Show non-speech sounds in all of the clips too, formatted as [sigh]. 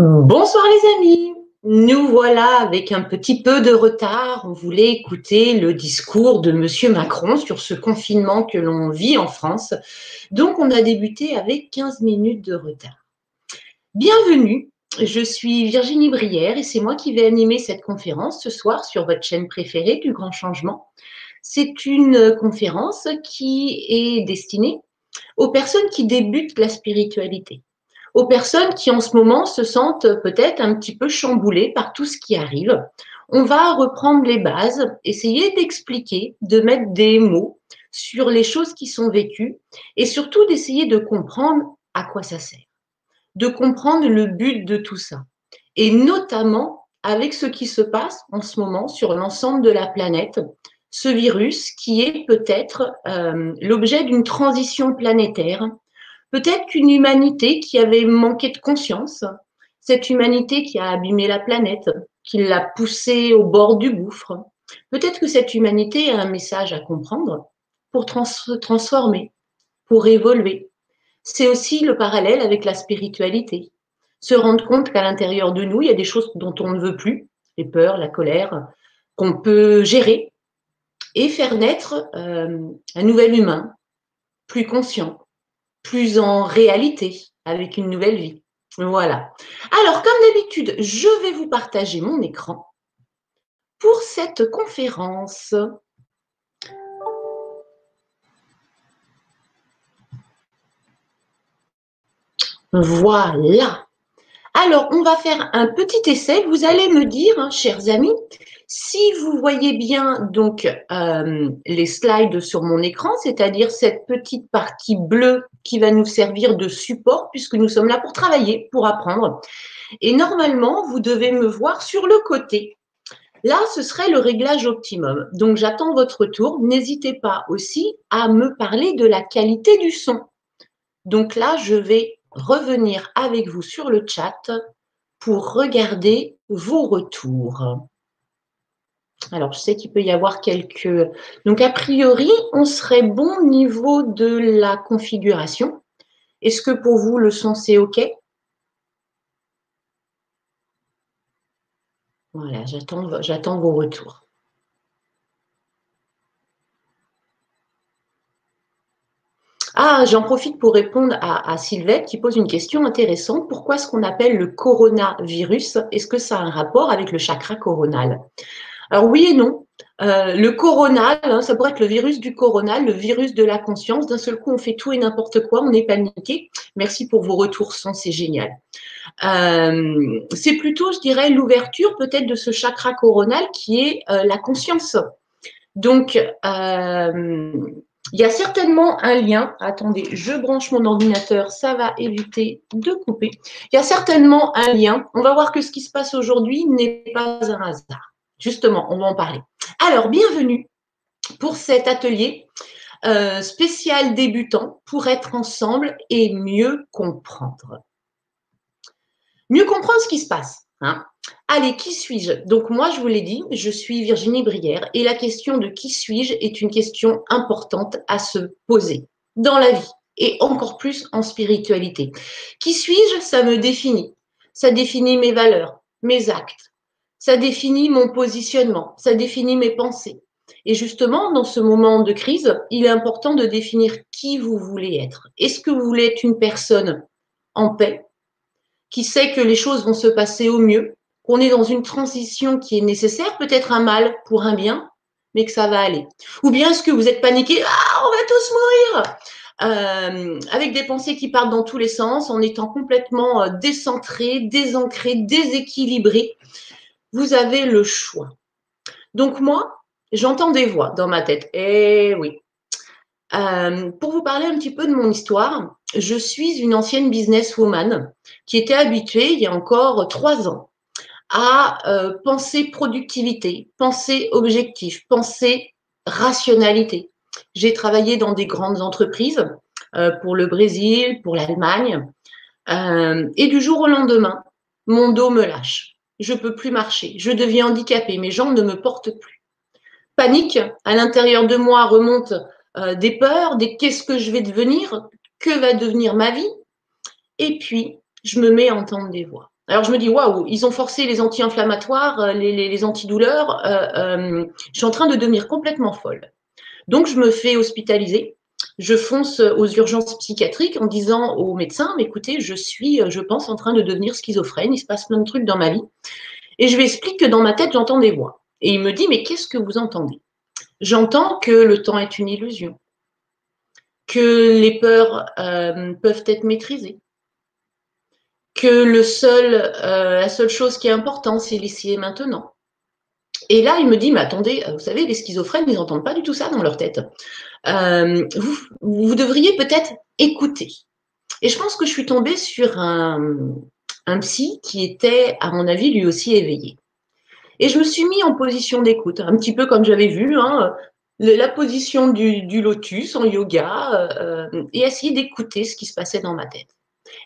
Bonsoir les amis. Nous voilà avec un petit peu de retard. On voulait écouter le discours de Monsieur Macron sur ce confinement que l'on vit en France. Donc on a débuté avec 15 minutes de retard. Bienvenue. Je suis Virginie Brière et c'est moi qui vais animer cette conférence ce soir sur votre chaîne préférée du Grand Changement. C'est une conférence qui est destinée aux personnes qui débutent la spiritualité aux personnes qui en ce moment se sentent peut-être un petit peu chamboulées par tout ce qui arrive. On va reprendre les bases, essayer d'expliquer, de mettre des mots sur les choses qui sont vécues et surtout d'essayer de comprendre à quoi ça sert, de comprendre le but de tout ça. Et notamment avec ce qui se passe en ce moment sur l'ensemble de la planète, ce virus qui est peut-être euh, l'objet d'une transition planétaire Peut-être qu'une humanité qui avait manqué de conscience, cette humanité qui a abîmé la planète, qui l'a poussée au bord du gouffre, peut-être que cette humanité a un message à comprendre pour transformer, pour évoluer. C'est aussi le parallèle avec la spiritualité. Se rendre compte qu'à l'intérieur de nous, il y a des choses dont on ne veut plus, les peurs, la colère, qu'on peut gérer et faire naître euh, un nouvel humain, plus conscient, plus en réalité, avec une nouvelle vie. Voilà. Alors, comme d'habitude, je vais vous partager mon écran pour cette conférence. Voilà. Alors, on va faire un petit essai. Vous allez me dire, hein, chers amis, si vous voyez bien donc euh, les slides sur mon écran, c'est-à-dire cette petite partie bleue qui va nous servir de support puisque nous sommes là pour travailler, pour apprendre. Et normalement, vous devez me voir sur le côté. Là, ce serait le réglage optimum. Donc, j'attends votre tour. N'hésitez pas aussi à me parler de la qualité du son. Donc là, je vais revenir avec vous sur le chat pour regarder vos retours. Alors, je sais qu'il peut y avoir quelques... Donc, a priori, on serait bon au niveau de la configuration. Est-ce que pour vous, le son, c'est OK? Voilà, j'attends vos retours. Ah, j'en profite pour répondre à, Sylvette qui pose une question intéressante. Pourquoi ce qu'on appelle le coronavirus? Est-ce que ça a un rapport avec le chakra coronal? Alors oui et non. Euh, le coronal, hein, ça pourrait être le virus du coronal, le virus de la conscience. D'un seul coup, on fait tout et n'importe quoi, on est paniqué. Merci pour vos retours c'est génial. Euh, c'est plutôt, je dirais, l'ouverture peut-être de ce chakra coronal qui est euh, la conscience. Donc, il y a certainement un lien. Attendez, je branche mon ordinateur, ça va éviter de couper. Il y a certainement un lien. On va voir que ce qui se passe aujourd'hui n'est pas un hasard. Justement, on va en parler. Alors, bienvenue pour cet atelier euh, spécial débutant pour être ensemble et mieux comprendre. Mieux comprendre ce qui se passe. Hein. Allez, qui suis-je? Donc moi, je vous l'ai dit, je suis Virginie Brière et la question de qui suis-je est une question importante à se poser dans la vie et encore plus en spiritualité. Qui suis-je? Ça me définit. Ça définit mes valeurs, mes actes. Ça définit mon positionnement. Ça définit mes pensées. Et justement, dans ce moment de crise, il est important de définir qui vous voulez être. Est-ce que vous voulez être une personne en paix, qui sait que les choses vont se passer au mieux, qu'on est dans une transition qui est nécessaire, peut-être un mal pour un bien, mais que ça va aller. Ou bien est-ce que vous êtes paniqué, ah, on va tous mourir euh, avec des pensées qui partent dans tous les sens, en étant complètement euh, décentré, désancré, déséquilibré. Vous avez le choix. Donc moi, j'entends des voix dans ma tête. Eh oui. Euh, pour vous parler un petit peu de mon histoire, je suis une ancienne businesswoman qui était habituée il y a encore trois ans à euh, penser productivité, penser objectif, penser rationalité. J'ai travaillé dans des grandes entreprises euh, pour le Brésil, pour l'Allemagne, euh, et du jour au lendemain, mon dos me lâche. Je peux plus marcher, je deviens handicapée, mes jambes ne me portent plus. Panique à l'intérieur de moi remonte des peurs, des qu'est-ce que je vais devenir, que va devenir ma vie, et puis je me mets à entendre des voix. Alors je me dis, waouh, ils ont forcé les anti-inflammatoires, euh, les, antidouleurs. Euh, euh, je suis en train de devenir complètement folle. Donc je me fais hospitaliser. Je fonce aux urgences psychiatriques en disant au médecin, écoutez, je suis, je pense, en train de devenir schizophrène. Il se passe plein de trucs dans ma vie. Et je lui explique que dans ma tête, j'entends des voix. Et il me dit, mais qu'est-ce que vous entendez? J'entends que le temps est une illusion, que les peurs peuvent être maîtrisées, que le seul, euh, la seule chose qui est importante, c'est l'ici et maintenant. Et là, il me dit, mais attendez, euh, vous savez, les schizophrènes, ils n'entendent pas du tout ça dans leur tête. Euh, vous, devriez peut-être écouter. Et je pense que je suis tombée sur un, un psy qui était, à mon avis, lui aussi éveillé. Et je me suis mis en position d'écoute, un petit peu comme j'avais vu, hein, la position du, du, lotus en yoga, euh, et essayer d'écouter ce qui se passait dans ma tête.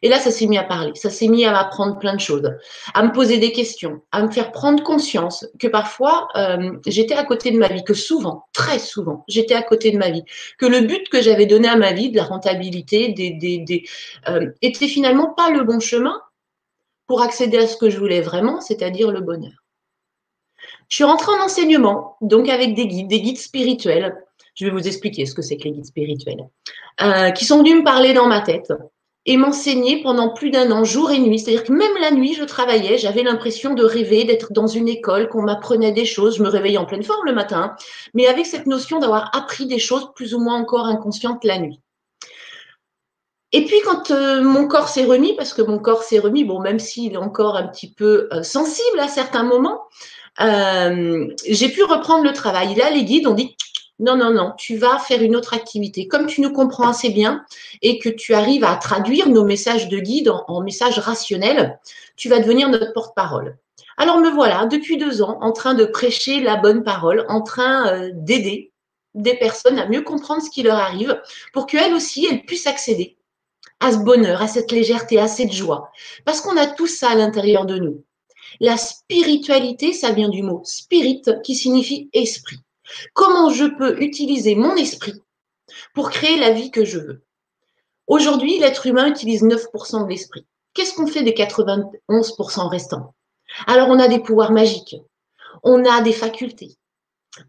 Et là, ça s'est mis à parler, ça s'est mis à m'apprendre plein de choses, à me poser des questions, à me faire prendre conscience que parfois, euh, j'étais à côté de ma vie, que souvent, très souvent, j'étais à côté de ma vie, que le but que j'avais donné à ma vie, de la rentabilité, des, euh, était finalement pas le bon chemin pour accéder à ce que je voulais vraiment, c'est-à-dire le bonheur. Je suis rentrée en enseignement, donc avec des guides, des guides spirituels. Je vais vous expliquer ce que c'est que les guides spirituels, euh, qui sont venus me parler dans ma tête et m'enseigner pendant plus d'un an, jour et nuit. C'est-à-dire que même la nuit, je travaillais, j'avais l'impression de rêver, d'être dans une école, qu'on m'apprenait des choses. Je me réveillais en pleine forme le matin, mais avec cette notion d'avoir appris des choses plus ou moins encore inconscientes la nuit. Et puis quand euh, mon corps s'est remis, parce que mon corps s'est remis, bon, même s'il est encore un petit peu euh, sensible à certains moments, euh, j'ai pu reprendre le travail. Là, les guides ont dit non, non, non, tu vas faire une autre activité. Comme tu nous comprends assez bien et que tu arrives à traduire nos messages de guide en, messages rationnels, tu vas devenir notre porte-parole. Alors me voilà, depuis deux ans, en train de prêcher la bonne parole, en train euh, d'aider des personnes à mieux comprendre ce qui leur arrive pour qu'elles aussi, elles puissent accéder à ce bonheur, à cette légèreté, à cette joie. Parce qu'on a tout ça à l'intérieur de nous. La spiritualité, ça vient du mot spirit qui signifie esprit. Comment je peux utiliser mon esprit pour créer la vie que je veux? Aujourd'hui, l'être humain utilise 9% de l'esprit. Qu'est-ce qu'on fait des 91% restants? Alors, on a des pouvoirs magiques, on a des facultés,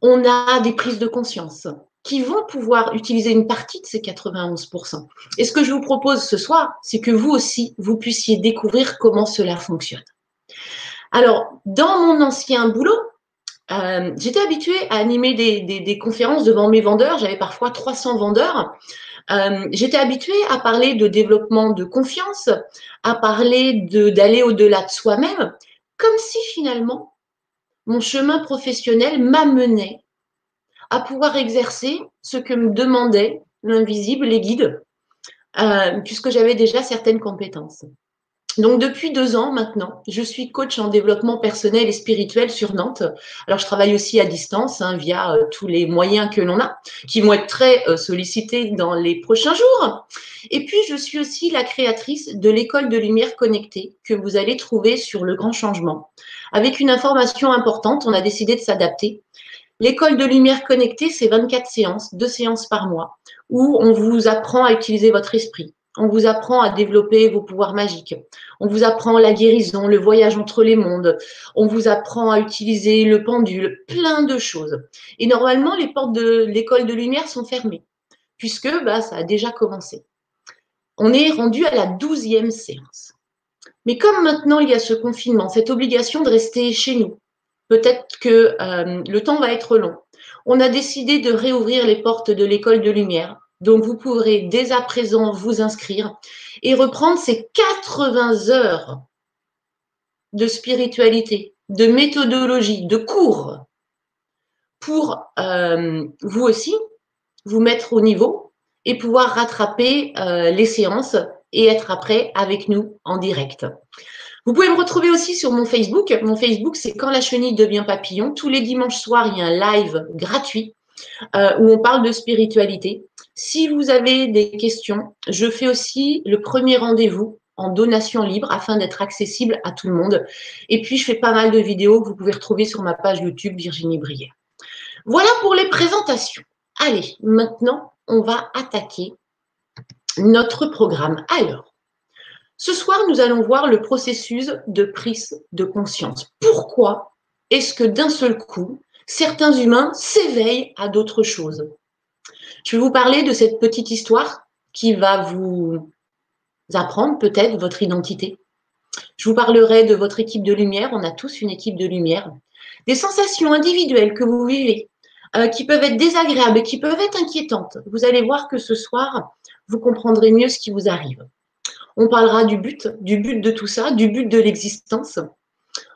on a des prises de conscience qui vont pouvoir utiliser une partie de ces 91%. Et ce que je vous propose ce soir, c'est que vous aussi, vous puissiez découvrir comment cela fonctionne. Alors, dans mon ancien boulot, euh, j'étais habituée à animer des, conférences devant mes vendeurs. J'avais parfois 300 vendeurs. Euh, j'étais habituée à parler de développement de confiance, à parler d'aller au-delà de soi-même, comme si finalement mon chemin professionnel m'amenait à pouvoir exercer ce que me demandait l'invisible, les guides, euh, puisque j'avais déjà certaines compétences. Donc depuis deux ans maintenant, je suis coach en développement personnel et spirituel sur Nantes. Alors je travaille aussi à distance hein, via euh, tous les moyens que l'on a, qui vont être très euh, sollicités dans les prochains jours. Et puis je suis aussi la créatrice de l'école de lumière connectée que vous allez trouver sur le grand changement. Avec une information importante, on a décidé de s'adapter. L'école de lumière connectée, c'est 24 séances, deux séances par mois, où on vous apprend à utiliser votre esprit, on vous apprend à développer vos pouvoirs magiques. On vous apprend la guérison, le voyage entre les mondes. On vous apprend à utiliser le pendule, plein de choses. Et normalement, les portes de l'école de lumière sont fermées, puisque bah, ça a déjà commencé. On est rendu à la douzième séance. Mais comme maintenant il y a ce confinement, cette obligation de rester chez nous, peut-être que euh, le temps va être long. On a décidé de réouvrir les portes de l'école de lumière donc, vous pourrez dès à présent vous inscrire et reprendre ces 80 heures de spiritualité, de méthodologie, de cours pour euh, vous aussi vous mettre au niveau et pouvoir rattraper euh, les séances et être après avec nous en direct. Vous pouvez me retrouver aussi sur mon Facebook. Mon Facebook, c'est Quand la chenille devient papillon. Tous les dimanches soirs, il y a un live gratuit euh, où on parle de spiritualité. Si vous avez des questions, je fais aussi le premier rendez-vous en donation libre afin d'être accessible à tout le monde. Et puis, je fais pas mal de vidéos que vous pouvez retrouver sur ma page YouTube Virginie Brière. Voilà pour les présentations. Allez, maintenant, on va attaquer notre programme. Alors, Ce soir, nous allons voir le processus de prise de conscience. Pourquoi est-ce que d'un seul coup, certains humains s'éveillent à d'autres choses? Je vais vous parler de cette petite histoire qui va vous apprendre peut-être votre identité. Je vous parlerai de votre équipe de lumière. On a tous une équipe de lumière. Des sensations individuelles que vous vivez, euh, qui peuvent être désagréables et qui peuvent être inquiétantes. Vous allez voir que ce soir, vous comprendrez mieux ce qui vous arrive. On parlera du but, du but de tout ça, du but de l'existence.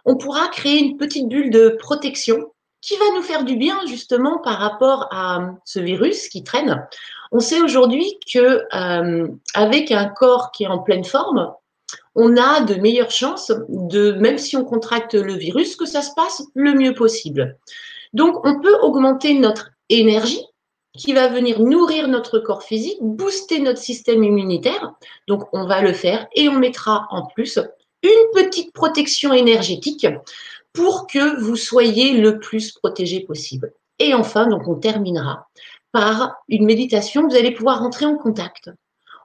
On pourra créer une petite bulle de protection qui va nous faire du bien justement par rapport à ce virus qui traîne. On sait aujourd'hui que euh, avec un corps qui est en pleine forme, on a de meilleures chances de, même si on contracte le virus, que ça se passe le mieux possible. Donc, on peut augmenter notre énergie qui va venir nourrir notre corps physique, booster notre système immunitaire. Donc, on va le faire et on mettra en plus une petite protection énergétique pour que vous soyez le plus protégé possible. Et enfin, donc, on terminera par une méditation. Vous allez pouvoir rentrer en contact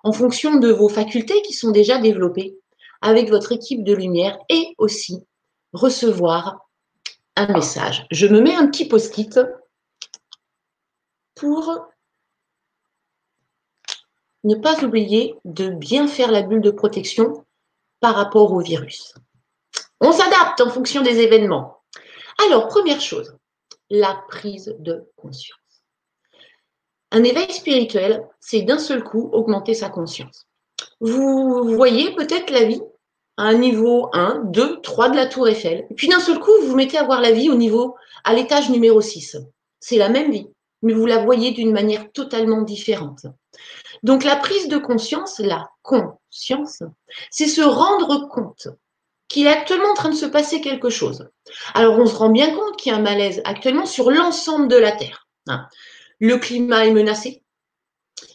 en fonction de vos facultés qui sont déjà développées avec votre équipe de lumière et aussi recevoir un message. Je me mets un petit post-it pour ne pas oublier de bien faire la bulle de protection par rapport au virus. On s'adapte en fonction des événements. Alors, première chose, la prise de conscience. Un éveil spirituel, c'est d'un seul coup augmenter sa conscience. Vous voyez peut-être la vie à un niveau 1, 2, 3 de la tour Eiffel. Et puis d'un seul coup, vous vous mettez à voir la vie au niveau, à l'étage numéro 6. C'est la même vie, mais vous la voyez d'une manière totalement différente. Donc la prise de conscience, la conscience, c'est se rendre compte qu'il est actuellement en train de se passer quelque chose. Alors on se rend bien compte qu'il y a un malaise actuellement sur l'ensemble de la Terre. Hein. Le climat est menacé,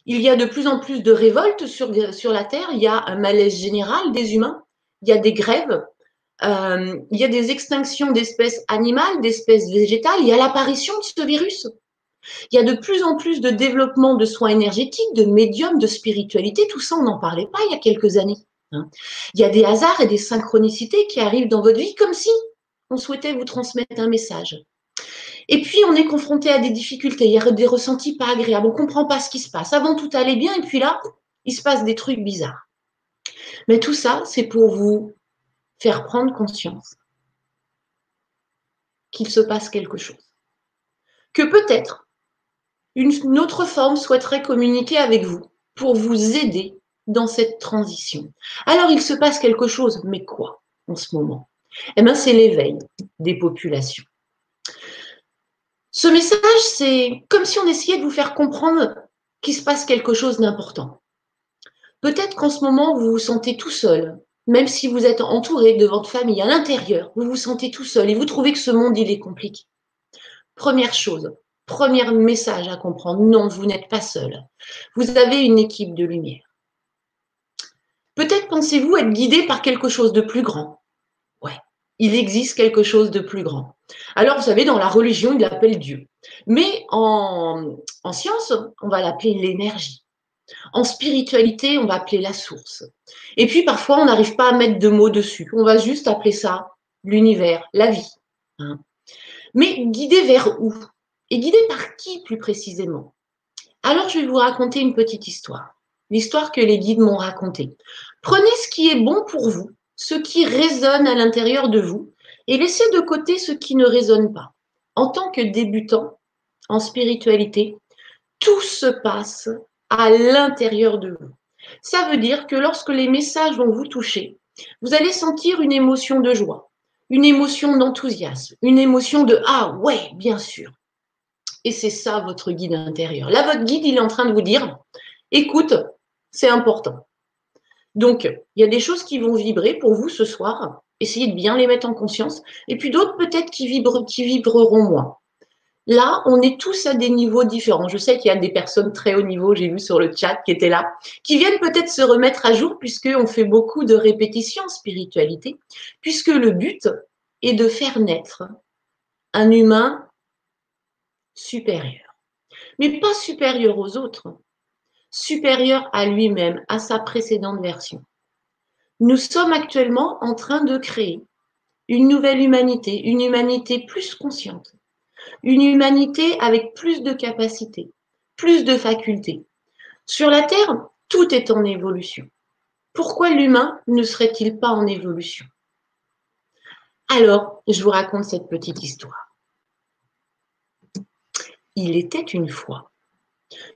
il y a de plus en plus de révoltes sur, la Terre, il y a un malaise général des humains, il y a des grèves, euh, il y a des extinctions d'espèces animales, d'espèces végétales, il y a l'apparition de ce virus. Il y a de plus en plus de développement de soins énergétiques, de médiums, de spiritualité. Tout ça, on n'en parlait pas il y a quelques années. Hein. Il y a des hasards et des synchronicités qui arrivent dans votre vie comme si on souhaitait vous transmettre un message. Et puis, on est confronté à des difficultés, il y a des ressentis pas agréables, on ne comprend pas ce qui se passe. Avant, tout allait bien, et puis là, il se passe des trucs bizarres. Mais tout ça, c'est pour vous faire prendre conscience qu'il se passe quelque chose. Que peut-être une autre forme souhaiterait communiquer avec vous pour vous aider dans cette transition. Alors il se passe quelque chose, mais quoi en ce moment? Eh bien, c'est l'éveil des populations. Ce message, c'est comme si on essayait de vous faire comprendre qu'il se passe quelque chose d'important. Peut-être qu'en ce moment, vous vous sentez tout seul, même si vous êtes entouré de votre famille à l'intérieur, vous vous sentez tout seul et vous trouvez que ce monde, il est compliqué. Première chose, premier message à comprendre, non, vous n'êtes pas seul. Vous avez une équipe de lumière. Peut-être pensez-vous être guidé par quelque chose de plus grand. Ouais, il existe quelque chose de plus grand. Alors, vous savez, dans la religion, il l'appelle Dieu. Mais en, en science, on va l'appeler l'énergie. En spiritualité, on va appeler la source. Et puis parfois, on n'arrive pas à mettre de mots dessus. On va juste appeler ça l'univers, la vie. Hein. Mais guidé vers où? Et guidé par qui plus précisément? Alors, je vais vous raconter une petite histoire. L'histoire que les guides m'ont racontée. Prenez ce qui est bon pour vous, ce qui résonne à l'intérieur de vous, et laissez de côté ce qui ne résonne pas. En tant que débutant en spiritualité, tout se passe à l'intérieur de vous. Ça veut dire que lorsque les messages vont vous toucher, vous allez sentir une émotion de joie, une émotion d'enthousiasme, une émotion de Ah ouais, bien sûr. Et c'est ça votre guide intérieur. Là, votre guide, il est en train de vous dire Écoute, c'est important. Donc, il y a des choses qui vont vibrer pour vous ce soir. Essayez de bien les mettre en conscience. Et puis d'autres peut-être qui, vibreront moins. Là, on est tous à des niveaux différents. Je sais qu'il y a des personnes très haut niveau, j'ai vu sur le chat qui étaient là, qui viennent peut-être se remettre à jour puisqu'on fait beaucoup de répétitions en spiritualité, puisque le but est de faire naître un humain supérieur. Mais pas supérieur aux autres, supérieur à lui-même, à sa précédente version. nous sommes actuellement en train de créer une nouvelle humanité, une humanité plus consciente, une humanité avec plus de capacités, plus de facultés. Sur la Terre, tout est en évolution. Pourquoi l'humain ne serait-il pas en évolution? Alors, je vous raconte cette petite histoire. Il était une fois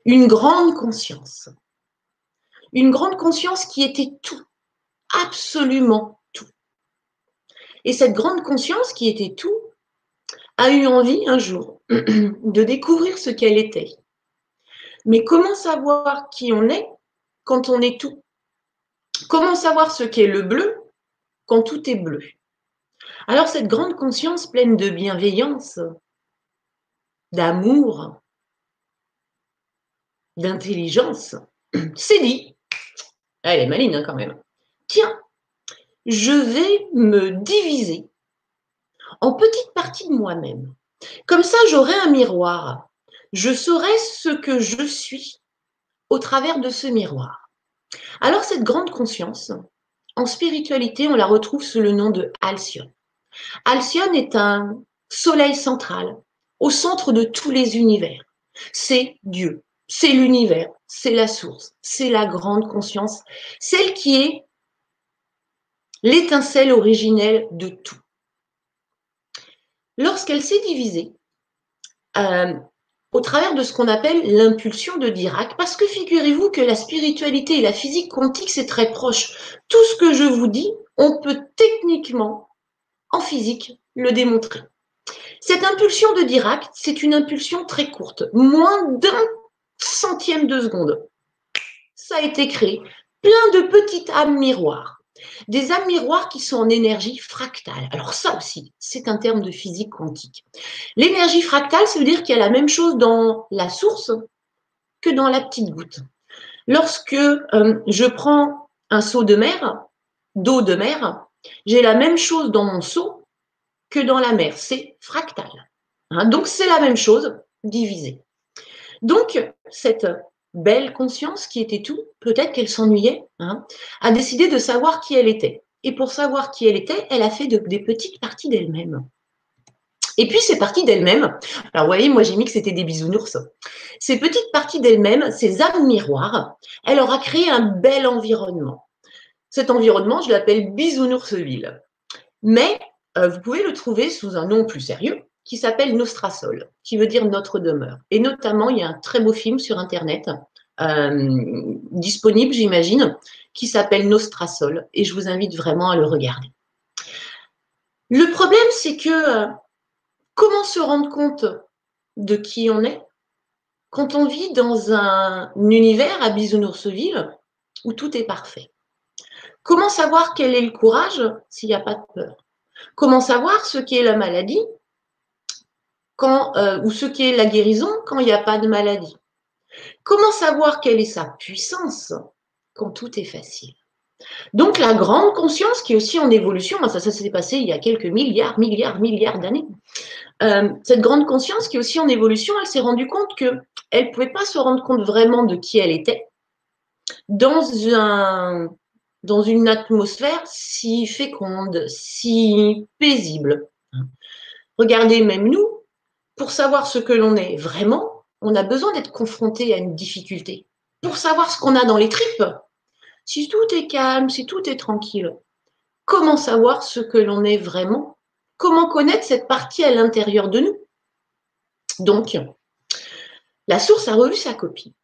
une grande conscience. Une grande conscience qui était tout, absolument tout. Et cette grande conscience qui était tout a eu envie un jour [clears throat] de découvrir ce qu'elle était. Mais comment savoir qui on est quand on est tout? Comment savoir ce qu'est le bleu quand tout est bleu? Alors cette grande conscience pleine de bienveillance, d'amour, d'intelligence, s'est dit, elle est maline hein, quand même, tiens, je vais me diviser en petites parties de moi-même. Comme ça, j'aurai un miroir. Je saurai ce que je suis au travers de ce miroir. Alors cette grande conscience, en spiritualité, on la retrouve sous le nom de Alcyone. Alcyone est un soleil central au centre de tous les univers. C'est Dieu, c'est l'univers, c'est la source, c'est la grande conscience, celle qui est l'étincelle originelle de tout. Lorsqu'elle s'est divisée, euh, au travers de ce qu'on appelle l'impulsion de Dirac, parce que figurez-vous que la spiritualité et la physique quantique, c'est très proche. Tout ce que je vous dis, on peut techniquement, en physique, le démontrer. Cette impulsion de Dirac, c'est une impulsion très courte, moins d'un centième de seconde. Ça a été créé. Plein de petites âmes miroirs. Des âmes miroirs qui sont en énergie fractale. Alors ça aussi, c'est un terme de physique quantique. L'énergie fractale, ça veut dire qu'il y a la même chose dans la source que dans la petite goutte. Lorsque euh, je prends un seau de mer, d'eau de mer, j'ai la même chose dans mon seau que dans la mer. C'est fractal. Hein. donc c'est la même chose divisée. Donc, cette belle conscience qui était tout, peut-être qu'elle s'ennuyait, hein, a décidé de savoir qui elle était. Et pour savoir qui elle était, elle a fait des petites parties d'elle-même. Et puis ces parties d'elle-même, alors vous voyez, moi j'ai mis que c'était des bisounours. Ces petites parties d'elle-même, ces âmes miroirs, elle aura créé un bel environnement. Cet environnement, je l'appelle Bisounoursville. Mais euh, vous pouvez le trouver sous un nom plus sérieux, qui s'appelle Nostrasol, qui veut dire notre demeure. Et notamment, il y a un très beau film sur Internet, euh, disponible, j'imagine, qui s'appelle Nostrasol. Et je vous invite vraiment à le regarder. Le problème, c'est que euh, comment se rendre compte de qui on est quand on vit dans un univers à Bisounoursville où tout est parfait? Comment savoir quel est le courage s'il n'y a pas de peur? Comment savoir ce qu'est la maladie euh, ou ce qui est la guérison quand il n'y a pas de maladie. Comment savoir quelle est sa puissance quand tout est facile? Donc la grande conscience qui est aussi en évolution, ça, s'est passé il y a quelques milliards, milliards, milliards d'années. Euh, cette grande conscience qui est aussi en évolution, elle s'est rendue compte qu'elle ne pouvait pas se rendre compte vraiment de qui elle était dans une atmosphère si féconde, si paisible. Regardez, même nous, pour savoir ce que l'on est vraiment, on a besoin d'être confronté à une difficulté. Pour savoir ce qu'on a dans les tripes, si tout est calme, si tout est tranquille, comment savoir ce que l'on est vraiment? Comment connaître cette partie à l'intérieur de nous? Donc, la source a revu sa copie.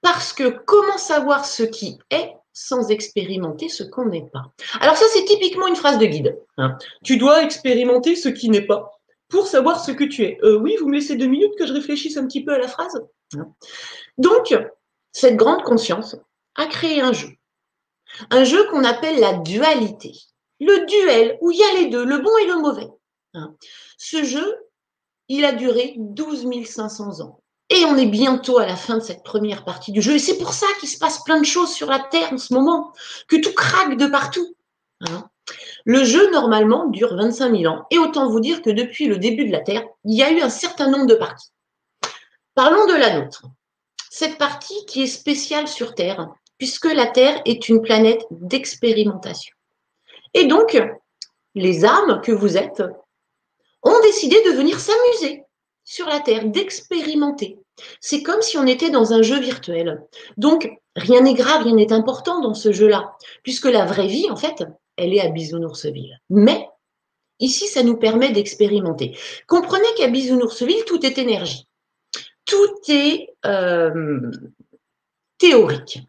Parce que comment savoir ce qui est sans expérimenter ce qu'on n'est pas? Alors ça, c'est typiquement une phrase de guide. Hein. Tu dois expérimenter ce qui n'est pas pour savoir ce que tu es. Euh, oui, vous me laissez deux minutes que je réfléchisse un petit peu à la phrase Donc, cette grande conscience a créé un jeu. Un jeu qu'on appelle la dualité. Le duel où il y a les deux, le bon et le mauvais. Hein. Ce jeu, il a duré 12 500 ans. Et on est bientôt à la fin de cette première partie du jeu. Et c'est pour ça qu'il se passe plein de choses sur la Terre en ce moment, que tout craque de partout. Hein. Le jeu, normalement, dure 25 000 ans. Et autant vous dire que depuis le début de la Terre, il y a eu un certain nombre de parties. Parlons de la nôtre. Cette partie qui est spéciale sur Terre, puisque la Terre est une planète d'expérimentation. Et donc, les âmes que vous êtes ont décidé de venir s'amuser sur la Terre, d'expérimenter. C'est comme si on était dans un jeu virtuel. Donc, rien n'est grave, rien n'est important dans ce jeu-là, puisque la vraie vie, en fait, elle est à Bisounoursville. Mais ici, ça nous permet d'expérimenter. Comprenez qu'à Bisounoursville, tout est énergie. Tout est euh, théorique.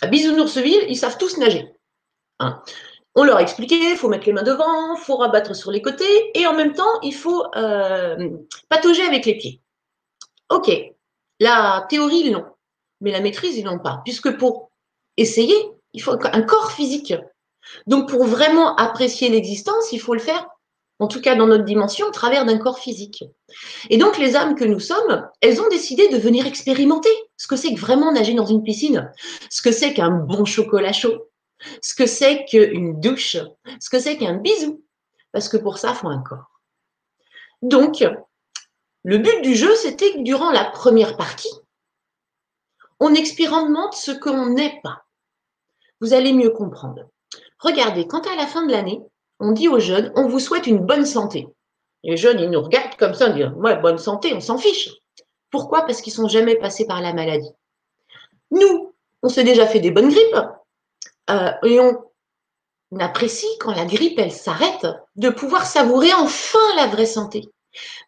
À Bisounoursville, ils savent tous nager. Hein. On leur a expliqué, il faut mettre les mains devant, il faut rabattre sur les côtés, et en même temps, il faut euh, patauger avec les pieds. Ok, la théorie, ils l'ont, mais la maîtrise, ils l'ont pas, puisque pour essayer, il faut un corps physique. Donc, pour vraiment apprécier l'existence, il faut le faire, en tout cas dans notre dimension, au travers d'un corps physique. Et donc, les âmes que nous sommes, elles ont décidé de venir expérimenter ce que c'est que vraiment nager dans une piscine, ce que c'est qu'un bon chocolat chaud, ce que c'est qu'une douche, ce que c'est qu'un bisou, parce que pour ça, il faut un corps. Donc, le but du jeu, c'était que durant la première partie, on expérimente ce qu'on n'est pas. Vous allez mieux comprendre. Regardez, quand à la fin de l'année, on dit aux jeunes, on vous souhaite une bonne santé. Les jeunes, ils nous regardent comme ça, ils disent, ouais, bonne santé, on s'en fiche. Pourquoi? Parce qu'ils sont jamais passés par la maladie. Nous, on s'est déjà fait des bonnes grippes, euh, et on, apprécie quand la grippe, elle s'arrête, de pouvoir savourer enfin la vraie santé.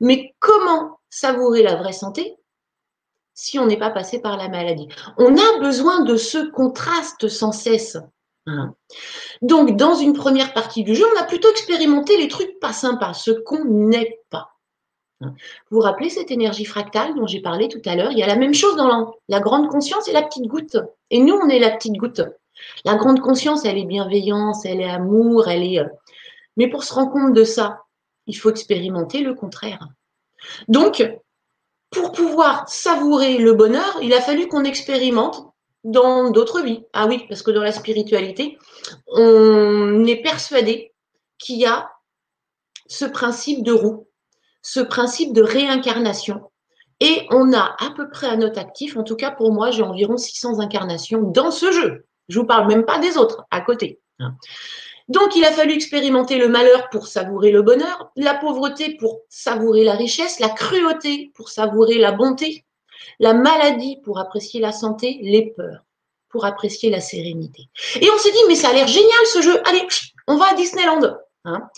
Mais comment savourer la vraie santé si on n'est pas passé par la maladie? On a besoin de ce contraste sans cesse. Donc, dans une première partie du jeu, on a plutôt expérimenté les trucs pas sympas, ce qu'on n'est pas. Hein. Vous vous rappelez cette énergie fractale dont j'ai parlé tout à l'heure? Il y a la même chose dans la grande conscience et la petite goutte. Et nous, on est la petite goutte. La grande conscience, elle est bienveillance, elle est amour, elle est. Euh, mais pour se rendre compte de ça, il faut expérimenter le contraire. Donc, pour pouvoir savourer le bonheur, il a fallu qu'on expérimente dans d'autres vies. Ah oui, parce que dans la spiritualité, on est persuadé qu'il y a ce principe de roue, ce principe de réincarnation. Et on a à peu près à notre actif, en tout cas pour moi, j'ai environ 600 incarnations dans ce jeu. Je vous parle même pas des autres à côté. Hein. Donc, il a fallu expérimenter le malheur pour savourer le bonheur, la pauvreté pour savourer la richesse, la cruauté pour savourer la bonté, la maladie pour apprécier la santé, les peurs pour apprécier la sérénité. Et on s'est dit, mais ça a l'air génial ce jeu. Allez, on va à Disneyland. Hein.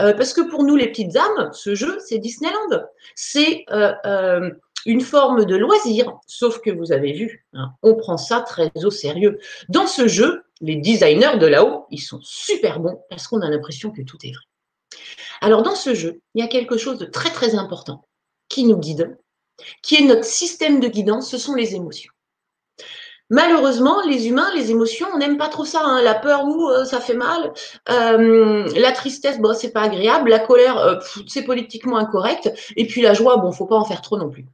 Euh, parce que pour nous, les petites âmes, ce jeu, c'est Disneyland. C'est euh, euh, une forme de loisir, sauf que vous avez vu, hein, on prend ça très au sérieux. Dans ce jeu, les designers de là-haut, ils sont super bons parce qu'on a l'impression que tout est vrai. Alors dans ce jeu, il y a quelque chose de très très important qui nous guide, qui est notre système de guidance, ce sont les émotions. Malheureusement, les humains, les émotions, on n'aime pas trop ça. Hein. La peur, ou euh, ça fait mal. Euh, la tristesse, bon, c'est pas agréable. La colère, euh, c'est politiquement incorrect. Et puis la joie, bon, faut pas en faire trop non plus.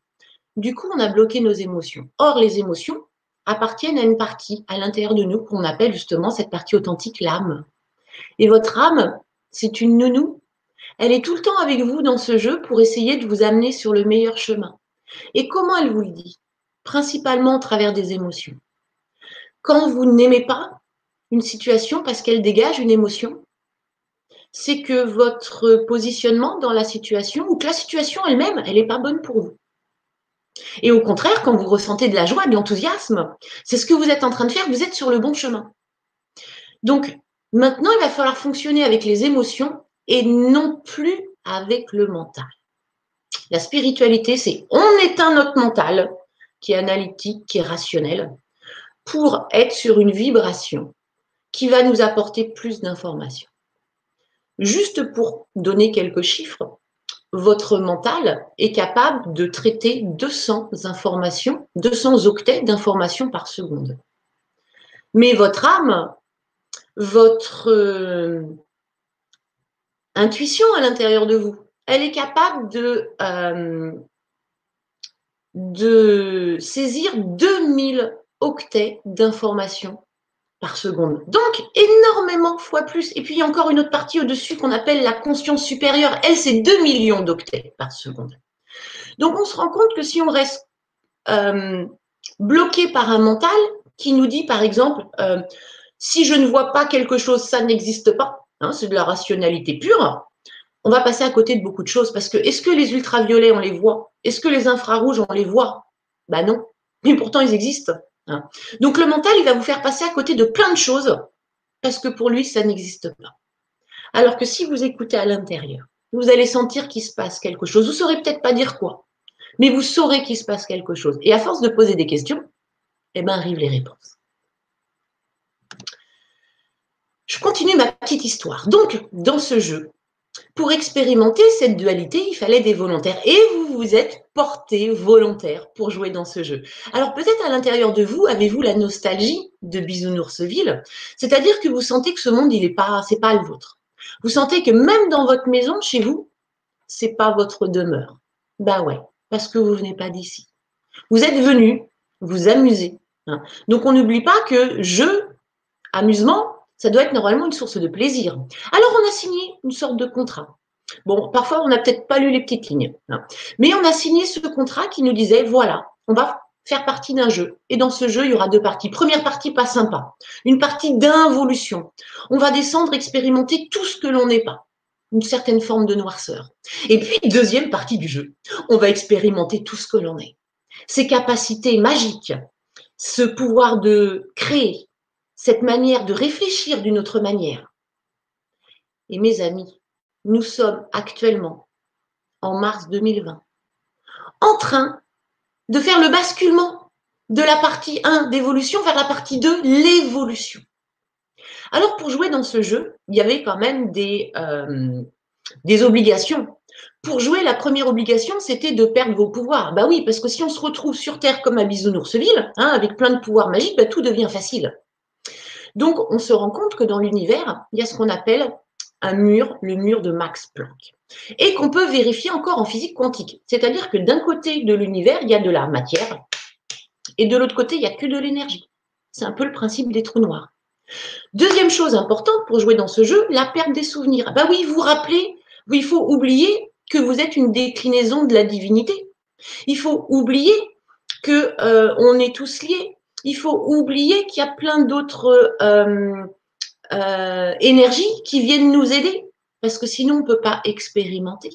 Du coup, on a bloqué nos émotions. Or, les émotions appartiennent à une partie à l'intérieur de nous qu'on appelle justement cette partie authentique, l'âme. Et votre âme, c'est une nounou. Elle est tout le temps avec vous dans ce jeu pour essayer de vous amener sur le meilleur chemin. Et comment elle vous le dit? Principalement au travers des émotions. Quand vous n'aimez pas une situation parce qu'elle dégage une émotion, c'est que votre positionnement dans la situation ou que la situation elle-même, elle n'est pas bonne pour vous. Et au contraire, quand vous ressentez de la joie, de l'enthousiasme, c'est ce que vous êtes en train de faire, vous êtes sur le bon chemin. Donc, maintenant, il va falloir fonctionner avec les émotions et non plus avec le mental. La spiritualité, c'est on éteint notre mental, qui est analytique, qui est rationnel, pour être sur une vibration qui va nous apporter plus d'informations. Juste pour donner quelques chiffres, votre mental est capable de traiter 200 informations, 200 octets d'informations par seconde. Mais votre âme, votre euh, intuition à l'intérieur de vous, elle est capable de, euh, saisir 2000 octets d'informations par seconde. Donc, énormément fois plus. Et puis, il y a encore une autre partie au-dessus qu'on appelle la conscience supérieure. Elle, c'est 2 millions d'octets par seconde. Donc, on se rend compte que si on reste euh, bloqué par un mental, qui nous dit, par exemple, euh, si je ne vois pas quelque chose, ça n'existe pas. Hein, c'est de la rationalité pure. On va passer à côté de beaucoup de choses parce que est-ce que les ultraviolets, on les voit? Est-ce que les infrarouges, on les voit? Ben non. Mais pourtant, ils existent. Hein. Donc le mental, il va vous faire passer à côté de plein de choses parce que pour lui, ça n'existe pas. Alors que si vous écoutez à l'intérieur, vous allez sentir qu'il se passe quelque chose. Vous ne saurez peut-être pas dire quoi, mais vous saurez qu'il se passe quelque chose. Et à force de poser des questions, eh ben, arrivent les réponses. Je continue ma petite histoire. Donc, dans ce jeu, pour expérimenter cette dualité, il fallait des volontaires. Et vous vous êtes porté volontaire pour jouer dans ce jeu. Alors peut-être à l'intérieur de vous, avez-vous la nostalgie de Bisounoursville? C'est-à-dire que vous sentez que ce monde, il n'est pas, c'est pas le vôtre. Vous sentez que même dans votre maison, chez vous, c'est pas votre demeure. Bah ouais, parce que vous venez pas d'ici. Vous êtes venu vous amuser. Hein. Donc on n'oublie pas que jeu, amusement, ça doit être normalement une source de plaisir. Alors on a signé une sorte de contrat. Bon, parfois on n'a peut-être pas lu les petites lignes, hein. mais on a signé ce contrat qui nous disait voilà, on va faire partie d'un jeu. Et dans ce jeu, il y aura deux parties. Première partie, pas sympa. Une partie d'involution. On va descendre, expérimenter tout ce que l'on n'est pas. Une certaine forme de noirceur. Et puis, deuxième partie du jeu. On va expérimenter tout ce que l'on est. Ces capacités magiques, ce pouvoir de créer, cette manière de réfléchir d'une autre manière. Et mes amis, nous sommes actuellement, en mars 2020, en train de faire le basculement de la partie 1 d'évolution vers la partie 2, l'évolution. Alors pour jouer dans ce jeu, il y avait quand même des, euh, des obligations. Pour jouer, la première obligation, c'était de perdre vos pouvoirs. Bah oui, parce que si on se retrouve sur Terre comme à Bisounoursville, hein, avec plein de pouvoirs magiques, bah, tout devient facile. Donc, on se rend compte que dans l'univers, il y a ce qu'on appelle un mur, le mur de Max Planck, et qu'on peut vérifier encore en physique quantique. C'est-à-dire que d'un côté de l'univers, il y a de la matière, et de l'autre côté, il n'y a que de l'énergie. C'est un peu le principe des trous noirs. Deuxième chose importante pour jouer dans ce jeu, la perte des souvenirs. Bah oui, vous vous rappelez, il faut oublier que vous êtes une déclinaison de la divinité. Il faut oublier que euh, on est tous liés il faut oublier qu'il y a plein d'autres euh, euh, énergies qui viennent nous aider, parce que sinon on ne peut pas expérimenter.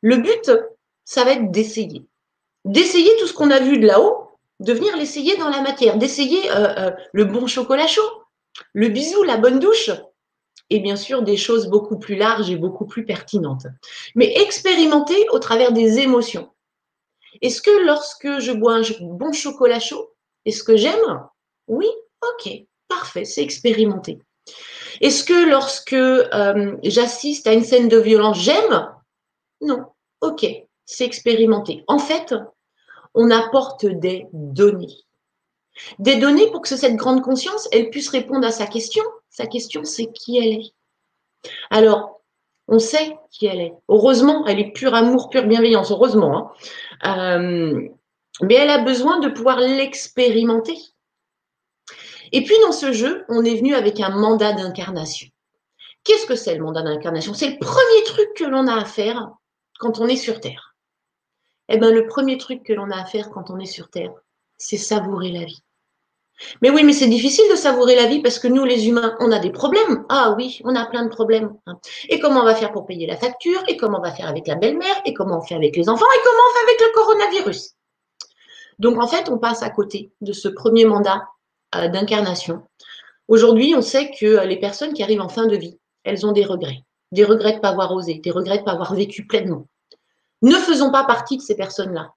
Le but, ça va être d'essayer. D'essayer tout ce qu'on a vu de là-haut, de venir l'essayer dans la matière, d'essayer euh, le bon chocolat chaud, le bisou, la bonne douche, et bien sûr des choses beaucoup plus larges et beaucoup plus pertinentes. Mais expérimenter au travers des émotions. Est-ce que lorsque je bois un bon chocolat chaud, est-ce que j'aime? Oui, ok, parfait, c'est expérimenté. Est-ce que lorsque euh, j'assiste à une scène de violence, j'aime? Non, ok, c'est expérimenté. En fait, on apporte des données. Des données pour que cette grande conscience, elle puisse répondre à sa question. Sa question, c'est qui elle est? Alors, on sait qui elle est. Heureusement, elle est pure amour, pure bienveillance, heureusement. Hein. Euh, mais elle a besoin de pouvoir l'expérimenter. Et puis dans ce jeu, on est venu avec un mandat d'incarnation. Qu'est-ce que c'est le mandat d'incarnation? C'est le premier truc que l'on a à faire quand on est sur Terre. Eh bien, le premier truc que l'on a à faire quand on est sur Terre, c'est savourer la vie. Mais oui, mais c'est difficile de savourer la vie parce que nous, les humains, on a des problèmes. Ah oui, on a plein de problèmes. Et comment on va faire pour payer la facture? Et comment on va faire avec la belle-mère? Et comment on fait avec les enfants? Et comment on fait avec le coronavirus? Donc en fait, on passe à côté de ce premier mandat euh, d'incarnation. Aujourd'hui, on sait que euh, les personnes qui arrivent en fin de vie, elles ont des regrets. Des regrets de ne pas avoir osé, des regrets de ne pas avoir vécu pleinement. Ne faisons pas partie de ces personnes-là.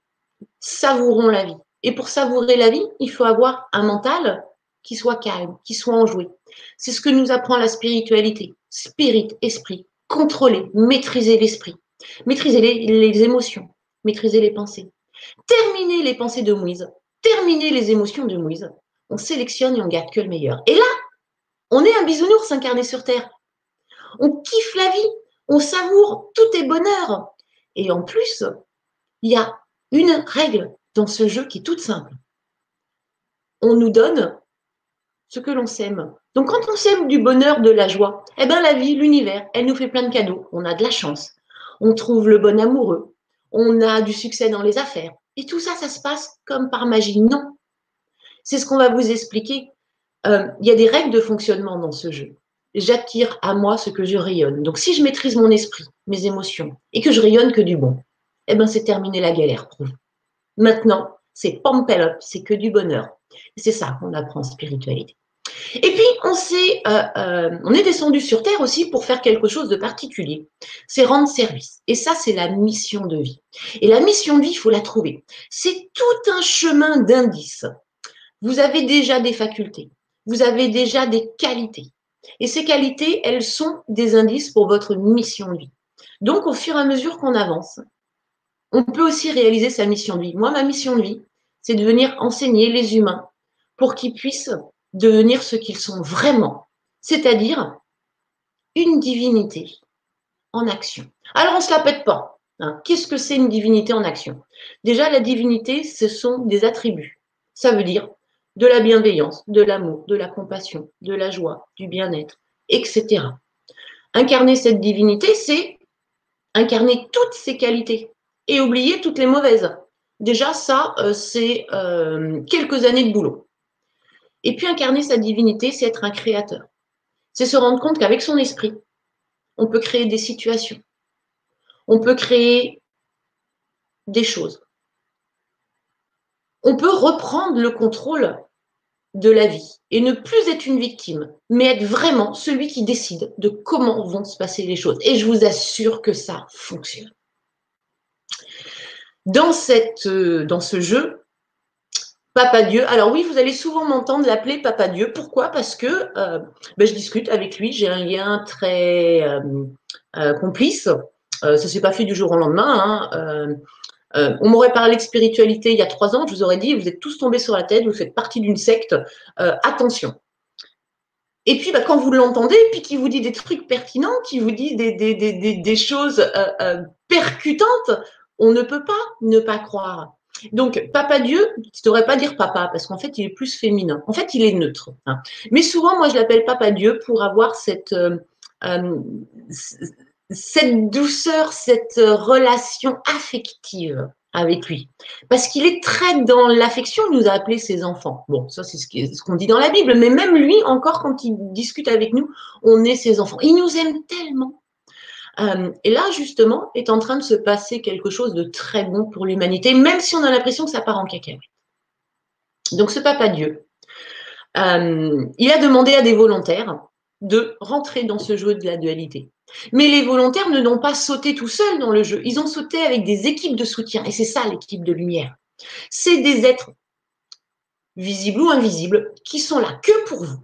Savourons la vie. Et pour savourer la vie, il faut avoir un mental qui soit calme, qui soit enjoué. C'est ce que nous apprend la spiritualité. Spirit, esprit, contrôler, maîtriser l'esprit, maîtriser les, émotions, maîtriser les pensées. Terminer les pensées de Moïse, terminer les émotions de Moïse. On sélectionne et on garde que le meilleur. Et là, on est un bisounours incarné sur Terre. On kiffe la vie, on savoure, tout est bonheur. Et en plus, il y a une règle dans ce jeu qui est toute simple. On nous donne ce que l'on sème. Donc quand on sème du bonheur, de la joie, eh bien la vie, l'univers, elle nous fait plein de cadeaux. On a de la chance. On trouve le bon amoureux. On a du succès dans les affaires. Et tout ça, ça se passe comme par magie. Non. C'est ce qu'on va vous expliquer. Euh, il y a des règles de fonctionnement dans ce jeu. J'attire à moi ce que je rayonne. Donc, si je maîtrise mon esprit, mes émotions, et que je rayonne que du bon, eh ben, c'est terminé la galère pour vous. Maintenant, c'est up, c'est que du bonheur. C'est ça qu'on apprend en spiritualité. Et puis, on, euh, euh, on est descendu sur Terre aussi pour faire quelque chose de particulier. C'est rendre service. Et ça, c'est la mission de vie. Et la mission de vie, il faut la trouver. C'est tout un chemin d'indices. Vous avez déjà des facultés. Vous avez déjà des qualités. Et ces qualités, elles sont des indices pour votre mission de vie. Donc, au fur et à mesure qu'on avance, on peut aussi réaliser sa mission de vie. Moi, ma mission de vie, c'est de venir enseigner les humains pour qu'ils puissent devenir ce qu'ils sont vraiment, c'est-à-dire une divinité en action. Alors, on ne se la pète pas. Hein. Qu'est-ce que c'est une divinité en action? Déjà, la divinité, ce sont des attributs. Ça veut dire de la bienveillance, de l'amour, de la compassion, de la joie, du bien-être, etc. Incarner cette divinité, c'est incarner toutes ces qualités et oublier toutes les mauvaises. Déjà, ça, euh, c'est euh, quelques années de boulot. Et puis incarner sa divinité, c'est être un créateur. C'est se rendre compte qu'avec son esprit, on peut créer des situations. On peut créer des choses. On peut reprendre le contrôle de la vie et ne plus être une victime, mais être vraiment celui qui décide de comment vont se passer les choses. Et je vous assure que ça fonctionne. Dans, cette, euh, dans ce jeu, Papa Dieu. Alors oui, vous allez souvent m'entendre l'appeler Papa Dieu. Pourquoi? Parce que euh, ben, je discute avec lui, j'ai un lien très euh, complice. ça s'est pas fait du jour au lendemain. Hein. on m'aurait parlé de spiritualité il y a trois ans, je vous aurais dit, vous êtes tous tombés sur la tête, vous faites partie d'une secte. attention. Et puis, ben, quand vous l'entendez, puis qu'il vous dit des trucs pertinents, qu'il vous dit des, des, des, des choses percutantes, on ne peut pas ne pas croire. Donc, Papa Dieu, tu ne devrais pas dire papa, parce qu'en fait, il est plus féminin. En fait, il est neutre. Hein. Mais souvent, moi, je l'appelle Papa Dieu pour avoir cette, euh, euh, cette douceur, cette relation affective avec lui. Parce qu'il est très dans l'affection, il nous a appelé ses enfants. Bon, ça c'est ce qu'on dit dans la Bible, mais même lui, encore quand il discute avec nous, on est ses enfants. Il nous aime tellement euh, et là, justement, est en train de se passer quelque chose de très bon pour l'humanité, même si on a l'impression que ça part en cacahuète. Donc, ce Papa Dieu, euh, il a demandé à des volontaires de rentrer dans ce jeu de la dualité. Mais les volontaires ne n'ont pas sauté tout seuls dans le jeu. Ils ont sauté avec des équipes de soutien. Et c'est ça l'équipe de lumière. C'est des êtres visibles ou invisibles qui sont là que pour vous.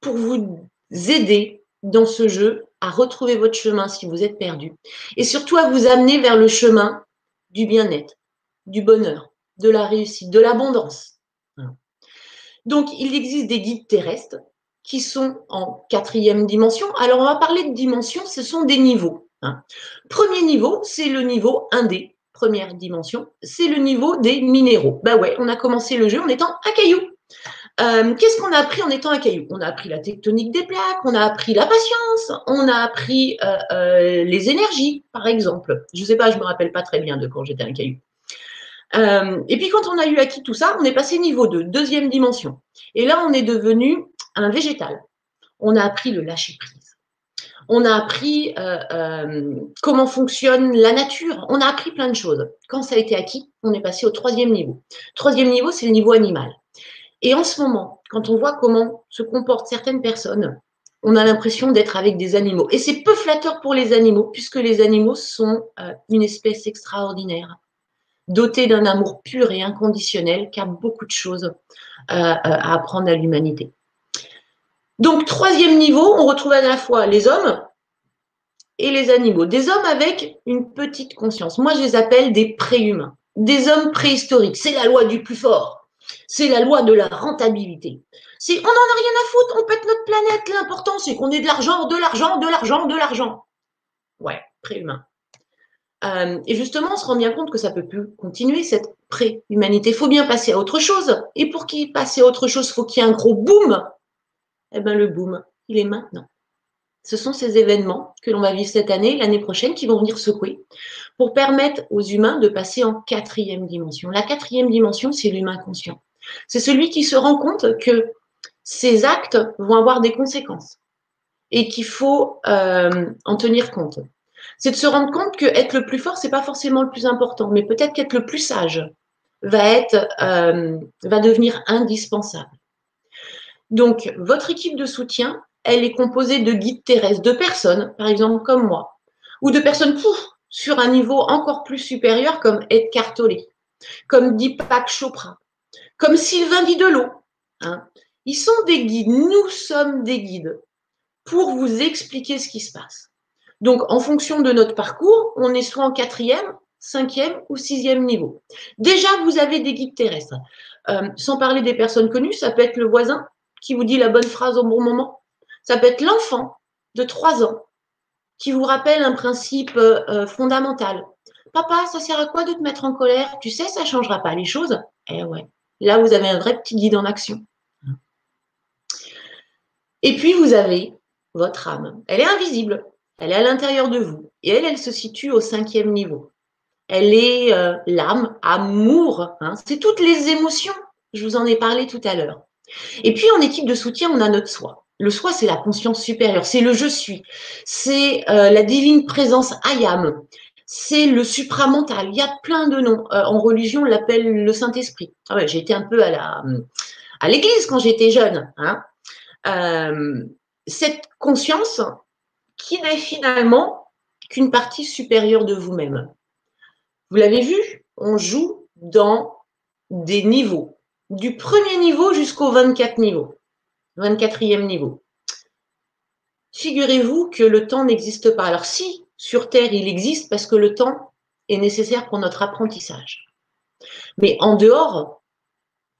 Pour vous aider dans ce jeu à retrouver votre chemin si vous êtes perdu, et surtout à vous amener vers le chemin du bien-être, du bonheur, de la réussite, de l'abondance. Donc, il existe des guides terrestres qui sont en quatrième dimension. Alors, on va parler de dimension, ce sont des niveaux. Hein. Premier niveau, c'est le niveau 1D, première dimension, c'est le niveau des minéraux. Bah ouais, on a commencé le jeu en étant un caillou. Euh, qu'est-ce qu'on a appris en étant un caillou? On a appris la tectonique des plaques, on a appris la patience, on a appris euh, euh, les énergies, par exemple. Je ne sais pas, je ne me rappelle pas très bien de quand j'étais un caillou. et puis quand on a eu acquis tout ça, on est passé niveau 2, deuxième dimension. Et là, on est devenu un végétal. On a appris le lâcher-prise. On a appris comment fonctionne la nature. On a appris plein de choses. Quand ça a été acquis, on est passé au troisième niveau. Troisième niveau, c'est le niveau animal. Et en ce moment, quand on voit comment se comportent certaines personnes, on a l'impression d'être avec des animaux. Et c'est peu flatteur pour les animaux, puisque les animaux sont euh, une espèce extraordinaire, dotée d'un amour pur et inconditionnel, qui a beaucoup de choses euh, euh, à apprendre à l'humanité. Donc, troisième niveau, on retrouve à la fois les hommes et les animaux. Des hommes avec une petite conscience. Moi, je les appelle des préhumains, des hommes préhistoriques. C'est la loi du plus fort. C'est la loi de la rentabilité. Si on n'en a rien à foutre, on pète notre planète. L'important, c'est qu'on ait de l'argent, de l'argent, de l'argent, de l'argent. Ouais, préhumain. Euh, et justement, on se rend bien compte que ça peut plus continuer cette pré-humanité. Il faut bien passer à autre chose. Et pour qu'il passe à autre chose, il faut qu'il y ait un gros boom. Eh bien, le boom, il est maintenant. Ce sont ces événements que l'on va vivre cette année, l'année prochaine, qui vont venir secouer pour permettre aux humains de passer en quatrième dimension. La quatrième dimension, c'est l'humain conscient. C'est celui qui se rend compte que ses actes vont avoir des conséquences et qu'il faut euh, en tenir compte. C'est de se rendre compte que être le plus fort, c'est pas forcément le plus important, mais peut-être qu'être le plus sage va euh, devenir indispensable. Donc, votre équipe de soutien, elle est composée de guides terrestres, de personnes, par exemple comme moi, ou de personnes sur un niveau encore plus supérieur comme Edgar Tolle, comme Deepak Chopra, comme Sylvain Didelot. Hein. Ils sont des guides, nous sommes des guides pour vous expliquer ce qui se passe. Donc, en fonction de notre parcours, on est soit en quatrième, cinquième ou sixième niveau. Déjà, vous avez des guides terrestres. Euh, sans parler des personnes connues, ça peut être le voisin qui vous dit la bonne phrase au bon moment. Ça peut être l'enfant de trois ans qui vous rappelle un principe euh, fondamental. Papa, ça sert à quoi de te mettre en colère? Tu sais, ça ne changera pas les choses. Eh ouais, là, vous avez un vrai petit guide en action. Et puis, vous avez votre âme. Elle est invisible. Elle est à l'intérieur de vous. Et elle, elle se situe au cinquième niveau. Elle est euh, l'âme, amour. Hein. C'est toutes les émotions. Je vous en ai parlé tout à l'heure. Et puis en équipe de soutien, on a notre soi. Le soi, c'est la conscience supérieure, c'est le je suis, c'est euh, la divine présence ayam, c'est le supramental. Il y a plein de noms. Euh, en religion, on l'appelle le Saint-Esprit. Ah j'ai été un peu à la à l'église quand j'étais jeune. Hein. cette conscience qui n'est finalement qu'une partie supérieure de vous-même. Vous l'avez vu, on joue dans des niveaux, du premier niveau jusqu'au 24 niveau, 24e niveau. Figurez-vous que le temps n'existe pas. Alors si, sur Terre, il existe parce que le temps est nécessaire pour notre apprentissage. Mais en dehors,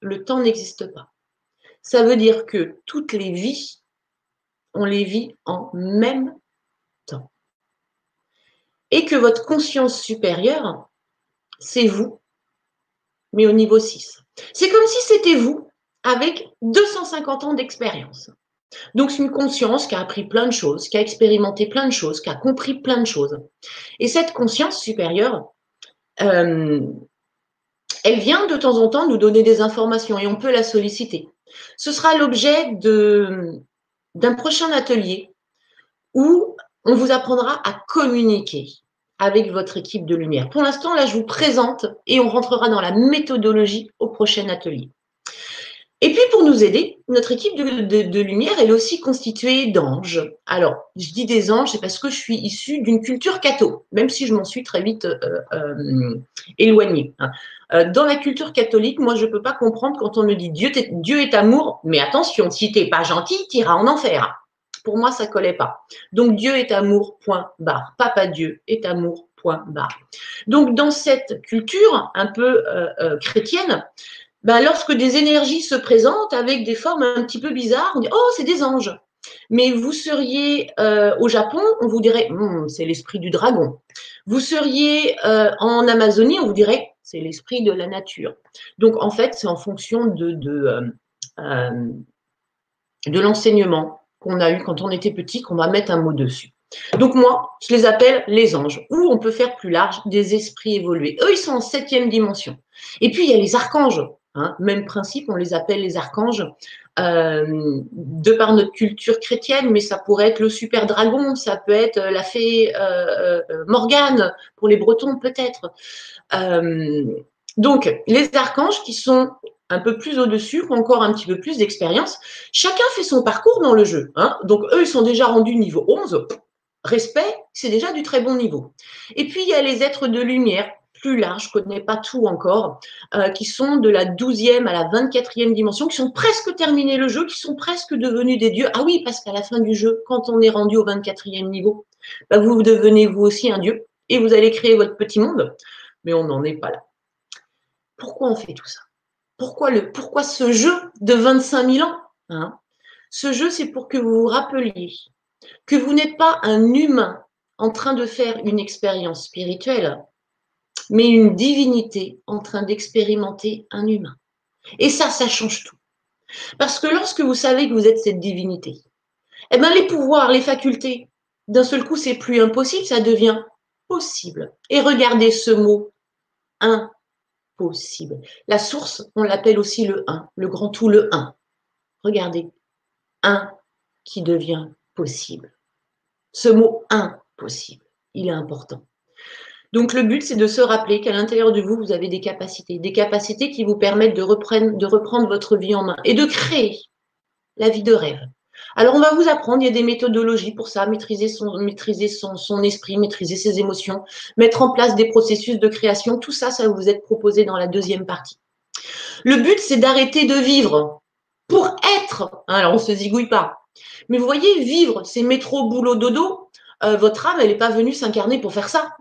le temps n'existe pas. Ça veut dire que toutes les vies, on les vit en même et que votre conscience supérieure, c'est vous, mais au niveau 6. C'est comme si c'était vous avec 250 ans d'expérience. Donc, c'est une conscience qui a appris plein de choses, qui a expérimenté plein de choses, qui a compris plein de choses. Et cette conscience supérieure, euh, elle vient de temps en temps nous donner des informations et on peut la solliciter. Ce sera l'objet d'un prochain atelier où on vous apprendra à communiquer avec votre équipe de lumière. Pour l'instant, là, je vous présente et on rentrera dans la méthodologie au prochain atelier. Et puis, pour nous aider, notre équipe de, lumière, elle est aussi constituée d'anges. Alors, je dis des anges, c'est parce que je suis issue d'une culture catho, même si je m'en suis très vite euh, euh, éloignée. Hein. Euh, dans la culture catholique, moi, je ne peux pas comprendre quand on me dit Dieu, est amour, mais attention, si tu n'es pas gentil, tu iras en enfer. Pour moi, ça collait pas. Donc Dieu est amour, point barre. Papa Dieu est amour. Donc dans cette culture un peu chrétienne, ben, lorsque des énergies se présentent avec des formes un petit peu bizarres, on dit oh c'est des anges. Mais vous seriez euh, au Japon, on vous dirait hmm, c'est l'esprit du dragon. Vous seriez en Amazonie, on vous dirait c'est l'esprit de la nature. Donc en fait, c'est en fonction de, de, de l'enseignement qu'on a eu quand on était petit qu'on va mettre un mot dessus. Donc moi, je les appelle les anges, ou on peut faire plus large, des esprits évolués. Eux, ils sont en septième dimension. Et puis, il y a les archanges. Hein. même principe, on les appelle les archanges, euh, de par notre culture chrétienne, mais ça pourrait être le super dragon, ça peut être la fée euh, euh, Morgane, pour les Bretons peut-être. donc, les archanges qui sont un peu plus au-dessus, encore un petit peu plus d'expérience. Chacun fait son parcours dans le jeu. Hein. Donc, eux, ils sont déjà rendus niveau 11. Respect, c'est déjà du très bon niveau. Et puis, il y a les êtres de lumière, plus larges, je ne connais pas tout encore, euh, qui sont de la 12e à la 24e dimension, qui sont presque terminés le jeu, qui sont presque devenus des dieux. Ah oui, parce qu'à la fin du jeu, quand on est rendu au 24e niveau, bah, vous devenez vous aussi un dieu et vous allez créer votre petit monde. Mais on n'en est pas là. Pourquoi on fait tout ça? Pourquoi, le, pourquoi ce jeu de 25 000 ans hein? Ce jeu, c'est pour que vous vous rappeliez que vous n'êtes pas un humain en train de faire une expérience spirituelle, mais une divinité en train d'expérimenter un humain. Et ça, ça change tout. Parce que lorsque vous savez que vous êtes cette divinité, eh bien, les pouvoirs, les facultés, d'un seul coup, c'est plus impossible, ça devient possible. Et regardez ce mot, un possible. La source, on l'appelle aussi le 1, le grand tout, le 1. Regardez, 1 qui devient possible. Ce mot impossible, il est important. Donc le but, c'est de se rappeler qu'à l'intérieur de vous, vous avez des capacités, des capacités qui vous permettent de reprendre, votre vie en main et de créer la vie de rêve. Alors on va vous apprendre, il y a des méthodologies pour ça, maîtriser son, esprit, maîtriser ses émotions, mettre en place des processus de création, tout ça, ça vous être proposé dans la deuxième partie. Le but, c'est d'arrêter de vivre pour être. Hein, alors on se zigouille pas. Mais vous voyez, vivre, c'est métro, boulot, dodo. Euh, votre âme, elle n'est pas venue s'incarner pour faire ça.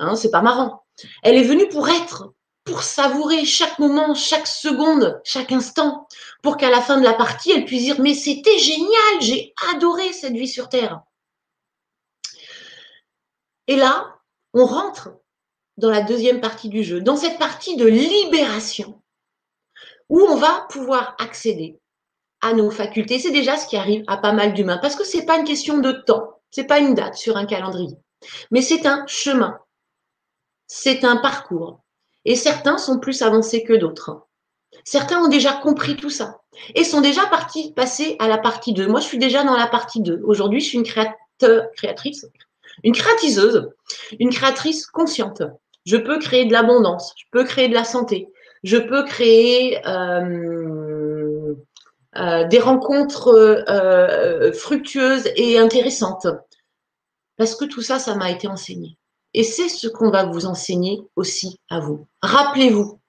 Hein, c'est pas marrant. Elle est venue pour être, pour savourer chaque moment, chaque seconde, chaque instant, pour qu'à la fin de la partie, elle puisse dire Mais c'était génial, j'ai adoré cette vie sur Terre. Et là, on rentre dans la deuxième partie du jeu, dans cette partie de libération, où on va pouvoir accéder à nos facultés. C'est déjà ce qui arrive à pas mal d'humains, parce que ce n'est pas une question de temps, ce n'est pas une date sur un calendrier, mais c'est un chemin c'est un parcours. Et certains sont plus avancés que d'autres. Certains ont déjà compris tout ça et sont déjà partis passer à la partie 2. Moi, je suis déjà dans la partie 2. Aujourd'hui, je suis une créatrice, une créatiseuse, une créatrice consciente. Je peux créer de l'abondance, je peux créer de la santé, je peux créer euh, euh, des rencontres euh, fructueuses et intéressantes. Parce que tout ça, ça m'a été enseigné. Et c'est ce qu'on va vous enseigner aussi à vous. Rappelez-vous,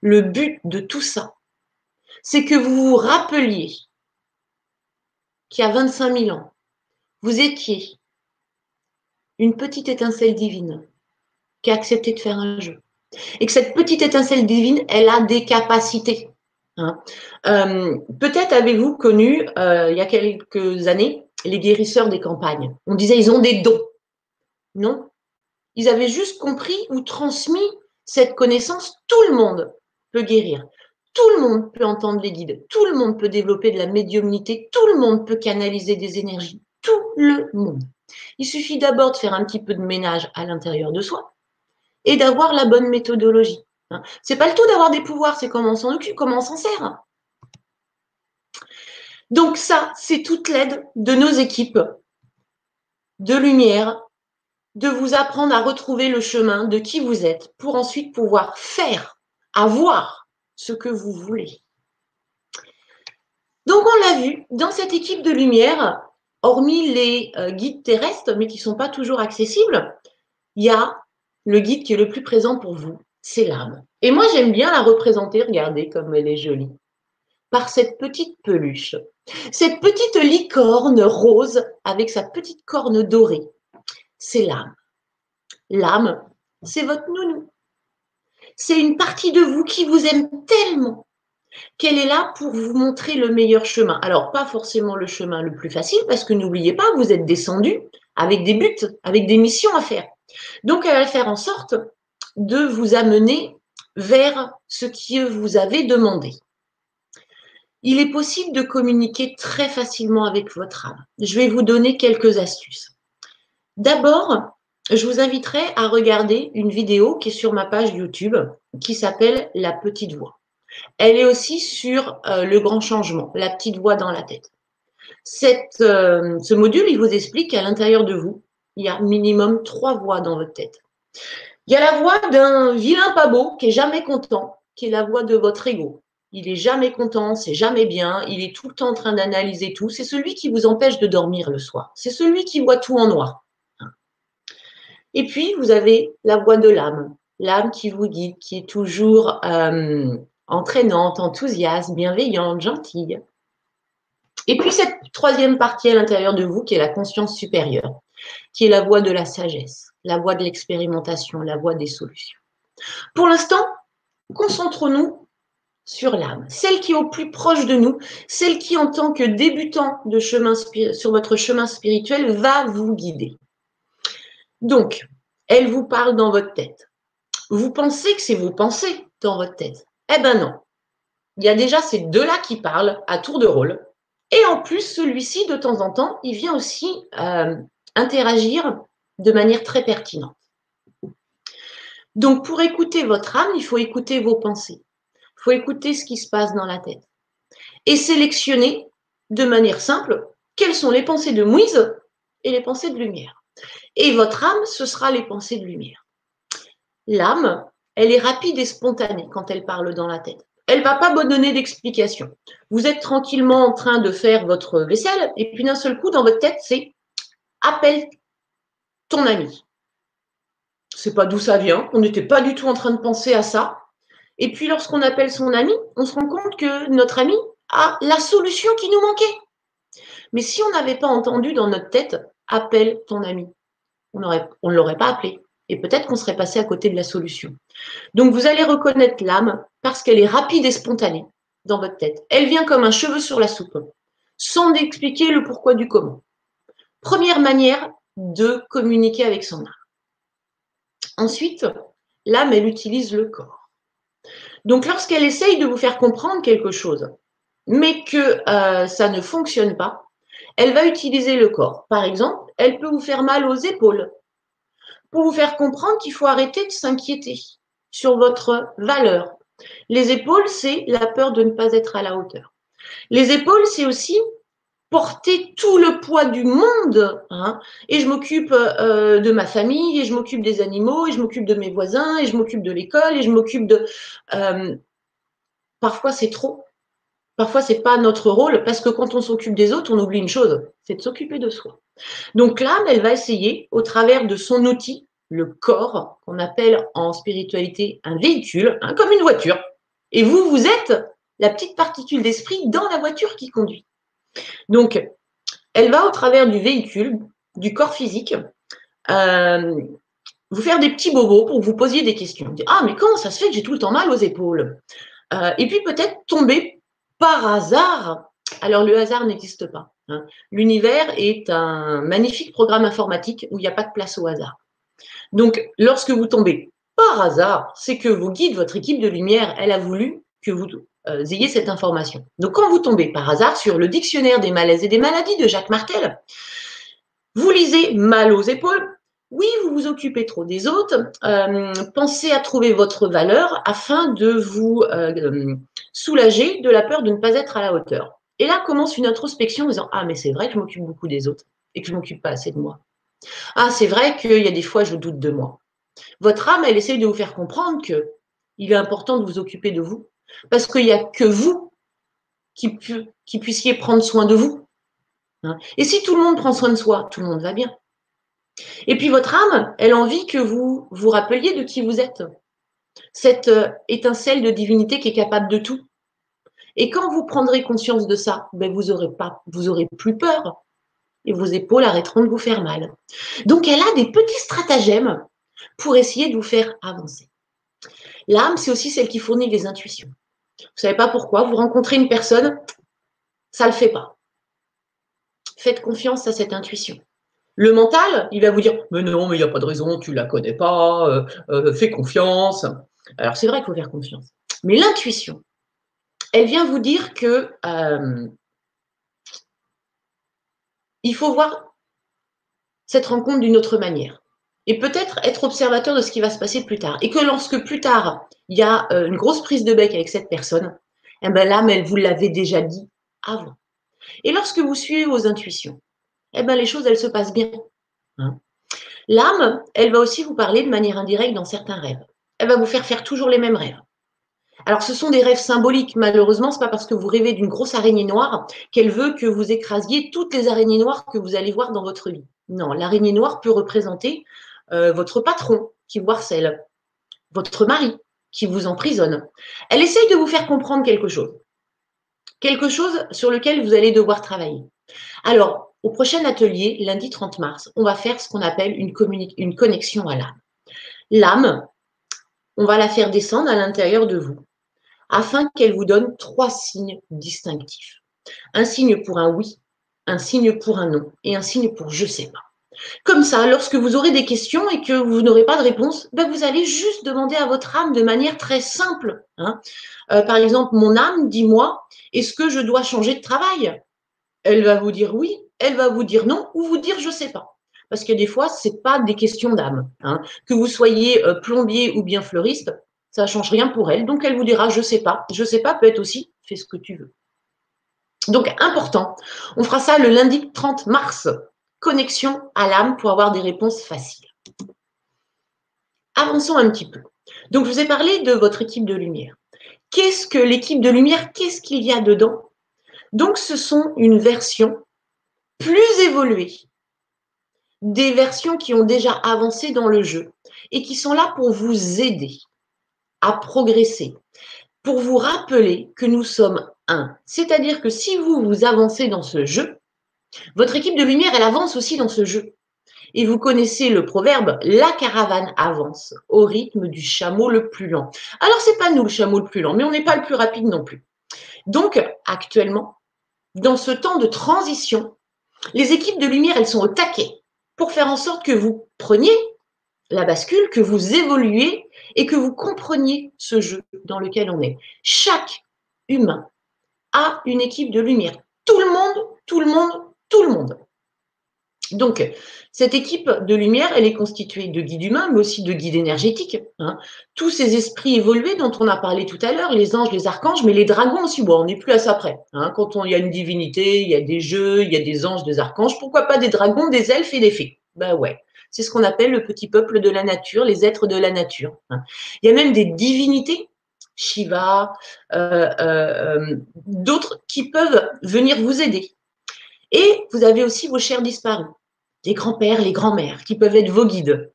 le but de tout ça, c'est que vous vous rappeliez qu'il y a 25 000 ans, vous étiez une petite étincelle divine qui a accepté de faire un jeu. Et que cette petite étincelle divine, elle a des capacités. Hein. Euh, peut-être avez-vous connu, euh, il y a quelques années, les guérisseurs des campagnes. On disait ils ont des dons. Non, ils avaient juste compris ou transmis cette connaissance. Tout le monde peut guérir. Tout le monde peut entendre les guides. Tout le monde peut développer de la médiumnité. Tout le monde peut canaliser des énergies. Tout le monde. Il suffit d'abord de faire un petit peu de ménage à l'intérieur de soi et d'avoir la bonne méthodologie. Hein. C'est pas le tout d'avoir des pouvoirs, c'est comment on s'en occupe, comment on s'en sert. Donc ça, c'est toute l'aide de nos équipes de lumière de vous apprendre à retrouver le chemin de qui vous êtes pour ensuite pouvoir faire, avoir ce que vous voulez. Donc on l'a vu, dans cette équipe de lumière, hormis les euh, guides terrestres, mais qui ne sont pas toujours accessibles, il y a le guide qui est le plus présent pour vous, c'est l'âme. Et moi j'aime bien la représenter, regardez comme elle est jolie, par cette petite peluche, cette petite licorne rose avec sa petite corne dorée c'est l'âme. L'âme, c'est votre nounou. C'est une partie de vous qui vous aime tellement qu'elle est là pour vous montrer le meilleur chemin. Alors, pas forcément le chemin le plus facile, parce que n'oubliez pas, vous êtes descendu avec des buts, avec des missions à faire. Donc, elle va faire en sorte de vous amener vers ce que vous avez demandé. Il est possible de communiquer très facilement avec votre âme. Je vais vous donner quelques astuces. D'abord, je vous inviterai à regarder une vidéo qui est sur ma page YouTube qui s'appelle La petite voix. Elle est aussi sur euh, le grand changement, la petite voix dans la tête. Euh, ce module, il vous explique qu'à l'intérieur de vous, il y a minimum trois voix dans votre tête. Il y a la voix d'un vilain pas beau qui est jamais content, qui est la voix de votre ego. Il est jamais content, c'est jamais bien, il est tout le temps en train d'analyser tout. C'est celui qui vous empêche de dormir le soir. C'est celui qui voit tout en noir. Et puis, vous avez la voix de l'âme, l'âme qui vous guide, qui est toujours euh, entraînante, enthousiaste, bienveillante, gentille. Et puis, cette troisième partie à l'intérieur de vous, qui est la conscience supérieure, qui est la voix de la sagesse, la voix de l'expérimentation, la voix des solutions. Pour l'instant, concentrons-nous sur l'âme, celle qui est au plus proche de nous, celle qui, en tant que débutant de chemin sur votre chemin spirituel, va vous guider. Donc, elle vous parle dans votre tête. Vous pensez que c'est vos pensées dans votre tête. Eh ben non. Il y a déjà ces deux-là qui parlent à tour de rôle. Et en plus, celui-ci, de temps en temps, il vient aussi euh, interagir de manière très pertinente. Donc, pour écouter votre âme, il faut écouter vos pensées. Il faut écouter ce qui se passe dans la tête. Et sélectionner de manière simple quelles sont les pensées de Moïse et les pensées de lumière. Et votre âme, ce sera les pensées de lumière. L'âme, elle est rapide et spontanée quand elle parle dans la tête. Elle va pas donner d'explication. Vous êtes tranquillement en train de faire votre vaisselle et puis d'un seul coup, dans votre tête, c'est appelle ton ami. C'est pas d'où ça vient. On n'était pas du tout en train de penser à ça. Et puis, lorsqu'on appelle son ami, on se rend compte que notre ami a la solution qui nous manquait. Mais si on n'avait pas entendu dans notre tête, appelle ton ami, on ne l'aurait pas appelé. Et peut-être qu'on serait passé à côté de la solution. Donc, vous allez reconnaître l'âme parce qu'elle est rapide et spontanée dans votre tête. Elle vient comme un cheveu sur la soupe, sans expliquer le pourquoi du comment. Première manière de communiquer avec son âme. Ensuite, l'âme, elle utilise le corps. Donc, lorsqu'elle essaye de vous faire comprendre quelque chose, mais que euh, ça ne fonctionne pas, elle va utiliser le corps. Par exemple, elle peut vous faire mal aux épaules pour vous faire comprendre qu'il faut arrêter de s'inquiéter sur votre valeur. Les épaules, c'est la peur de ne pas être à la hauteur. Les épaules, c'est aussi porter tout le poids du monde. Hein, et je m'occupe euh, de ma famille, et je m'occupe des animaux, et je m'occupe de mes voisins, et je m'occupe de l'école, et je m'occupe de... Euh, parfois, c'est trop. Parfois, c'est pas notre rôle, parce que quand on s'occupe des autres, on oublie une chose, c'est de s'occuper de soi. Donc l'âme, elle va essayer, au travers de son outil, le corps, qu'on appelle en spiritualité un véhicule, hein, comme une voiture. Et vous, vous êtes la petite particule d'esprit dans la voiture qui conduit. Donc, elle va au travers du véhicule, du corps physique, euh, vous faire des petits bobos pour que vous posiez des questions. Ah, mais comment ça se fait que j'ai tout le temps mal aux épaules? Euh, Et puis peut-être tomber par hasard. Alors, le hasard n'existe pas. Hein. L'univers est un magnifique programme informatique où il n'y a pas de place au hasard. Donc, lorsque vous tombez par hasard, c'est que vos guides, votre équipe de lumière, elle a voulu que vous euh, ayez cette information. Donc, quand vous tombez par hasard sur le dictionnaire des malaises et des maladies de Jacques Martel, vous lisez mal aux épaules. Oui, vous vous occupez trop des autres. Euh, pensez à trouver votre valeur afin de vous euh, soulager de la peur de ne pas être à la hauteur. Et là commence une introspection en disant Ah, mais c'est vrai que je m'occupe beaucoup des autres et que je ne m'occupe pas assez de moi. Ah, c'est vrai qu'il y a des fois, je doute de moi. Votre âme, elle essaye de vous faire comprendre que il est important de vous occuper de vous parce qu'il n'y a que vous qui, puissiez prendre soin de vous. Hein. Et si tout le monde prend soin de soi, tout le monde va bien. Et puis votre âme, elle envie que vous vous rappeliez de qui vous êtes. Cette euh, étincelle de divinité qui est capable de tout. Et quand vous prendrez conscience de ça, ben vous aurez pas, vous aurez plus peur et vos épaules arrêteront de vous faire mal. Donc elle a des petits stratagèmes pour essayer de vous faire avancer. L'âme, c'est aussi celle qui fournit les intuitions. Vous ne savez pas pourquoi, vous rencontrez une personne, ça ne le fait pas. Faites confiance à cette intuition. Le mental, il va vous dire Mais non, mais il n'y a pas de raison, tu ne la connais pas, euh, euh, fais confiance. Alors c'est vrai qu'il faut faire confiance. Mais l'intuition, elle vient vous dire que euh, il faut voir cette rencontre d'une autre manière. Et peut-être être observateur de ce qui va se passer plus tard. Et que lorsque plus tard, il y a une grosse prise de bec avec cette personne, eh ben l'âme, elle vous l'avait déjà dit avant. Et lorsque vous suivez vos intuitions, eh ben les choses, elles se passent bien. Hein. L'âme, elle va aussi vous parler de manière indirecte dans certains rêves. Elle va vous faire faire toujours les mêmes rêves. Alors, ce sont des rêves symboliques. Malheureusement, c'est pas parce que vous rêvez d'une grosse araignée noire qu'elle veut que vous écrasiez toutes les araignées noires que vous allez voir dans votre vie. Non, l'araignée noire peut représenter euh, votre patron qui vous harcèle, votre mari qui vous emprisonne. Elle essaye de vous faire comprendre quelque chose. Quelque chose sur lequel vous allez devoir travailler. Alors, au prochain atelier, lundi 30 mars, on va faire ce qu'on appelle une, connexion à l'âme. L'âme, on va la faire descendre à l'intérieur de vous afin qu'elle vous donne trois signes distinctifs. Un signe pour un oui, un signe pour un non et un signe pour je sais pas. Comme ça, lorsque vous aurez des questions et que vous n'aurez pas de réponse, ben vous allez juste demander à votre âme de manière très simple. Hein. Euh, par exemple, mon âme, dis-moi, est-ce que je dois changer de travail? Elle va vous dire oui, elle va vous dire non ou vous dire je sais pas. parce que des fois, ce n'est pas des questions d'âme. Hein. Que vous soyez euh, plombier ou bien fleuriste, ça ne change rien pour elle. Donc, elle vous dira, je ne sais pas. Je ne sais pas peut être aussi, fais ce que tu veux. Donc, important, on fera ça le lundi 30 mars. Connexion à l'âme pour avoir des réponses faciles. Avançons un petit peu. Donc, je vous ai parlé de votre équipe de lumière. Qu'est-ce que l'équipe de lumière Qu'est-ce qu'il y a dedans? Donc, ce sont une version plus évoluée des versions qui ont déjà avancé dans le jeu et qui sont là pour vous aider à progresser, pour vous rappeler que nous sommes un. C'est-à-dire que si vous vous avancez dans ce jeu, votre équipe de lumière, elle avance aussi dans ce jeu. Et vous connaissez le proverbe, la caravane avance au rythme du chameau le plus lent. Alors, c'est pas nous le chameau le plus lent, mais on n'est pas le plus rapide non plus. Donc, actuellement, dans ce temps de transition, les équipes de lumière, elles sont au taquet pour faire en sorte que vous preniez la bascule, que vous évoluiez et que vous compreniez ce jeu dans lequel on est. Chaque humain a une équipe de lumière. Tout le monde, tout le monde, tout le monde. Donc, cette équipe de lumière, elle est constituée de guides humains, mais aussi de guides énergétiques. Hein. Tous ces esprits évolués dont on a parlé tout à l'heure, les anges, les archanges, mais les dragons aussi. Bon, on n'est plus à ça près. Hein. Quand il y a une divinité, il y a des jeux, il y a des anges, des archanges. Pourquoi pas des dragons, des elfes et des fées? Ben ouais. C'est ce qu'on appelle le petit peuple de la nature, les êtres de la nature. Hein. Il y a même des divinités Shiva, euh, euh, d'autres qui peuvent venir vous aider. Et vous avez aussi vos chers disparus les grands-pères, les grands-mères, qui peuvent être vos guides.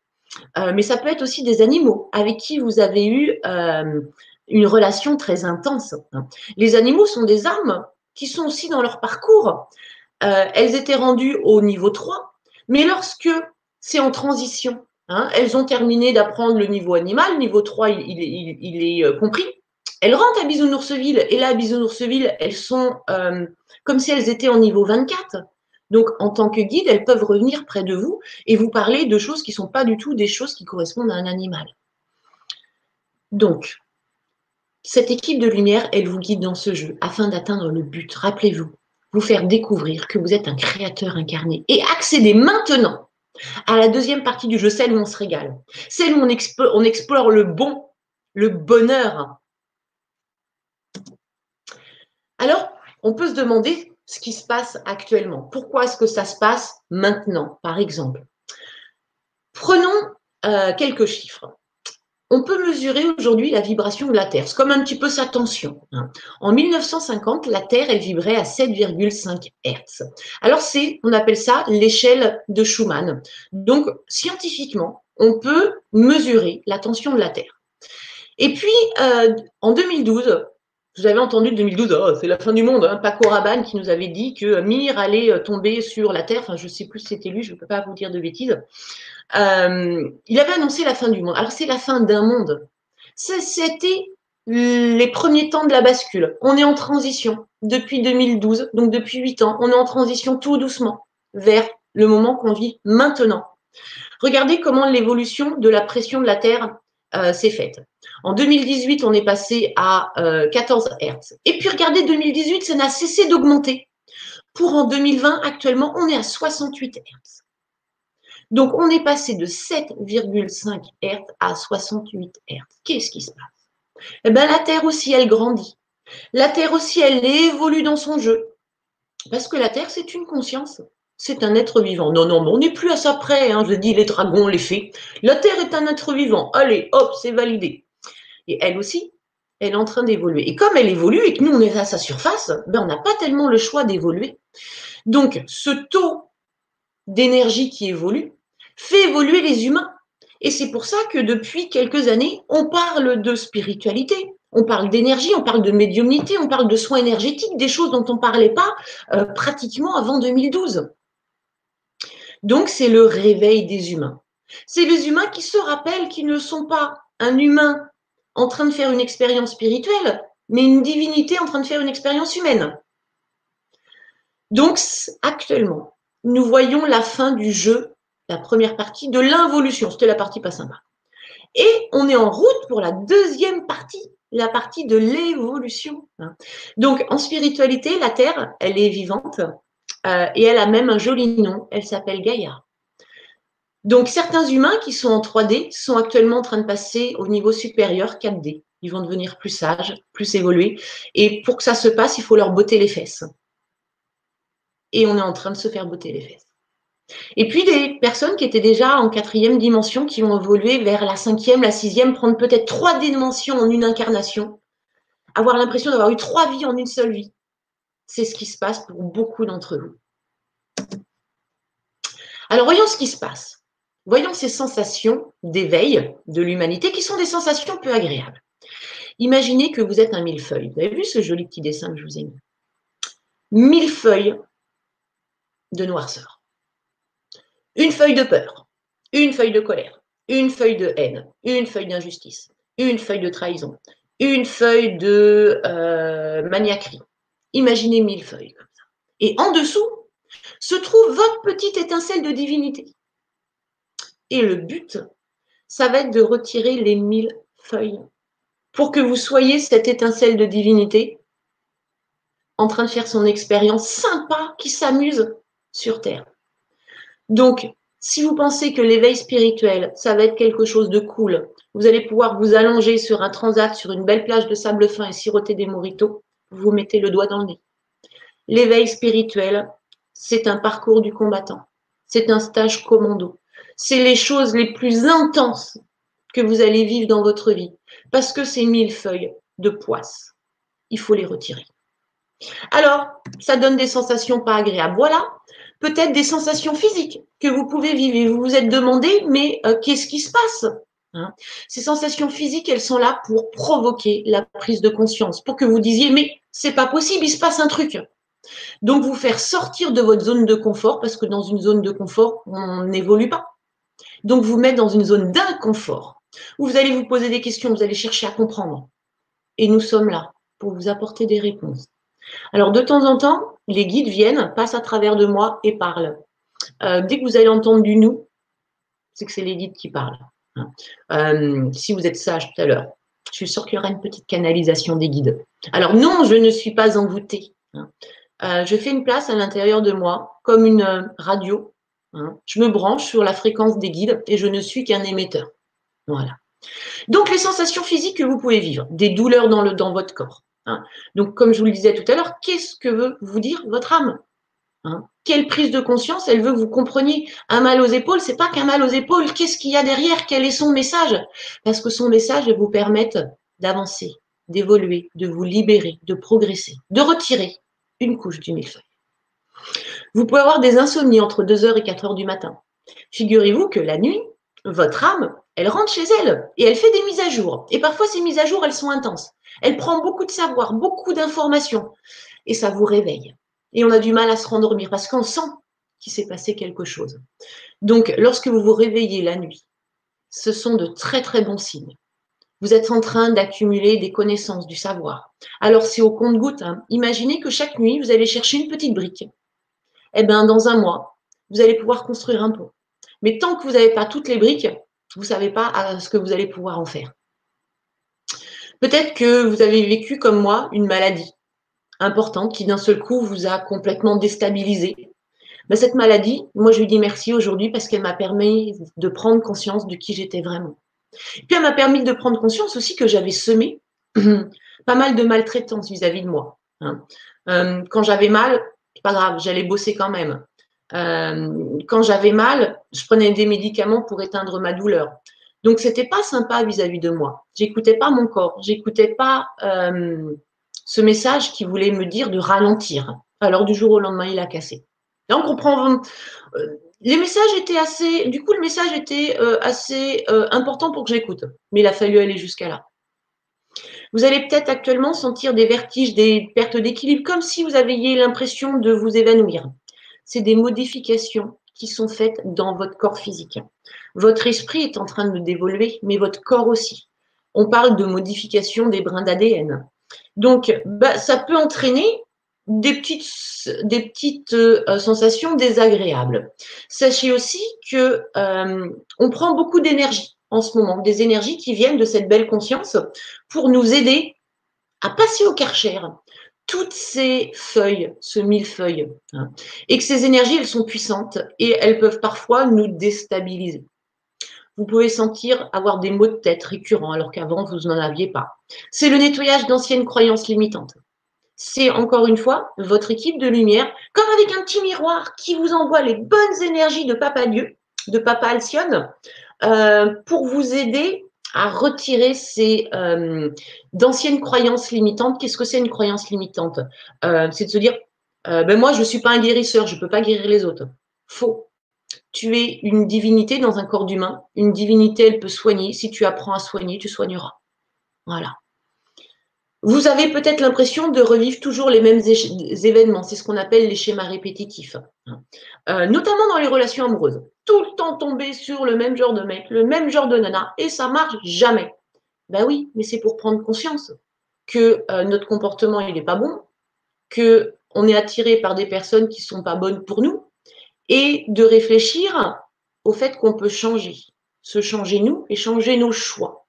Euh, mais ça peut être aussi des animaux avec qui vous avez eu euh, une relation très intense. Les animaux sont des âmes qui sont aussi dans leur parcours. Euh, elles étaient rendues au niveau 3, mais lorsque c'est en transition, hein, elles ont terminé d'apprendre le niveau animal, niveau 3, il, il est compris. Elles rentrent à Bisounourseville, et là, à Bisounourseville, elles sont comme si elles étaient en niveau 24. Donc, en tant que guide, elles peuvent revenir près de vous et vous parler de choses qui ne sont pas du tout des choses qui correspondent à un animal. Donc, cette équipe de lumière, elle vous guide dans ce jeu afin d'atteindre le but. Rappelez-vous, vous faire découvrir que vous êtes un créateur incarné et accéder maintenant à la deuxième partie du jeu, celle où on se régale, celle où on explore, on explore le bon, le bonheur. Alors, on peut se demander ce qui se passe actuellement. Pourquoi est-ce que ça se passe maintenant, par exemple? Prenons euh, quelques chiffres. On peut mesurer aujourd'hui la vibration de la Terre. C'est comme un petit peu sa tension. Hein. En 1950, la Terre, elle vibrait à 7,5 Hertz. Alors, c'est, on appelle ça l'échelle de Schumann. Donc, scientifiquement, on peut mesurer la tension de la Terre. Et puis, euh, en 2012, vous avez entendu 2012, oh, c'est la fin du monde. Hein. Paco Rabanne qui nous avait dit que Mir allait euh, tomber sur la Terre. Enfin, je ne sais plus si c'était lui, je ne peux pas vous dire de bêtises. Euh, il avait annoncé la fin du monde. Alors, c'est la fin d'un monde. C'était les premiers temps de la bascule. On est en transition depuis 2012, donc depuis 8 ans. On est en transition tout doucement vers le moment qu'on vit maintenant. Regardez comment l'évolution de la pression de la Terre euh, s'est faite. En 2018, on est passé à 14 euh, Hertz. Et puis regardez, 2018, ça n'a cessé d'augmenter. Pour en 2020, actuellement, on est à 68 Hertz. Donc, on est passé de 7,5 Hertz à 68 Hertz. Qu'est-ce qui se passe? Eh bien, la Terre aussi, elle grandit. La Terre aussi, elle évolue dans son jeu. Parce que la Terre, c'est une conscience c'est un être vivant. Non, non, mais on n'est plus à ça près. Hein, je dis les dragons, les fées. La Terre est un être vivant. Allez, hop, c'est validé. Et elle aussi, elle est en train d'évoluer. Et comme elle évolue et que nous, on est à sa surface, ben, on n'a pas tellement le choix d'évoluer. Donc, ce taux d'énergie qui évolue fait évoluer les humains. Et c'est pour ça que depuis quelques années, on parle de spiritualité, on parle d'énergie, on parle de médiumnité, on parle de soins énergétiques, des choses dont on ne parlait pas euh, pratiquement avant 2012. Donc, c'est le réveil des humains. C'est les humains qui se rappellent qu'ils ne sont pas un humain en train de faire une expérience spirituelle, mais une divinité en train de faire une expérience humaine. Donc, actuellement, nous voyons la fin du jeu, la première partie de l'involution. C'était la partie pas sympa. Et on est en route pour la deuxième partie, la partie de l'évolution. Donc, en spiritualité, la Terre, elle est vivante, euh, et elle a même un joli nom, elle s'appelle Gaïa. Donc, certains humains qui sont en 3D sont actuellement en train de passer au niveau supérieur 4D. Ils vont devenir plus sages, plus évolués. Et pour que ça se passe, il faut leur botter les fesses. Et on est en train de se faire botter les fesses. Et puis des personnes qui étaient déjà en quatrième dimension, qui ont évolué vers la cinquième, la sixième, prendre peut-être trois dimensions en une incarnation, avoir l'impression d'avoir eu trois vies en une seule vie. C'est ce qui se passe pour beaucoup d'entre vous. Alors voyons ce qui se passe. Voyons ces sensations d'éveil de l'humanité qui sont des sensations peu agréables. Imaginez que vous êtes un millefeuille. Vous avez vu ce joli petit dessin que je vous ai mis? Mille feuilles de noirceur. Une feuille de peur, une feuille de colère, une feuille de haine, une feuille d'injustice, une feuille de trahison, une feuille de euh, maniaquerie. Imaginez mille feuilles comme ça. Et en dessous se trouve votre petite étincelle de divinité. Et le but, ça va être de retirer les mille feuilles pour que vous soyez cette étincelle de divinité en train de faire son expérience sympa qui s'amuse sur Terre. Donc, si vous pensez que l'éveil spirituel, ça va être quelque chose de cool, vous allez pouvoir vous allonger sur un transat, sur une belle plage de sable fin et siroter des moritos, vous mettez le doigt dans le nez. L'éveil spirituel, c'est un parcours du combattant. C'est un stage commando. C'est les choses les plus intenses que vous allez vivre dans votre vie. Parce que c'est mille feuilles de poisse. Il faut les retirer. Alors, ça donne des sensations pas agréables. Voilà, peut-être des sensations physiques que vous pouvez vivre. vous vous êtes demandé, mais euh, qu'est-ce qui se passe? Hein Ces sensations physiques, elles sont là pour provoquer la prise de conscience, pour que vous disiez, mais c'est pas possible, il se passe un truc. Donc, vous faire sortir de votre zone de confort, parce que dans une zone de confort, on n'évolue pas. Donc, vous mettre dans une zone d'inconfort, où vous allez vous poser des questions, vous allez chercher à comprendre. Et nous sommes là pour vous apporter des réponses. Alors, de temps en temps, les guides viennent, passent à travers de moi et parlent. Euh, dès que vous allez entendre du nous, c'est que c'est les guides qui parlent. Euh, si vous êtes sage tout à l'heure, je suis sûre qu'il y aura une petite canalisation des guides. Alors non, je ne suis pas envoûtée. Hein. Euh, je fais une place à l'intérieur de moi, comme une radio. Hein. Je me branche sur la fréquence des guides et je ne suis qu'un émetteur. Voilà. Donc les sensations physiques que vous pouvez vivre, des douleurs dans, le, dans votre corps, Hein. Donc, comme je vous le disais tout à l'heure, qu'est-ce que veut vous dire votre âme? Hein Quelle prise de conscience elle veut que vous compreniez Un mal aux épaules, c'est pas qu'un mal aux épaules. Qu'est-ce qu'il y a derrière? Quel est son message? Parce que son message va vous permettre d'avancer, d'évoluer, de vous libérer, de progresser, de retirer une couche du millefeuille. Vous pouvez avoir des insomnies entre 2h et 4h du matin. Figurez-vous que la nuit, votre âme, elle rentre chez elle et elle fait des mises à jour. Et parfois, ces mises à jour, elles sont intenses. Elle prend beaucoup de savoir, beaucoup d'informations et ça vous réveille. Et on a du mal à se rendormir parce qu'on sent qu'il s'est passé quelque chose. Donc, lorsque vous vous réveillez la nuit, ce sont de très très bons signes. Vous êtes en train d'accumuler des connaissances, du savoir. Alors, c'est au compte-goutte. Hein. Imaginez que chaque nuit, vous allez chercher une petite brique. Eh bien, dans un mois, vous allez pouvoir construire un pont. Mais tant que vous n'avez pas toutes les briques, vous ne savez pas ce que vous allez pouvoir en faire. Peut-être que vous avez vécu comme moi une maladie importante qui d'un seul coup vous a complètement déstabilisé. Mais cette maladie, moi je lui dis merci aujourd'hui parce qu'elle m'a permis de prendre conscience de qui j'étais vraiment. puis elle m'a permis de prendre conscience aussi que j'avais semé [clears throat] pas mal de maltraitance vis-à-vis de moi. Hein. Euh, quand j'avais mal, pas grave, j'allais bosser quand même. Euh, quand j'avais mal, je prenais des médicaments pour éteindre ma douleur. Donc, c'était pas sympa vis-à-vis de moi. J'écoutais pas mon corps. J'écoutais pas euh, ce message qui voulait me dire de ralentir. Alors, du jour au lendemain, il a cassé. Là, on comprend. Euh, les messages étaient assez. Du coup, le message était euh, assez important pour que j'écoute. Mais il a fallu aller jusqu'à là. Vous allez peut-être actuellement sentir des vertiges, des pertes d'équilibre, comme si vous aviez l'impression de vous évanouir. C'est des modifications qui sont faites dans votre corps physique. Votre esprit est en train d'évoluer, mais votre corps aussi. On parle de modification des brins d'ADN. Donc, bah, ça peut entraîner des petites, des petites euh, sensations désagréables. Sachez aussi que euh, on prend beaucoup d'énergie en ce moment, des énergies qui viennent de cette belle conscience pour nous aider à passer au karcher, toutes ces feuilles, ce millefeuille, hein, et que ces énergies, elles sont puissantes et elles peuvent parfois nous déstabiliser. Vous pouvez sentir avoir des maux de tête récurrents alors qu'avant, vous n'en aviez pas. C'est le nettoyage d'anciennes croyances limitantes. C'est encore une fois votre équipe de lumière, comme avec un petit miroir qui vous envoie les bonnes énergies de Papa Dieu, de Papa Alcyone, euh, pour vous aider à retirer ces euh, d'anciennes croyances limitantes. Qu'est-ce que c'est une croyance limitante? Euh, C'est de se dire, ben moi je ne suis pas un guérisseur, je ne peux pas guérir les autres. Faux. Tu es une divinité dans un corps d'humain. Une divinité, elle peut soigner. Si tu apprends à soigner, tu soigneras. Voilà. Vous avez peut-être l'impression de revivre toujours les mêmes événements. C'est ce qu'on appelle les schémas répétitifs. Euh, notamment dans les relations amoureuses. Tout le temps tomber sur le même genre de mec, le même genre de nana, et ça marche jamais. Ben oui, mais c'est pour prendre conscience que euh, notre comportement, il n'est pas bon, que on est attiré par des personnes qui ne sont pas bonnes pour nous, et de réfléchir au fait qu'on peut changer, se changer nous et changer nos choix.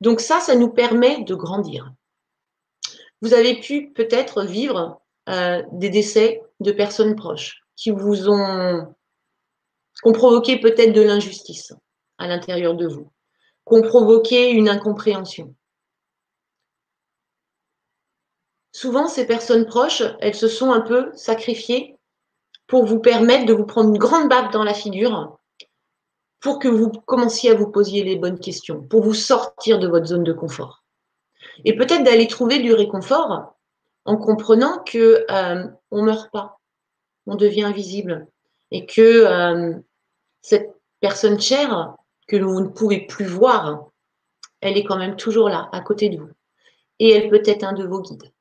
Donc ça, ça nous permet de grandir. Vous avez pu peut-être vivre euh, des décès de personnes proches qui vous ont, ont provoqué peut-être de l'injustice à l'intérieur de vous, qui ont provoqué une incompréhension. Souvent, ces personnes proches, elles se sont un peu sacrifiées pour vous permettre de vous prendre une grande baffe dans la figure pour que vous commenciez à vous poser les bonnes questions, pour vous sortir de votre zone de confort. Et peut-être d'aller trouver du réconfort en comprenant que euh, on meurt pas, on devient invisible et que euh, cette personne chère que vous ne pouvez plus voir, elle est quand même toujours là, à côté de vous. Et elle peut être un de vos guides.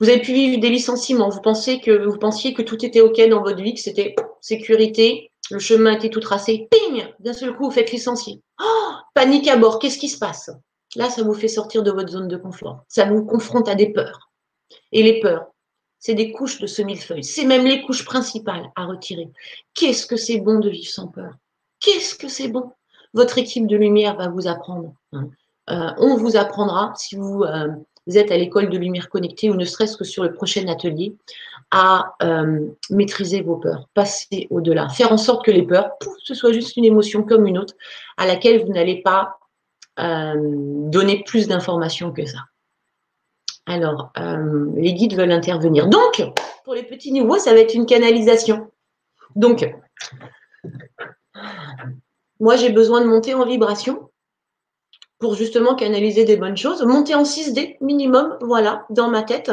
Vous avez pu vivre des licenciements. Vous pensiez que tout était ok dans votre vie, que c'était sécurité, le chemin était tout tracé. Ping D'un seul coup, vous faites licencier. Oh panique à bord. Qu'est-ce qui se passe? Là, ça vous fait sortir de votre zone de confort. Ça vous confronte à des peurs. Et les peurs, c'est des couches de ce millefeuille. C'est même les couches principales à retirer. Qu'est-ce que c'est bon de vivre sans peur? Qu'est-ce que c'est bon? Votre équipe de lumière va vous apprendre. Hein. Euh, on vous apprendra si vous euh, vous êtes à l'école de lumière connectée ou ne serait-ce que sur le prochain atelier, à euh, maîtriser vos peurs, passer au-delà, faire en sorte que les peurs, ce soit juste une émotion comme une autre, à laquelle vous n'allez pas euh, donner plus d'informations que ça. Alors, euh, les guides veulent intervenir. Donc, pour les petits niveaux, ça va être une canalisation. Donc, moi, j'ai besoin de monter en vibration pour justement canaliser des bonnes choses, monter en 6D minimum, voilà, dans ma tête,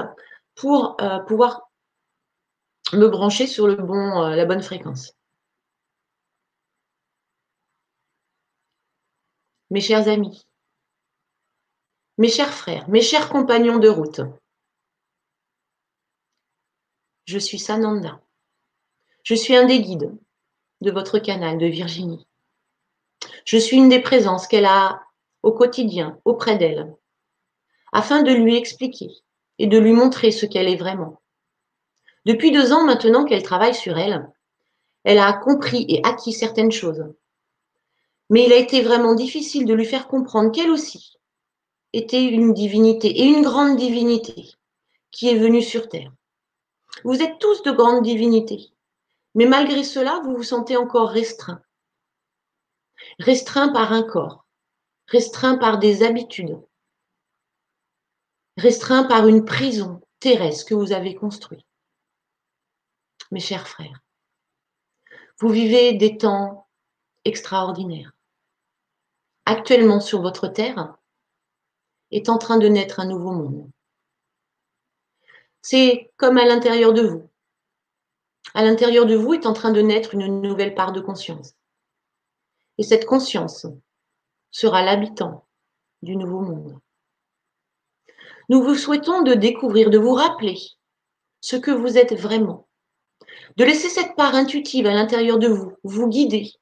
pour euh, pouvoir me brancher sur le bon, euh, la bonne fréquence. Mes chers amis, mes chers frères, mes chers compagnons de route, je suis Sananda. Je suis un des guides de votre canal de Virginie. Je suis une des présences qu'elle a au quotidien auprès d'elle, afin de lui expliquer et de lui montrer ce qu'elle est vraiment. Depuis deux ans maintenant qu'elle travaille sur elle, elle a compris et acquis certaines choses. Mais il a été vraiment difficile de lui faire comprendre qu'elle aussi était une divinité et une grande divinité qui est venue sur Terre. Vous êtes tous de grandes divinités, mais malgré cela, vous vous sentez encore restreint. Restreint par un corps, restreint par des habitudes, restreint par une prison terrestre que vous avez construite. Mes chers frères, vous vivez des temps extraordinaires. Actuellement sur votre terre est en train de naître un nouveau monde. C'est comme à l'intérieur de vous. À l'intérieur de vous est en train de naître une nouvelle part de conscience. Et cette conscience sera l'habitant du nouveau monde. Nous vous souhaitons de découvrir, de vous rappeler ce que vous êtes vraiment, de laisser cette part intuitive à l'intérieur de vous vous guider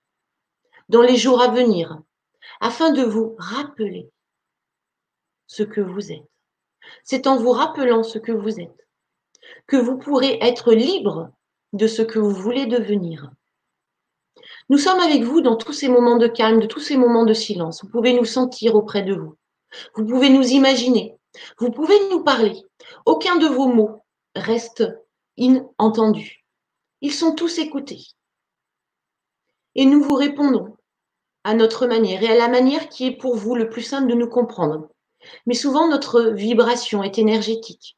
dans les jours à venir, afin de vous rappeler ce que vous êtes. C'est en vous rappelant ce que vous êtes que vous pourrez être libre de ce que vous voulez devenir. Nous sommes avec vous dans tous ces moments de calme, de tous ces moments de silence. Vous pouvez nous sentir auprès de vous. Vous pouvez nous imaginer. Vous pouvez nous parler. Aucun de vos mots reste inentendu. Ils sont tous écoutés. Et nous vous répondons à notre manière et à la manière qui est pour vous le plus simple de nous comprendre. Mais souvent, notre vibration est énergétique.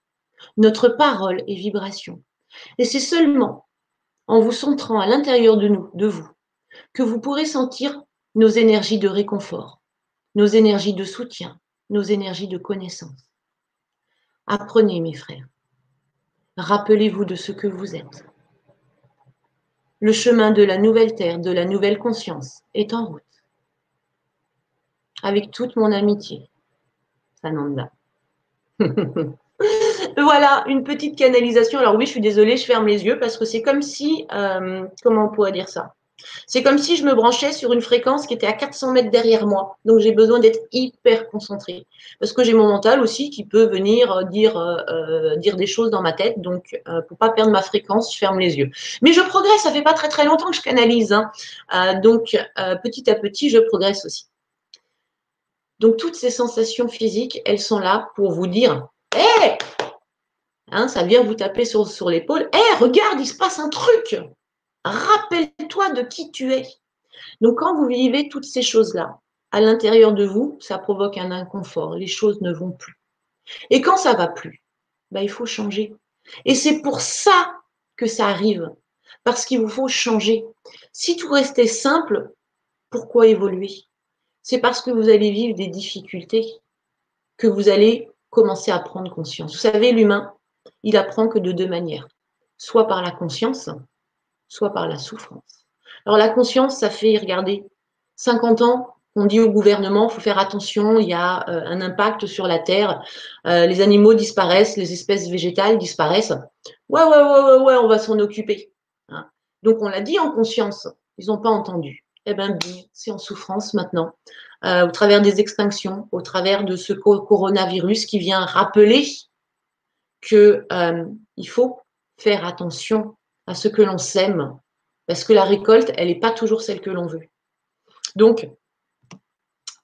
Notre parole est vibration. Et c'est seulement en vous centrant à l'intérieur de nous, de vous, que vous pourrez sentir nos énergies de réconfort, nos énergies de soutien, nos énergies de connaissance. Apprenez, mes frères. Rappelez-vous de ce que vous êtes. Le chemin de la nouvelle terre, de la nouvelle conscience est en route. Avec toute mon amitié, Sananda. [laughs] voilà, une petite canalisation. Alors oui, je suis désolée, je ferme les yeux parce que c'est comme si, euh, comment on pourrait dire ça? C'est comme si je me branchais sur une fréquence qui était à 400 mètres derrière moi. Donc j'ai besoin d'être hyper concentrée. Parce que j'ai mon mental aussi qui peut venir euh, dire, euh, dire des choses dans ma tête. Donc pour pas perdre ma fréquence, je ferme les yeux. Mais je progresse, ça fait pas très très longtemps que je canalise. Hein. donc petit à petit, je progresse aussi. Donc toutes ces sensations physiques, elles sont là pour vous dire Hé hein, Ça vient vous taper sur, sur l'épaule. Hé, regarde, il se passe un truc Rappelle-toi de qui tu es. Donc, quand vous vivez toutes ces choses-là, à l'intérieur de vous, ça provoque un inconfort. Les choses ne vont plus. Et quand ça va plus, bah, il faut changer. Et c'est pour ça que ça arrive. Parce qu'il vous faut changer. Si tout restait simple, pourquoi évoluer? C'est parce que vous allez vivre des difficultés que vous allez commencer à prendre conscience. Vous savez, l'humain, il apprend que de deux manières, soit par la conscience, soit par la souffrance. Alors la conscience, ça fait, regardez, 50 ans, on dit au gouvernement, faut faire attention, il y a euh, un impact sur la Terre, euh, les animaux disparaissent, les espèces végétales disparaissent. Ouais, ouais, ouais, ouais, ouais on va s'en occuper. Hein. Donc on l'a dit en conscience, ils n'ont pas entendu. Eh bien, c'est en souffrance maintenant. Euh, au travers des extinctions, au travers de ce coronavirus qui vient rappeler qu'il faut faire attention à ce que l'on sème, parce que la récolte, elle n'est pas toujours celle que l'on veut. Donc,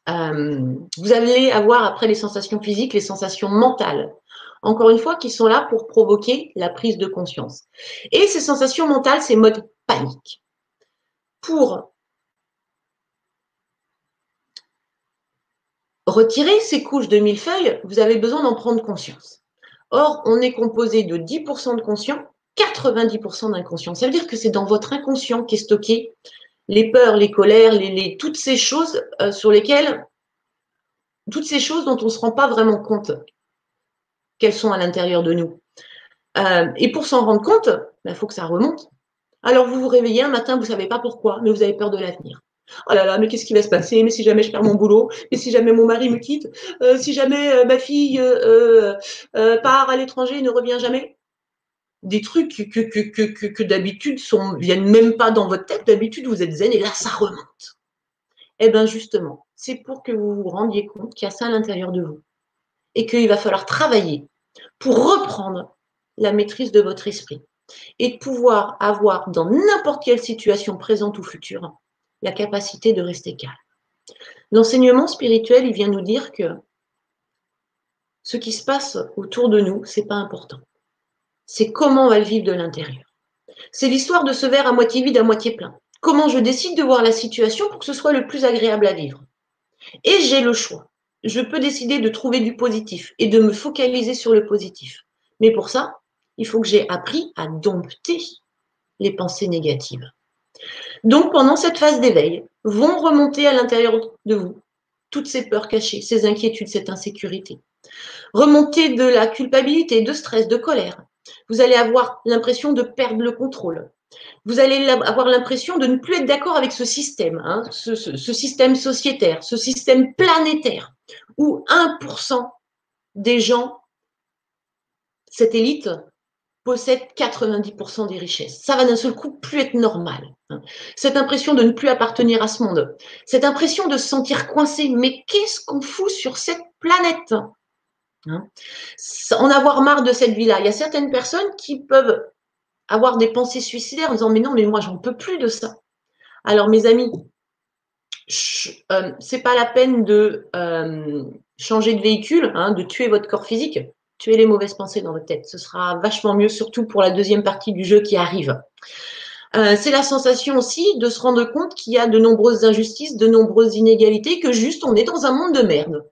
euh, vous allez avoir après les sensations physiques, les sensations mentales, encore une fois, qui sont là pour provoquer la prise de conscience. Et ces sensations mentales, c'est mode panique. Pour retirer ces couches de millefeuilles, vous avez besoin d'en prendre conscience. Or, on est composé de 10% de conscient, 90% d'inconscient. Ça veut dire que c'est dans votre inconscient qu'est stocké les peurs, les colères, les, toutes ces choses euh, sur lesquelles, toutes ces choses dont on ne se rend pas vraiment compte qu'elles sont à l'intérieur de nous. Euh, et pour s'en rendre compte, il ben, faut que ça remonte. Alors vous vous réveillez un matin, vous ne savez pas pourquoi, mais vous avez peur de l'avenir. Oh là là, mais qu'est-ce qui va se passer? Mais si jamais je perds mon boulot? Mais si jamais mon mari me quitte? Euh, Si jamais ma fille part à l'étranger et ne revient jamais? Des trucs que, d'habitude ne viennent même pas dans votre tête. D'habitude, vous êtes zen et là, ça remonte. Eh bien, justement, c'est pour que vous vous rendiez compte qu'il y a ça à l'intérieur de vous et qu'il va falloir travailler pour reprendre la maîtrise de votre esprit et de pouvoir avoir dans n'importe quelle situation présente ou future la capacité de rester calme. L'enseignement spirituel, il vient nous dire que ce qui se passe autour de nous, c'est pas important. C'est comment on va le vivre de l'intérieur. C'est l'histoire de ce verre à moitié vide, à moitié plein. Comment je décide de voir la situation pour que ce soit le plus agréable à vivre. Et j'ai le choix. Je peux décider de trouver du positif et de me focaliser sur le positif. Mais pour ça, il faut que j'ai appris à dompter les pensées négatives. Donc, pendant cette phase d'éveil, vont remonter à l'intérieur de vous toutes ces peurs cachées, ces inquiétudes, cette insécurité. Remonter de la culpabilité, de stress, de colère. Vous allez avoir l'impression de perdre le contrôle. Vous allez avoir l'impression de ne plus être d'accord avec ce système, hein, ce, système sociétaire, ce système planétaire, où 1% des gens, cette élite, possède 90% des richesses. Ça va d'un seul coup plus être normal. Hein. Cette impression de ne plus appartenir à ce monde, cette impression de se sentir coincé, mais qu'est-ce qu'on fout sur cette planète? Hein En avoir marre de cette vie-là. Il y a certaines personnes qui peuvent avoir des pensées suicidaires en disant mais non, mais moi j'en peux plus de ça. Alors mes amis, euh, c'est pas la peine de euh, changer de véhicule, hein, de tuer votre corps physique. tuez les mauvaises pensées dans votre tête. Ce sera vachement mieux, surtout pour la deuxième partie du jeu qui arrive. Euh, c'est la sensation aussi de se rendre compte qu'il y a de nombreuses injustices, de nombreuses inégalités, que juste on est dans un monde de merde.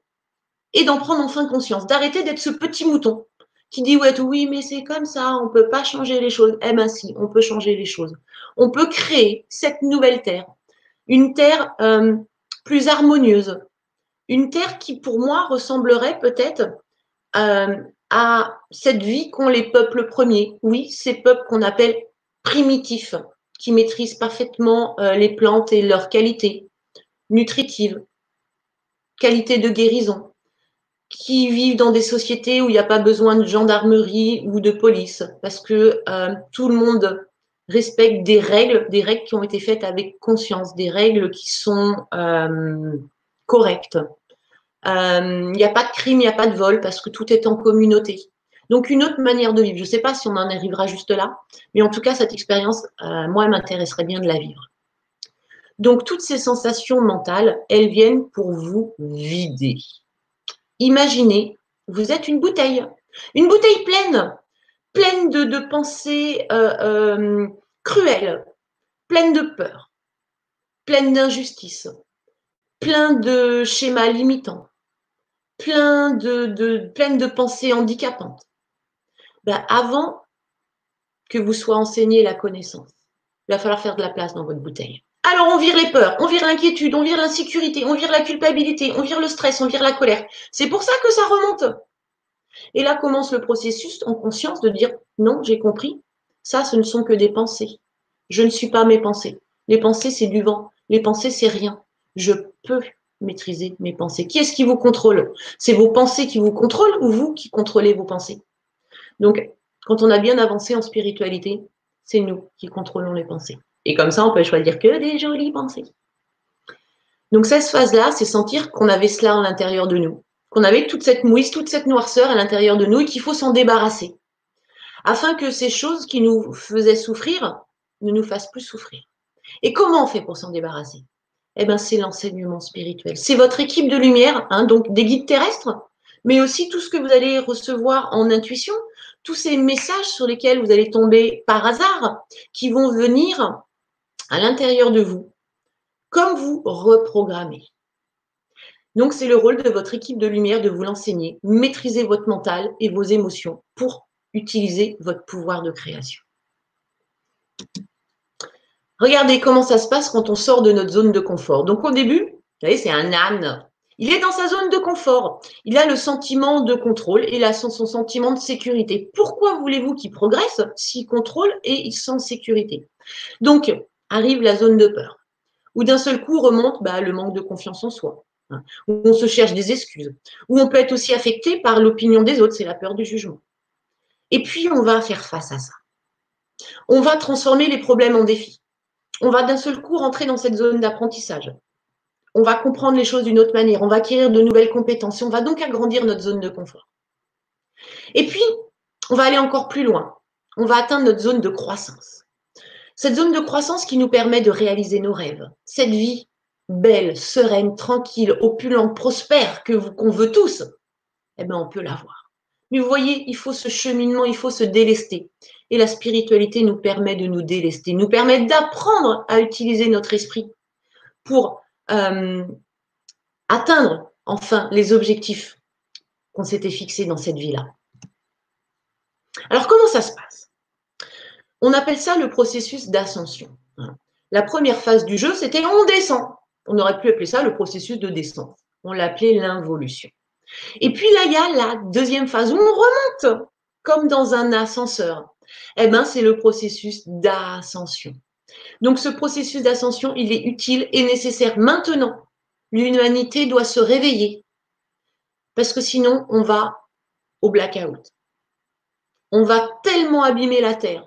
Et d'en prendre enfin conscience, d'arrêter d'être ce petit mouton qui dit ouais, oui, mais c'est comme ça, on peut pas changer les choses. Eh ben si, on peut changer les choses. On peut créer cette nouvelle terre, une terre euh, plus harmonieuse, une terre qui pour moi ressemblerait peut-être euh, à cette vie qu'ont les peuples premiers. Oui, ces peuples qu'on appelle primitifs, qui maîtrisent parfaitement euh, les plantes et leurs qualités nutritives, qualité de guérison, qui vivent dans des sociétés où il n'y a pas besoin de gendarmerie ou de police, parce que euh, tout le monde respecte des règles, des règles qui ont été faites avec conscience, des règles qui sont euh, correctes. Il n'y a pas de crime, il n'y a pas de vol, parce que tout est en communauté. Donc une autre manière de vivre. Je ne sais pas si on en arrivera juste là, mais en tout cas, cette expérience, euh, moi, m'intéresserait bien de la vivre. Donc toutes ces sensations mentales, elles viennent pour vous vider. Imaginez, vous êtes une bouteille, une bouteille pleine, pleine de, pensées euh, euh, cruelles, pleine de peur, pleine d'injustice, plein de schémas limitants, plein de, pleine de pensées handicapantes. Ben, avant que vous soit enseigné la connaissance, il va falloir faire de la place dans votre bouteille. Alors on vire les peurs, on vire l'inquiétude, on vire l'insécurité, on vire la culpabilité, on vire le stress, on vire la colère. C'est pour ça que ça remonte. Et là commence le processus en conscience de dire non, j'ai compris, ça ce ne sont que des pensées. Je ne suis pas mes pensées. Les pensées c'est du vent, les pensées c'est rien. Je peux maîtriser mes pensées. Qui est-ce qui vous contrôle? C'est vos pensées qui vous contrôlent ou vous qui contrôlez vos pensées? Donc, quand on a bien avancé en spiritualité, c'est nous qui contrôlons les pensées. Et comme ça, on peut choisir que des jolies pensées. Donc, cette phase-là, c'est sentir qu'on avait cela à l'intérieur de nous, qu'on avait toute cette mouise, toute cette noirceur à l'intérieur de nous et qu'il faut s'en débarrasser, afin que ces choses qui nous faisaient souffrir ne nous fassent plus souffrir. Et comment on fait pour s'en débarrasser? Eh bien, c'est l'enseignement spirituel. C'est votre équipe de lumière, hein, donc des guides terrestres, mais aussi tout ce que vous allez recevoir en intuition, tous ces messages sur lesquels vous allez tomber par hasard, qui vont venir à l'intérieur de vous, comme vous reprogrammer. Donc, c'est le rôle de votre équipe de lumière de vous l'enseigner, maîtriser votre mental et vos émotions pour utiliser votre pouvoir de création. Regardez comment ça se passe quand on sort de notre zone de confort. Donc, au début, vous voyez, c'est un âne il est dans sa zone de confort. Il a le sentiment de contrôle et a son, sentiment de sécurité. Pourquoi voulez-vous qu'il progresse s'il contrôle et il sent sécurité? Donc, arrive la zone de peur, où d'un seul coup remonte bah, le manque de confiance en soi, hein, où on se cherche des excuses, où on peut être aussi affecté par l'opinion des autres, c'est la peur du jugement. Et puis, on va faire face à ça. On va transformer les problèmes en défis. On va d'un seul coup rentrer dans cette zone d'apprentissage on va comprendre les choses d'une autre manière, on va acquérir de nouvelles compétences, on va donc agrandir notre zone de confort. Et puis, on va aller encore plus loin. On va atteindre notre zone de croissance. Cette zone de croissance qui nous permet de réaliser nos rêves. Cette vie belle, sereine, tranquille, opulente, prospère que qu'on veut tous, eh bien, on peut l'avoir. Mais vous voyez, il faut ce cheminement, il faut se délester. Et la spiritualité nous permet de nous délester, nous permet d'apprendre à utiliser notre esprit pour euh, atteindre enfin les objectifs qu'on s'était fixés dans cette vie-là. Alors comment ça se passe? On appelle ça le processus d'ascension. La première phase du jeu, c'était on descend. On aurait pu appeler ça le processus de descente. On l'appelait l'involution. Et puis là, il y a la deuxième phase où on remonte, comme dans un ascenseur. Eh bien, c'est le processus d'ascension. Donc ce processus d'ascension, il est utile et nécessaire maintenant. L'humanité doit se réveiller parce que sinon on va au blackout. On va tellement abîmer la Terre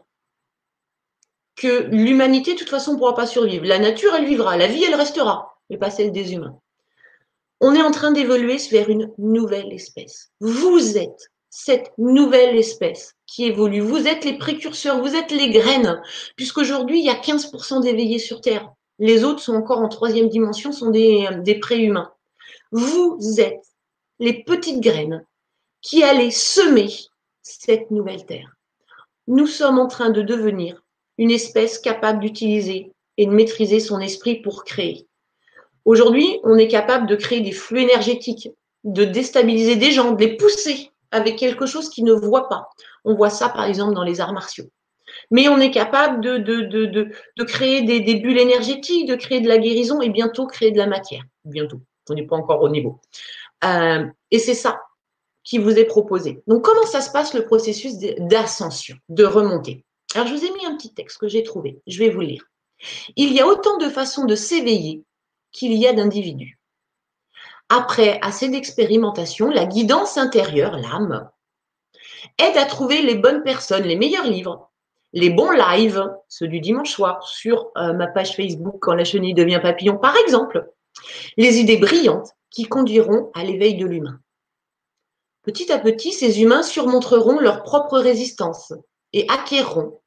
que l'humanité, de toute façon, ne pourra pas survivre. La nature, elle vivra, la vie, elle restera, mais pas celle des humains. On est en train d'évoluer vers une nouvelle espèce. Vous êtes cette nouvelle espèce qui évolue. Vous êtes les précurseurs, vous êtes les graines, puisqu'aujourd'hui, il y a 15% d'éveillés sur Terre. Les autres sont encore en troisième dimension, sont des, des préhumains. Vous êtes les petites graines qui allait semer cette nouvelle terre. Nous sommes en train de devenir une espèce capable d'utiliser et de maîtriser son esprit pour créer. Aujourd'hui, on est capable de créer des flux énergétiques, de déstabiliser des gens, de les pousser avec quelque chose qu'ils ne voient pas. On voit ça, par exemple, dans les arts martiaux. Mais on est capable de, créer des, des, bulles énergétiques, de créer de la guérison et bientôt créer de la matière. Bientôt. On n'est pas encore au niveau. Euh, et c'est ça qui vous est proposé. Donc, comment ça se passe le processus d'ascension, de remontée? Alors, je vous ai mis un petit texte que j'ai trouvé. Je vais vous lire. Il y a autant de façons de s'éveiller qu'il y a d'individus. Après assez d'expérimentation, la guidance intérieure, l'âme, aide à trouver les bonnes personnes, les meilleurs livres, les bons lives, ceux du dimanche soir sur euh, ma page Facebook quand la chenille devient papillon, par exemple, les idées brillantes qui conduiront à l'éveil de l'humain. Petit à petit, ces humains surmonteront leur propre résistance et acquerront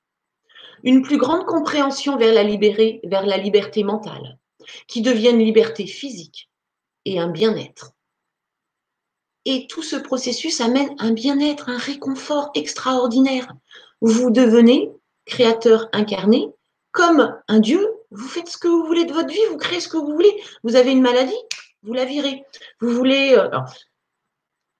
une plus grande compréhension vers la, vers la liberté mentale, qui devient une liberté physique et un bien-être. Et tout ce processus amène un bien-être, un réconfort extraordinaire. Vous devenez créateur incarné comme un Dieu. Vous faites ce que vous voulez de votre vie, vous créez ce que vous voulez. Vous avez une maladie, vous la virez. Vous voulez. Euh,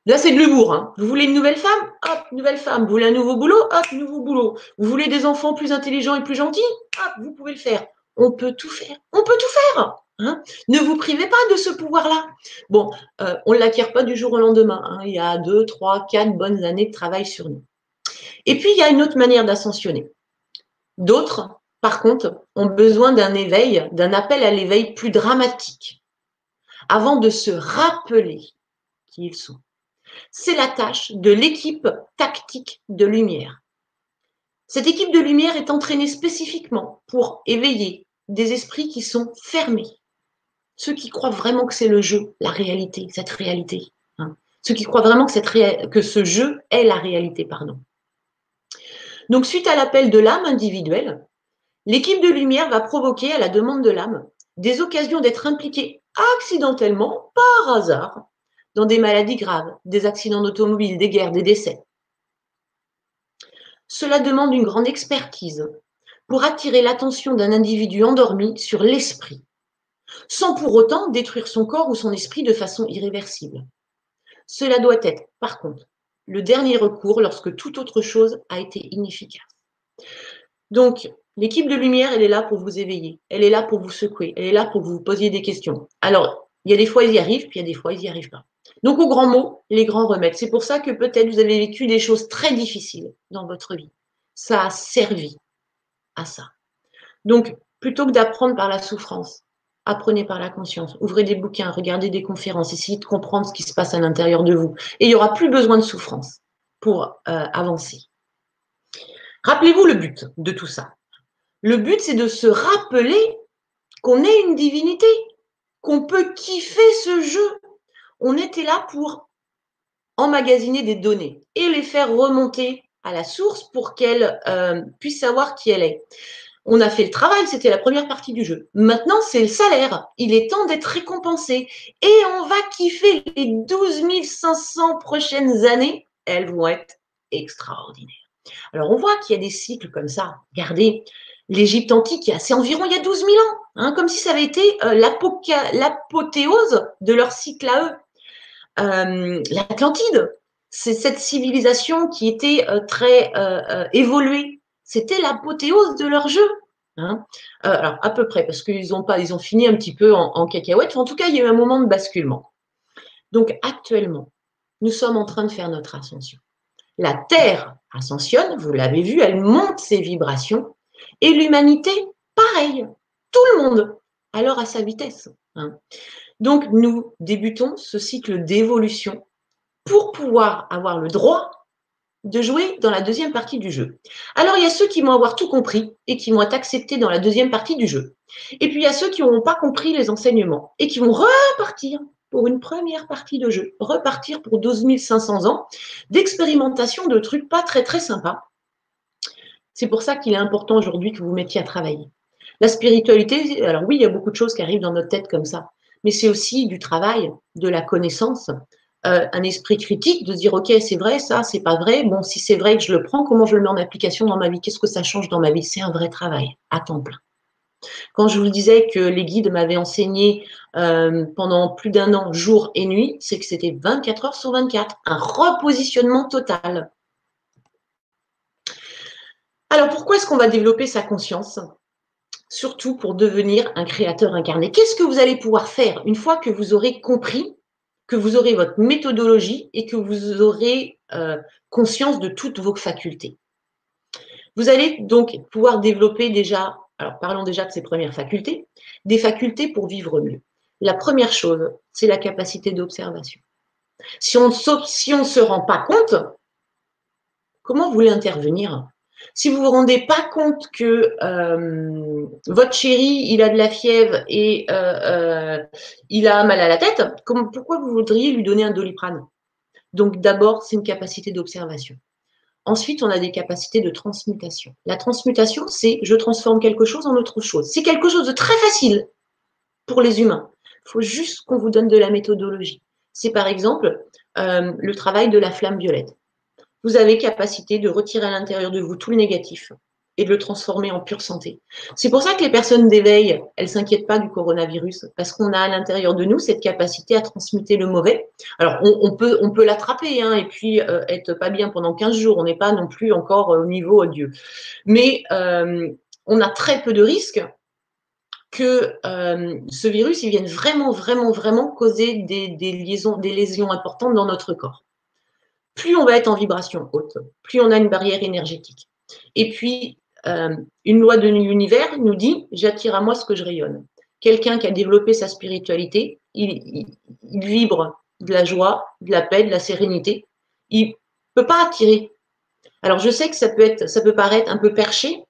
là, c'est de l'humour. Hein. Vous voulez une nouvelle femme? Hop, nouvelle femme. Vous voulez un nouveau boulot? Hop, nouveau boulot. Vous voulez des enfants plus intelligents et plus gentils? Hop, vous pouvez le faire. On peut tout faire. On peut tout faire. Hein. ne vous privez pas de ce pouvoir-là. Bon, euh, on ne l'acquiert pas du jour au lendemain. Hein. Il y a deux, trois, quatre bonnes années de travail sur nous. Et puis, il y a une autre manière d'ascensionner. D'autres, par contre, ont besoin d'un éveil, d'un appel à l'éveil plus dramatique, avant de se rappeler qui ils sont. C'est la tâche de l'équipe tactique de lumière. Cette équipe de lumière est entraînée spécifiquement pour éveiller des esprits qui sont fermés, ceux qui croient vraiment que c'est le jeu, la réalité, cette réalité. Hein. Ceux qui croient vraiment que, ce jeu est la réalité, pardon. Donc, suite à l'appel de l'âme individuelle, l'équipe de lumière va provoquer, à la demande de l'âme, des occasions d'être impliquée accidentellement, par hasard, dans des maladies graves, des accidents d'automobile, des guerres, des décès. Cela demande une grande expertise pour attirer l'attention d'un individu endormi sur l'esprit, sans pour autant détruire son corps ou son esprit de façon irréversible. Cela doit être, par contre, le dernier recours lorsque toute autre chose a été inefficace. Donc, l'équipe de lumière, elle est là pour vous éveiller, elle est là pour vous secouer, elle est là pour vous posiez des questions. Alors, il y a des fois, ils y arrivent, puis il y a des fois, ils n'y arrivent pas. Donc, au grand mot, les grands remèdes. C'est pour ça que peut-être vous avez vécu des choses très difficiles dans votre vie. Ça a servi à ça. Donc, plutôt que d'apprendre par la souffrance, apprenez par la conscience. Ouvrez des bouquins, regardez des conférences, essayez de comprendre ce qui se passe à l'intérieur de vous. Et il n'y aura plus besoin de souffrance pour euh, avancer. Rappelez-vous le but de tout ça. Le but, c'est de se rappeler qu'on est une divinité, qu'on peut kiffer ce jeu. On était là pour emmagasiner des données et les faire remonter à la source pour qu'elle euh, puisse savoir qui elle est. On a fait le travail, c'était la première partie du jeu. Maintenant, c'est le salaire. Il est temps d'être récompensé. Et on va kiffer les 12 500 prochaines années. Elles vont être extraordinaires. Alors, on voit qu'il y a des cycles comme ça. Regardez, l'Égypte antique, c'est environ il y a 12 000 ans, hein, comme si ça avait été euh, l'apothéose de leur cycle à eux. Euh, L'Atlantide, c'est cette civilisation qui était euh, très évoluée c'était l'apothéose de leur jeu. Hein. Euh, alors, à peu près, parce qu'ils ont, ont fini un petit peu en, en cacahuète. En tout cas, il y a eu un moment de basculement. Donc, actuellement, nous sommes en train de faire notre ascension. La Terre ascensionne, vous l'avez vu, elle monte ses vibrations. Et l'humanité, pareil. Tout le monde, alors à sa vitesse. Hein. Donc, nous débutons ce cycle d'évolution pour pouvoir avoir le droit de jouer dans la deuxième partie du jeu. Alors, il y a ceux qui vont avoir tout compris et qui vont être acceptés dans la deuxième partie du jeu. Et puis, il y a ceux qui n'auront pas compris les enseignements et qui vont repartir pour une première partie de jeu, repartir pour 12 500 ans d'expérimentation de trucs pas très, très sympas. C'est pour ça qu'il est important aujourd'hui que vous mettiez à travailler. La spiritualité, alors oui, il y a beaucoup de choses qui arrivent dans notre tête comme ça, mais c'est aussi du travail, de la connaissance, euh, un esprit critique, de dire, OK, c'est vrai, ça, c'est pas vrai. Bon, si c'est vrai que je le prends, comment je le mets en application dans ma vie? Qu'est-ce que ça change dans ma vie? C'est un vrai travail, à temps plein. Quand je vous disais que les guides m'avaient enseigné euh, pendant plus d'un an, jour et nuit, c'est que c'était 24 heures sur 24, un repositionnement total. Alors pourquoi est-ce qu'on va développer sa conscience? Surtout pour devenir un créateur incarné. Qu'est-ce que vous allez pouvoir faire une fois que vous aurez compris, que vous aurez votre méthodologie et que vous aurez euh, conscience de toutes vos facultés? Vous allez donc pouvoir développer déjà alors, parlons déjà de ces premières facultés. Des facultés pour vivre mieux. La première chose, c'est la capacité d'observation. Si on ne se rend pas compte, comment vous voulez intervenir? Si vous ne vous rendez pas compte que euh, votre chéri, il a de la fièvre et euh, euh, il a mal à la tête, pourquoi vous voudriez lui donner un doliprane? Donc d'abord, c'est une capacité d'observation. Ensuite, on a des capacités de transmutation. La transmutation, c'est je transforme quelque chose en autre chose. C'est quelque chose de très facile pour les humains. Il faut juste qu'on vous donne de la méthodologie. C'est par exemple le travail de la flamme violette. Vous avez capacité de retirer à l'intérieur de vous tout le négatif, et de le transformer en pure santé. C'est pour ça que les personnes d'éveil, elles s'inquiètent pas du coronavirus, parce qu'on a à l'intérieur de nous cette capacité à transmuter le mauvais. Alors, on, peut, l'attraper hein, et puis euh, être pas bien pendant 15 jours. On n'est pas non plus encore au niveau Dieu. Mais euh, on a très peu de risques que euh, ce virus il vienne vraiment, vraiment, vraiment causer des lésions importantes dans notre corps. Plus on va être en vibration haute, plus on a une barrière énergétique. Et puis, euh, une loi de l'univers nous dit j'attire à moi ce que je rayonne. Quelqu'un qui a développé sa spiritualité, il, vibre de la joie, de la paix, de la sérénité. Il ne peut pas attirer. Alors je sais que ça peut paraître un peu perché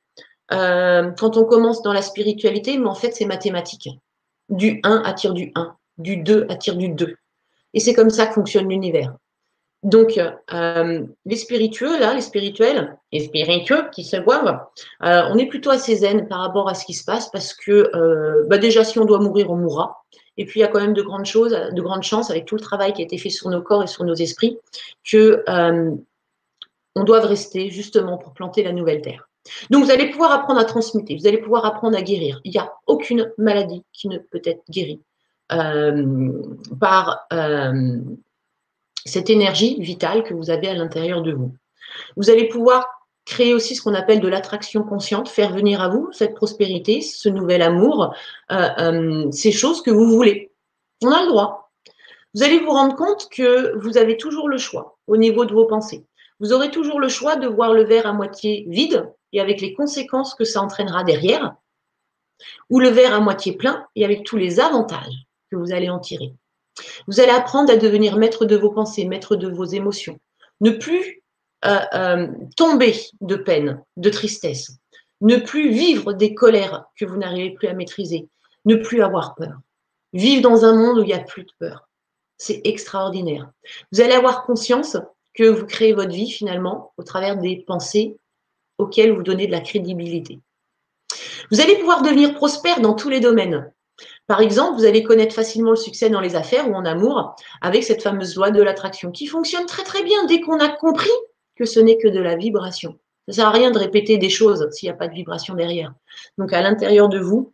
euh, quand on commence dans la spiritualité, mais en fait c'est mathématique. Du 1 attire du 1, du 2 attire du 2. Et c'est comme ça que fonctionne l'univers. Donc, euh, les spiritueux, là, les spirituels, les spiritueux qui se boivent, euh, on est plutôt assez zen par rapport à ce qui se passe parce que euh, bah déjà, si on doit mourir, on mourra. Et puis, il y a quand même de grandes choses, de grandes chances avec tout le travail qui a été fait sur nos corps et sur nos esprits que on doit rester justement pour planter la nouvelle terre. Donc, vous allez pouvoir apprendre à transmuter, vous allez pouvoir apprendre à guérir. Il n'y a aucune maladie qui ne peut être guérie par cette énergie vitale que vous avez à l'intérieur de vous. Vous allez pouvoir créer aussi ce qu'on appelle de l'attraction consciente, faire venir à vous cette prospérité, ce nouvel amour, euh, euh, ces choses que vous voulez. On a le droit. Vous allez vous rendre compte que vous avez toujours le choix au niveau de vos pensées. Vous aurez toujours le choix de voir le verre à moitié vide et avec les conséquences que ça entraînera derrière, ou le verre à moitié plein et avec tous les avantages que vous allez en tirer. Vous allez apprendre à devenir maître de vos pensées, maître de vos émotions. Ne plus euh, euh, tomber de peine, de tristesse. Ne plus vivre des colères que vous n'arrivez plus à maîtriser. Ne plus avoir peur. Vivre dans un monde où il n'y a plus de peur. C'est extraordinaire. Vous allez avoir conscience que vous créez votre vie finalement au travers des pensées auxquelles vous donnez de la crédibilité. Vous allez pouvoir devenir prospère dans tous les domaines. Par exemple, vous allez connaître facilement le succès dans les affaires ou en amour avec cette fameuse loi de l'attraction qui fonctionne très très bien dès qu'on a compris que ce n'est que de la vibration. Ça ne sert à rien de répéter des choses s'il n'y a pas de vibration derrière. Donc à l'intérieur de vous,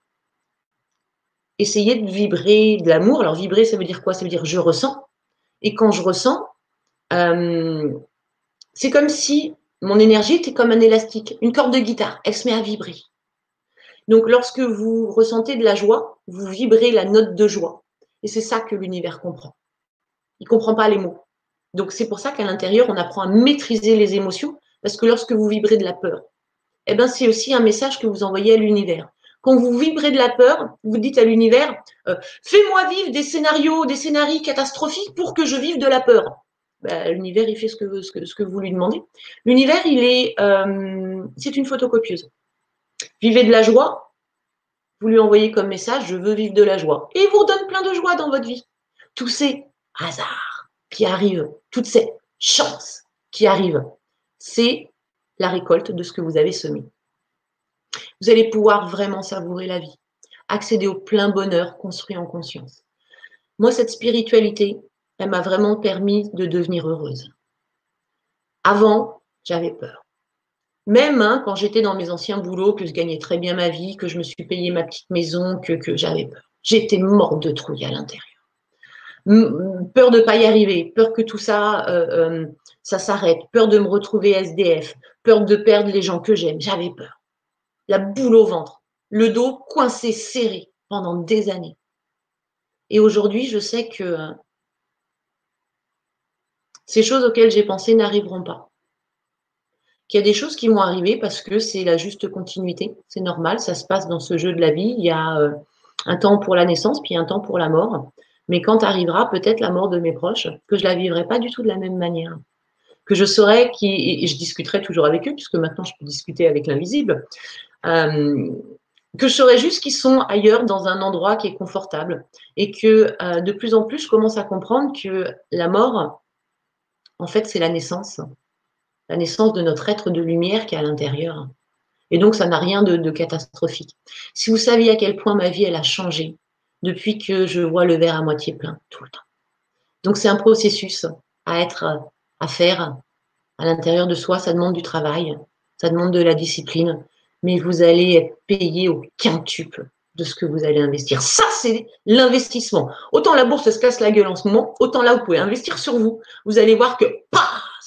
essayez de vibrer de l'amour. Alors vibrer, ça veut dire quoi? Ça veut dire je ressens. Et quand je ressens, euh, c'est comme si mon énergie était comme un élastique, une corde de guitare. Elle se met à vibrer. Donc, lorsque vous ressentez de la joie, vous vibrez la note de joie. Et c'est ça que l'univers comprend. Il ne comprend pas les mots. Donc, c'est pour ça qu'à l'intérieur, on apprend à maîtriser les émotions, parce que lorsque vous vibrez de la peur, eh ben, c'est aussi un message que vous envoyez à l'univers. Quand vous vibrez de la peur, vous dites à l'univers, euh, fais-moi vivre des scénarios, des scénarios catastrophiques pour que je vive de la peur. Ben, l'univers, il fait ce que, vous lui demandez. L'univers, il est, euh, c'est une photocopieuse. Vivez de la joie, vous lui envoyez comme message, je veux vivre de la joie. Et il vous redonne plein de joie dans votre vie. Tous ces hasards qui arrivent, toutes ces chances qui arrivent, c'est la récolte de ce que vous avez semé. Vous allez pouvoir vraiment savourer la vie, accéder au plein bonheur construit en conscience. Moi, cette spiritualité, elle m'a vraiment permis de devenir heureuse. Avant, j'avais peur. Même hein, quand j'étais dans mes anciens boulots, que je gagnais très bien ma vie, que je me suis payé ma petite maison, que, j'avais peur. J'étais morte de trouille à l'intérieur. Peur de ne pas y arriver, peur que tout ça, euh, euh, ça s'arrête, peur de me retrouver SDF, peur de perdre les gens que j'aime. J'avais peur. La boule au ventre, le dos coincé, serré pendant des années. Et aujourd'hui, je sais que euh, ces choses auxquelles j'ai pensé n'arriveront pas. Qu'il y a des choses qui vont arriver parce que c'est la juste continuité. C'est normal, ça se passe dans ce jeu de la vie. Il y a euh, un temps pour la naissance, puis un temps pour la mort. Mais quand arrivera peut-être la mort de mes proches, que je la vivrai pas du tout de la même manière. Que je saurais qui, et je discuterai toujours avec eux, puisque maintenant je peux discuter avec l'invisible. Euh, que je saurais juste qu'ils sont ailleurs dans un endroit qui est confortable et que euh, de plus en plus je commence à comprendre que la mort, en fait, c'est la naissance, la naissance de notre être de lumière qui est à l'intérieur. Et donc, ça n'a rien de, catastrophique. Si vous saviez à quel point ma vie, elle a changé depuis que je vois le verre à moitié plein tout le temps. Donc, c'est un processus à être, à faire à l'intérieur de soi. Ça demande du travail, ça demande de la discipline, mais vous allez être payé au quintuple de ce que vous allez investir. Ça, c'est l'investissement. Autant la bourse se casse la gueule en ce moment, autant là, vous pouvez investir sur vous. Vous allez voir que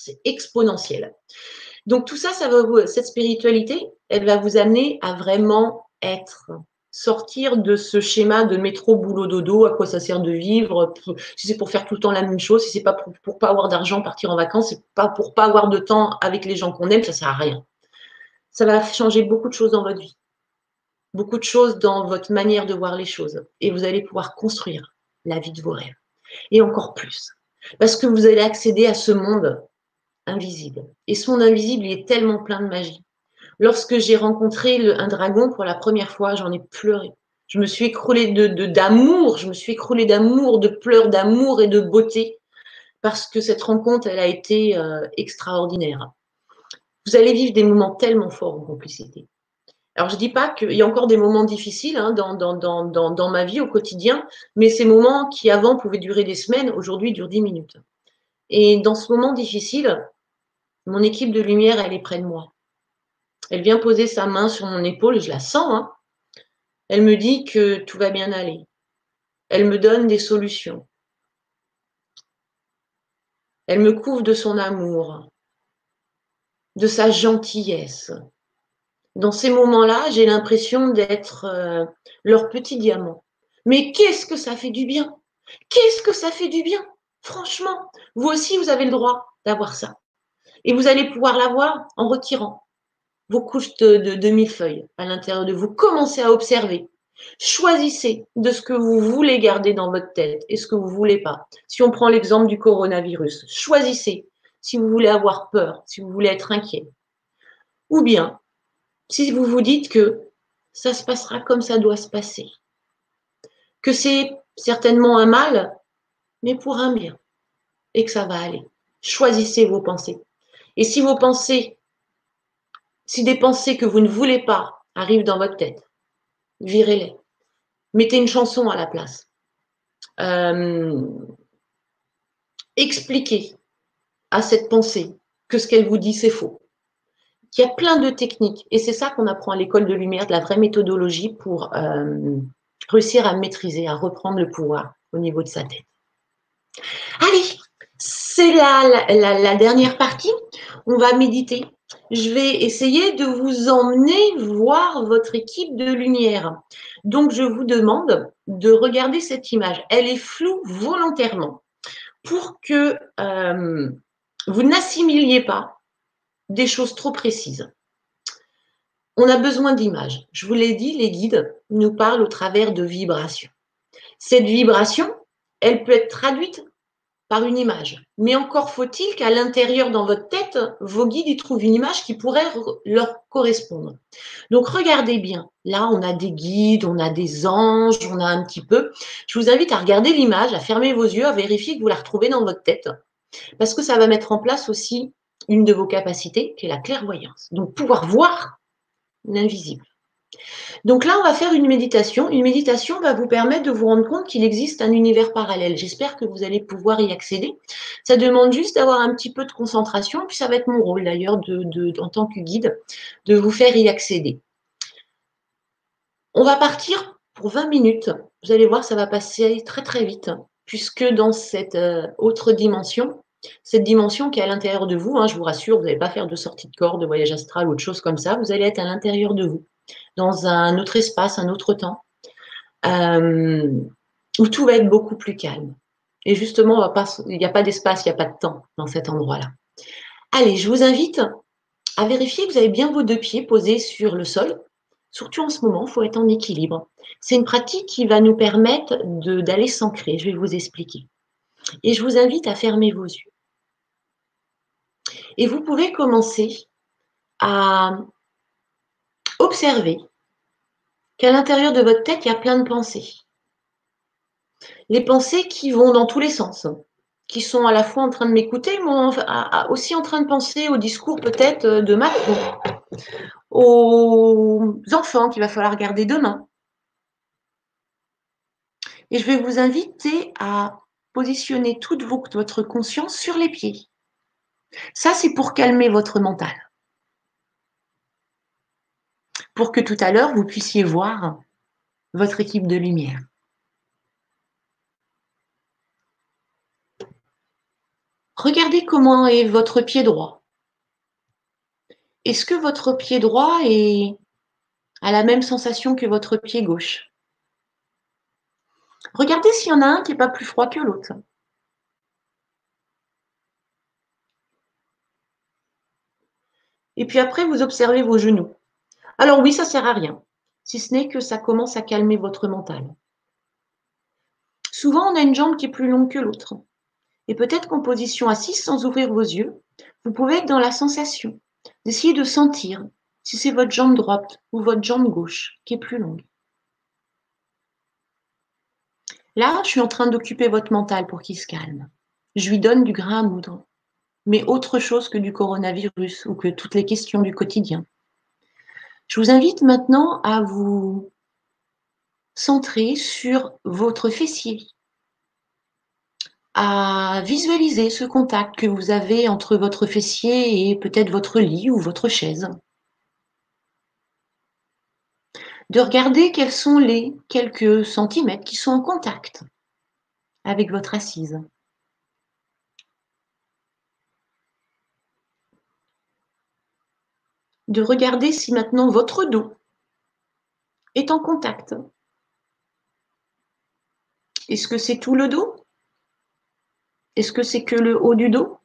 c'est exponentiel. Donc tout ça, ça va cette spiritualité, elle va vous amener à vraiment être, sortir de ce schéma de métro, boulot, dodo, à quoi ça sert de vivre, si c'est pour faire tout le temps la même chose, si c'est pas pour, pour pas avoir d'argent, partir en vacances, c'est pas pour pas avoir de temps avec les gens qu'on aime, ça sert à rien ça va changer beaucoup de choses dans votre vie, beaucoup de choses dans votre manière de voir les choses. Et vous allez pouvoir construire la vie de vos rêves. Et encore plus. Parce que vous allez accéder à ce monde invisible. Et monde invisible, il est tellement plein de magie. Lorsque j'ai rencontré un dragon pour la première fois, j'en ai pleuré. Je me suis écroulée de, d'amour, je me suis écroulée d'amour, de pleurs d'amour et de beauté, parce que cette rencontre, elle a été euh, extraordinaire vous allez vivre des moments tellement forts en complicité. Alors, je ne dis pas qu'il y a encore des moments difficiles hein, dans, dans, dans, dans, ma vie au quotidien, mais ces moments qui avant pouvaient durer des semaines, aujourd'hui durent dix minutes. Et dans ce moment difficile, mon équipe de lumière, elle est près de moi. Elle vient poser sa main sur mon épaule, je la sens. Hein. Elle me dit que tout va bien aller. Elle me donne des solutions. Elle me couvre de son amour de sa gentillesse. Dans ces moments-là, j'ai l'impression d'être euh, leur petit diamant. Mais qu'est-ce que ça fait du bien? Qu'est-ce que ça fait du bien? Franchement, vous aussi, vous avez le droit d'avoir ça. Et vous allez pouvoir l'avoir en retirant vos couches de, de, mille feuilles à l'intérieur de vous. Commencez à observer. Choisissez de ce que vous voulez garder dans votre tête et ce que vous voulez pas. Si on prend l'exemple du coronavirus, choisissez si vous voulez avoir peur, si vous voulez être inquiet. Ou bien, si vous vous dites que ça se passera comme ça doit se passer, que c'est certainement un mal, mais pour un bien, et que ça va aller. Choisissez vos pensées. Et si vos pensées, si des pensées que vous ne voulez pas arrivent dans votre tête, virez-les. Mettez une chanson à la place. Euh, expliquez à cette pensée que ce qu'elle vous dit, c'est faux. Il y a plein de techniques et c'est ça qu'on apprend à l'école de lumière, de la vraie méthodologie pour euh, réussir à maîtriser, à reprendre le pouvoir au niveau de sa tête. Allez, c'est la, la, dernière partie. On va méditer. Je vais essayer de vous emmener voir votre équipe de lumière. Donc, je vous demande de regarder cette image. Elle est floue volontairement pour que euh, vous n'assimiliez pas des choses trop précises. On a besoin d'images. Je vous l'ai dit, les guides nous parlent au travers de vibrations. Cette vibration, elle peut être traduite par une image. Mais encore faut-il qu'à l'intérieur, dans votre tête, vos guides y trouvent une image qui pourrait leur correspondre. Donc regardez bien. Là, on a des guides, on a des anges, on a un petit peu. Je vous invite à regarder l'image, à fermer vos yeux, à vérifier que vous la retrouvez dans votre tête. Parce que ça va mettre en place aussi une de vos capacités, qui est la clairvoyance. Donc pouvoir voir l'invisible. Donc là, on va faire une méditation. Une méditation va vous permettre de vous rendre compte qu'il existe un univers parallèle. J'espère que vous allez pouvoir y accéder. Ça demande juste d'avoir un petit peu de concentration, puis ça va être mon rôle d'ailleurs de, en tant que guide de vous faire y accéder. On va partir pour 20 minutes. Vous allez voir, ça va passer très très vite, puisque dans cette euh, autre dimension, cette dimension qui est à l'intérieur de vous, hein, je vous rassure, vous n'allez pas faire de sortie de corps, de voyage astral ou autre chose comme ça, vous allez être à l'intérieur de vous dans un autre espace, un autre temps, euh, où tout va être beaucoup plus calme. Et justement, il n'y a pas d'espace, il n'y a pas de temps dans cet endroit-là. Allez, je vous invite à vérifier que vous avez bien vos deux pieds posés sur le sol. Surtout en ce moment, il faut être en équilibre. C'est une pratique qui va nous permettre d'aller s'ancrer. Je vais vous expliquer. Et je vous invite à fermer vos yeux. Et vous pouvez commencer à observez qu'à l'intérieur de votre tête, il y a plein de pensées. Les pensées qui vont dans tous les sens, qui sont à la fois en train de m'écouter, mais aussi en train de penser au discours peut-être de Macron, aux enfants qu'il va falloir garder demain. Et je vais vous inviter à positionner toute votre conscience sur les pieds. Ça, c'est pour calmer votre mental pour que tout à l'heure, vous puissiez voir votre équipe de lumière. Regardez comment est votre pied droit. Est-ce que votre pied droit est, a la même sensation que votre pied gauche? Regardez s'il y en a un qui n'est pas plus froid que l'autre. Et puis après, vous observez vos genoux. Alors oui, ça sert à rien, si ce n'est que ça commence à calmer votre mental. Souvent, on a une jambe qui est plus longue que l'autre. Et peut-être qu'en position assise, sans ouvrir vos yeux, vous pouvez être dans la sensation d'essayer de sentir si c'est votre jambe droite ou votre jambe gauche qui est plus longue. Là, je suis en train d'occuper votre mental pour qu'il se calme. Je lui donne du grain à moudre, mais autre chose que du coronavirus ou que toutes les questions du quotidien. Je vous invite maintenant à vous centrer sur votre fessier, à visualiser ce contact que vous avez entre votre fessier et peut-être votre lit ou votre chaise. De regarder quels sont les quelques centimètres qui sont en contact avec votre assise. De regarder si maintenant votre dos est en contact. Est-ce que c'est tout le dos? Est-ce que c'est que le haut du dos?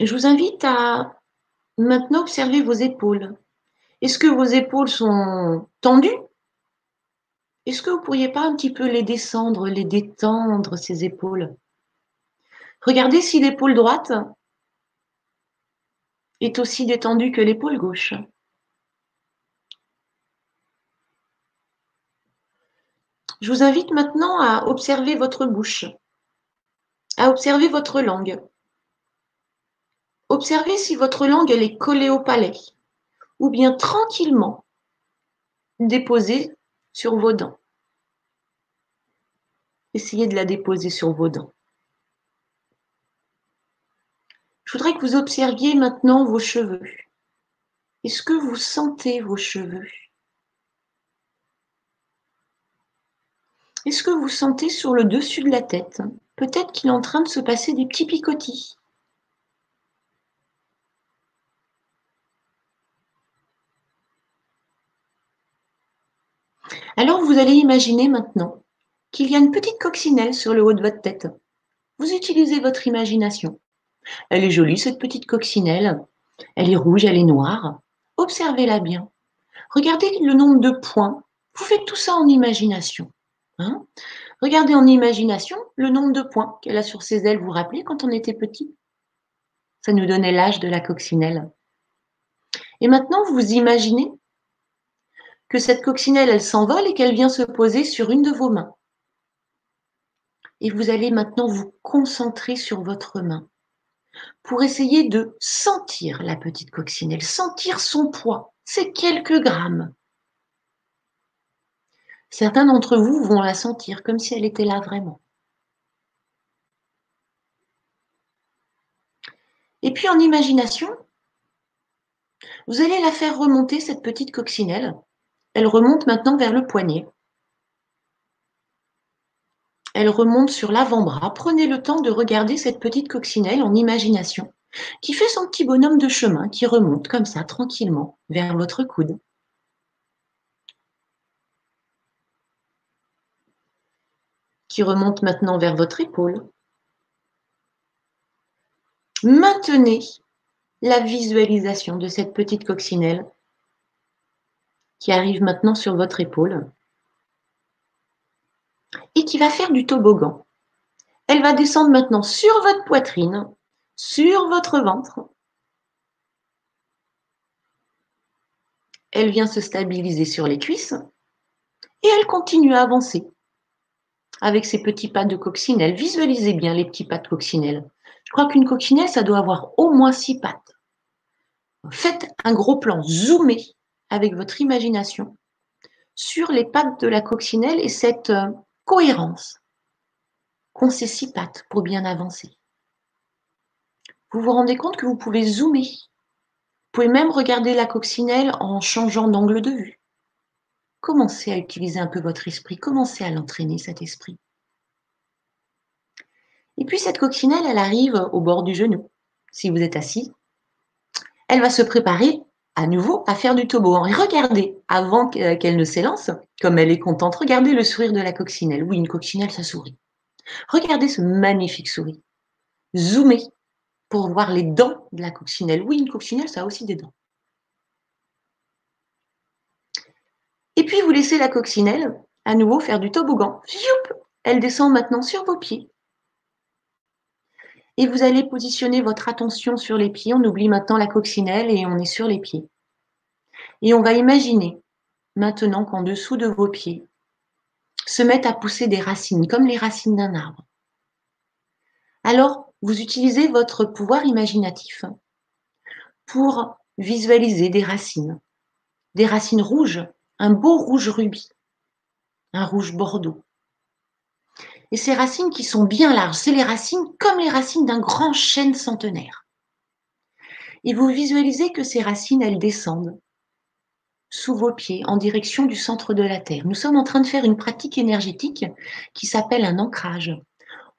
Je vous invite à maintenant observer vos épaules. Est-ce que vos épaules sont tendues? Est-ce que vous ne pourriez pas un petit peu les descendre, les détendre, ces épaules? Regardez si l'épaule droite est aussi détendu que l'épaule gauche. Je vous invite maintenant à observer votre bouche, à observer votre langue. Observez si votre langue est collée au palais ou bien tranquillement déposée sur vos dents. Essayez de la déposer sur vos dents. Je voudrais que vous observiez maintenant vos cheveux. Est-ce que vous sentez vos cheveux? Est-ce que vous sentez sur le dessus de la tête? Peut-être qu'il est en train de se passer des petits picotis. Alors vous allez imaginer maintenant qu'il y a une petite coccinelle sur le haut de votre tête. Vous utilisez votre imagination. Elle est jolie, cette petite coccinelle. Elle est rouge, elle est noire. Observez-la bien. Regardez le nombre de points. Vous faites tout ça en imagination. Hein. Regardez en imagination le nombre de points qu'elle a sur ses ailes. Vous vous rappelez quand on était petit? Ça nous donnait l'âge de la coccinelle. Et maintenant, vous imaginez que cette coccinelle, elle s'envole et qu'elle vient se poser sur une de vos mains. Et vous allez maintenant vous concentrer sur votre main. Pour essayer de sentir la petite coccinelle, sentir son poids. C'est quelques grammes. Certains d'entre vous vont la sentir comme si elle était là vraiment. Et puis en imagination, vous allez la faire remonter, cette petite coccinelle. Elle remonte maintenant vers le poignet. Elle remonte sur l'avant-bras. Prenez le temps de regarder cette petite coccinelle en imagination qui fait son petit bonhomme de chemin qui remonte comme ça tranquillement vers votre coude. Qui remonte maintenant vers votre épaule. Maintenez la visualisation de cette petite coccinelle qui arrive maintenant sur votre épaule et qui va faire du toboggan. Elle va descendre maintenant sur votre poitrine, sur votre ventre. Elle vient se stabiliser sur les cuisses et elle continue à avancer avec ses petits pas de coccinelle. Visualisez bien les petits pas de coccinelle. Je crois qu'une coccinelle, ça doit avoir au moins six pattes. Faites un gros plan, zoomez avec votre imagination sur les pattes de la coccinelle et cette euh, cohérence qu'ont ces six pattes pour bien avancer. Vous vous rendez compte que vous pouvez zoomer. Vous pouvez même regarder la coccinelle en changeant d'angle de vue. Commencez à utiliser un peu votre esprit, commencez à l'entraîner, cet esprit. Et puis cette coccinelle, elle arrive au bord du genou. Si vous êtes assis, elle va se préparer à nouveau à faire du toboggan. Et regardez, avant qu'elle ne s'élance, comme elle est contente, regardez le sourire de la coccinelle. Oui, une coccinelle, ça sourit. Regardez ce magnifique sourire. Zoomez pour voir les dents de la coccinelle. Oui, une coccinelle, ça a aussi des dents. Et puis, vous laissez la coccinelle à nouveau faire du toboggan. Elle descend maintenant sur vos pieds. Et vous allez positionner votre attention sur les pieds. On oublie maintenant la coccinelle et on est sur les pieds. Et on va imaginer maintenant qu'en dessous de vos pieds se mettent à pousser des racines, comme les racines d'un arbre. Alors, vous utilisez votre pouvoir imaginatif pour visualiser des racines, des racines rouges, un beau rouge rubis, un rouge bordeaux, et ces racines qui sont bien larges, c'est les racines comme les racines d'un grand chêne centenaire. Et vous visualisez que ces racines, elles descendent sous vos pieds en direction du centre de la Terre. Nous sommes en train de faire une pratique énergétique qui s'appelle un ancrage.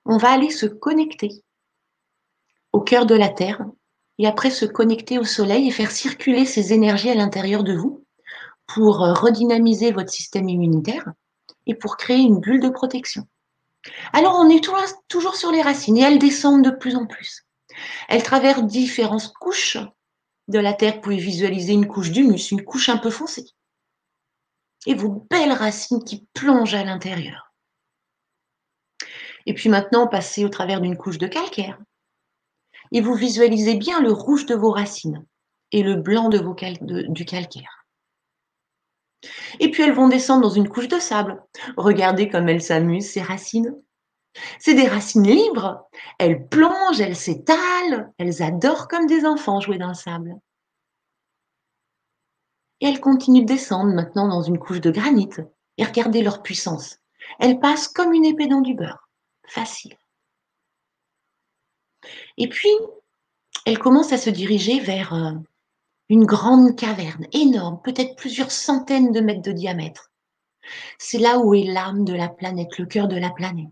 On va aller se connecter au cœur de la Terre et après se connecter au Soleil et faire circuler ces énergies à l'intérieur de vous pour redynamiser votre système immunitaire et pour créer une bulle de protection. Alors on est toujours sur les racines et elles descendent de plus en plus. Elles traversent différentes couches de la terre. Vous pouvez visualiser une couche d'humus, une couche un peu foncée. Et vos belles racines qui plongent à l'intérieur. Et puis maintenant, passez au travers d'une couche de calcaire. Et vous visualisez bien le rouge de vos racines et le blanc du calcaire. Et puis elles vont descendre dans une couche de sable. Regardez comme elles s'amusent, ces racines. C'est des racines libres. Elles plongent, elles s'étalent, elles adorent comme des enfants jouer dans le sable. Et elles continuent de descendre maintenant dans une couche de granit. Et regardez leur puissance. Elles passent comme une épée dans du beurre. Facile. Et puis, elles commencent à se diriger vers euh, une grande caverne énorme, peut-être plusieurs centaines de mètres de diamètre. C'est là où est l'âme de la planète, le cœur de la planète.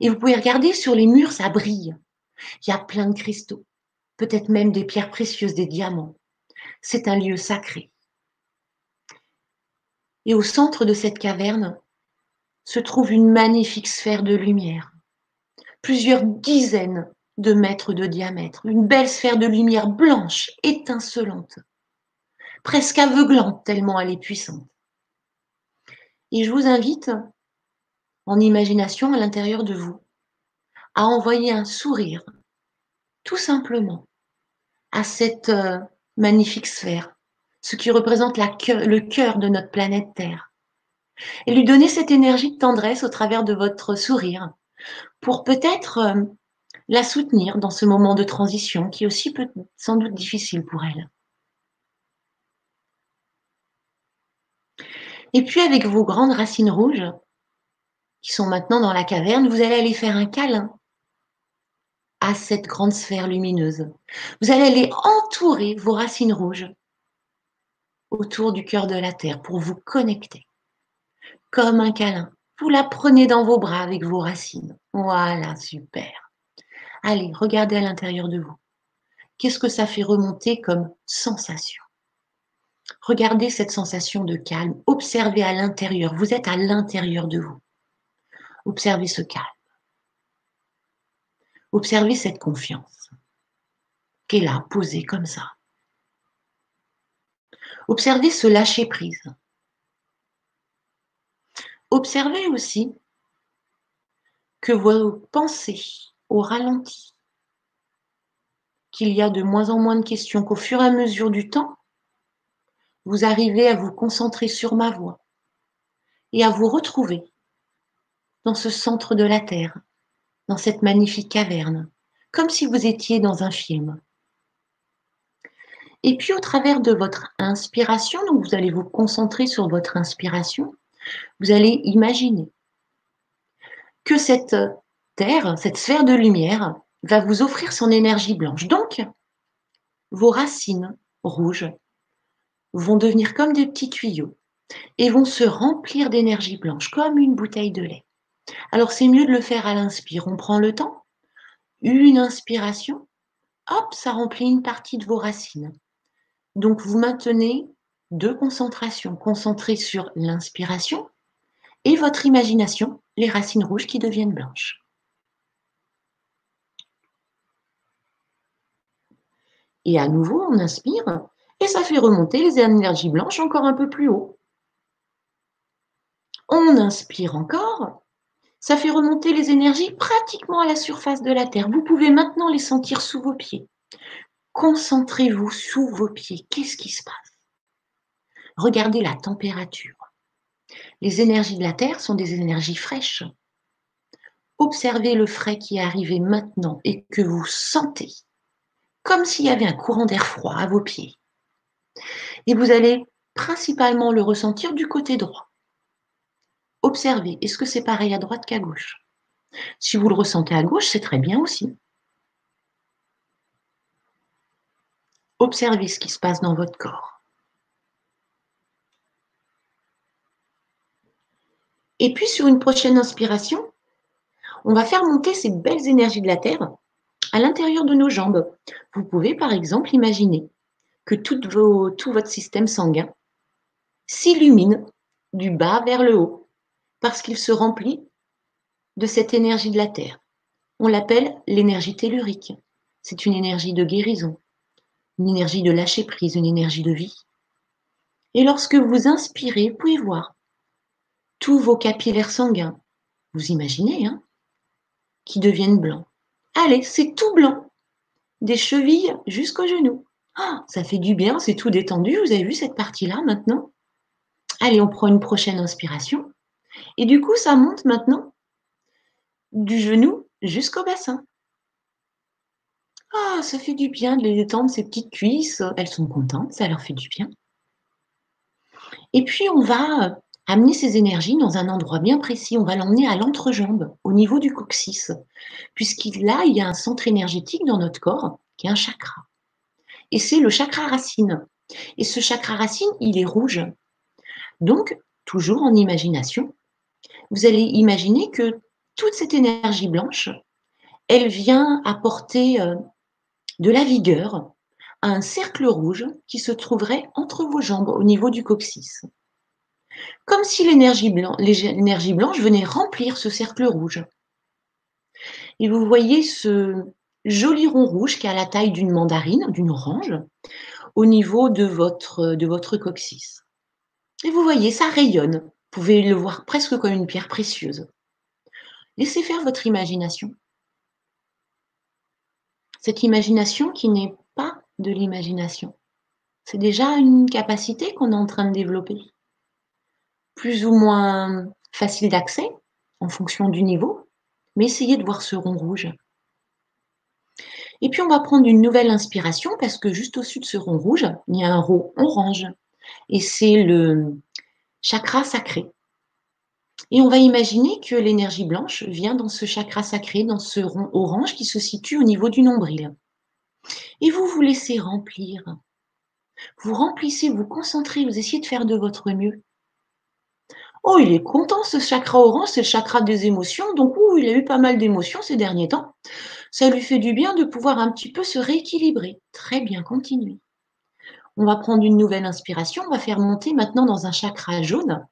Et vous pouvez regarder sur les murs, ça brille. Il y a plein de cristaux, peut-être même des pierres précieuses, des diamants. C'est un lieu sacré. Et au centre de cette caverne se trouve une magnifique sphère de lumière. Plusieurs dizaines de mètres de diamètre, une belle sphère de lumière blanche, étincelante, presque aveuglante tellement elle est puissante. Et je vous invite, en imagination à l'intérieur de vous, à envoyer un sourire, tout simplement, à cette euh, magnifique sphère, ce qui représente le cœur de notre planète Terre, et lui donner cette énergie de tendresse au travers de votre sourire, pour peut-être euh, la soutenir dans ce moment de transition qui est aussi peut, sans doute difficile pour elle. Et puis avec vos grandes racines rouges, qui sont maintenant dans la caverne, vous allez aller faire un câlin à cette grande sphère lumineuse. Vous allez aller entourer vos racines rouges autour du cœur de la Terre pour vous connecter. Comme un câlin. Vous la prenez dans vos bras avec vos racines. Voilà, super. Allez, regardez à l'intérieur de vous. Qu'est-ce que ça fait remonter comme sensation? Regardez cette sensation de calme. Observez à l'intérieur. Vous êtes à l'intérieur de vous. Observez ce calme. Observez cette confiance qui est là, posée comme ça. Observez ce lâcher prise. Observez aussi que vos pensées au ralenti, qu'il y a de moins en moins de questions, qu'au fur et à mesure du temps, vous arrivez à vous concentrer sur ma voix et à vous retrouver dans ce centre de la Terre, dans cette magnifique caverne, comme si vous étiez dans un film. Et puis au travers de votre inspiration, donc vous allez vous concentrer sur votre inspiration, vous allez imaginer que cette Terre, cette sphère de lumière, va vous offrir son énergie blanche. Donc, vos racines rouges vont devenir comme des petits tuyaux et vont se remplir d'énergie blanche, comme une bouteille de lait. Alors c'est mieux de le faire à l'inspire. On prend le temps. Une inspiration, hop, ça remplit une partie de vos racines. Donc vous maintenez deux concentrations, concentrées sur l'inspiration et votre imagination, les racines rouges qui deviennent blanches. Et à nouveau, on inspire et ça fait remonter les énergies blanches encore un peu plus haut. On inspire encore, ça fait remonter les énergies pratiquement à la surface de la Terre. Vous pouvez maintenant les sentir sous vos pieds. Concentrez-vous sous vos pieds. Qu'est-ce qui se passe? Regardez la température. Les énergies de la Terre sont des énergies fraîches. Observez le frais qui est arrivé maintenant et que vous sentez, comme s'il y avait un courant d'air froid à vos pieds et vous allez principalement le ressentir du côté droit. Observez, est-ce que c'est pareil à droite qu'à gauche? Si vous le ressentez à gauche, c'est très bien aussi. Observez ce qui se passe dans votre corps. Et puis sur une prochaine inspiration, on va faire monter ces belles énergies de la Terre à l'intérieur de nos jambes. Vous pouvez par exemple imaginer que tout, votre système sanguin s'illumine du bas vers le haut, parce qu'il se remplit de cette énergie de la Terre. On l'appelle l'énergie tellurique. C'est une énergie de guérison, une énergie de lâcher prise, une énergie de vie. Et lorsque vous inspirez, vous pouvez voir tous vos capillaires sanguins, vous imaginez, hein, qui deviennent blancs. Allez, c'est tout blanc, des chevilles jusqu'aux genoux. Ah, ça fait du bien, c'est tout détendu. Vous avez vu cette partie-là maintenant? Allez, on prend une prochaine inspiration. Et du coup, ça monte maintenant du genou jusqu'au bassin. Ah, ça fait du bien de les détendre, ces petites cuisses. Elles sont contentes, ça leur fait du bien. Et puis, on va amener ces énergies dans un endroit bien précis. On va l'emmener à l'entrejambe, au niveau du coccyx, puisqu'il là, il y a un centre énergétique dans notre corps qui est un chakra et c'est le chakra racine. Et ce chakra racine, il est rouge. Donc, toujours en imagination, vous allez imaginer que toute cette énergie blanche, elle vient apporter euh, de la vigueur à un cercle rouge qui se trouverait entre vos jambes au niveau du coccyx. Comme si l'énergie blanche venait remplir ce cercle rouge. Et vous voyez ce, joli rond rouge qui a la taille d'une mandarine, d'une orange, au niveau de votre, de votre coccyx. Et vous voyez, ça rayonne. Vous pouvez le voir presque comme une pierre précieuse. Laissez faire votre imagination. Cette imagination qui n'est pas de l'imagination. C'est déjà une capacité qu'on est en train de développer. Plus ou moins facile d'accès en fonction du niveau, mais essayez de voir ce rond rouge Et puis on va prendre une nouvelle inspiration parce que juste au-dessus de ce rond rouge, il y a un rond orange. Et c'est le chakra sacré. Et on va imaginer que l'énergie blanche vient dans ce chakra sacré, dans ce rond orange qui se situe au niveau du nombril. Et vous vous laissez remplir. Vous remplissez, vous concentrez, vous essayez de faire de votre mieux. Oh, il est content ce chakra orange, c'est le chakra des émotions. Donc, ouh, il a eu pas mal d'émotions ces derniers temps. Ça lui fait du bien de pouvoir un petit peu se rééquilibrer. Très bien, continuez. On va prendre une nouvelle inspiration. On va faire monter maintenant dans un chakra jaune,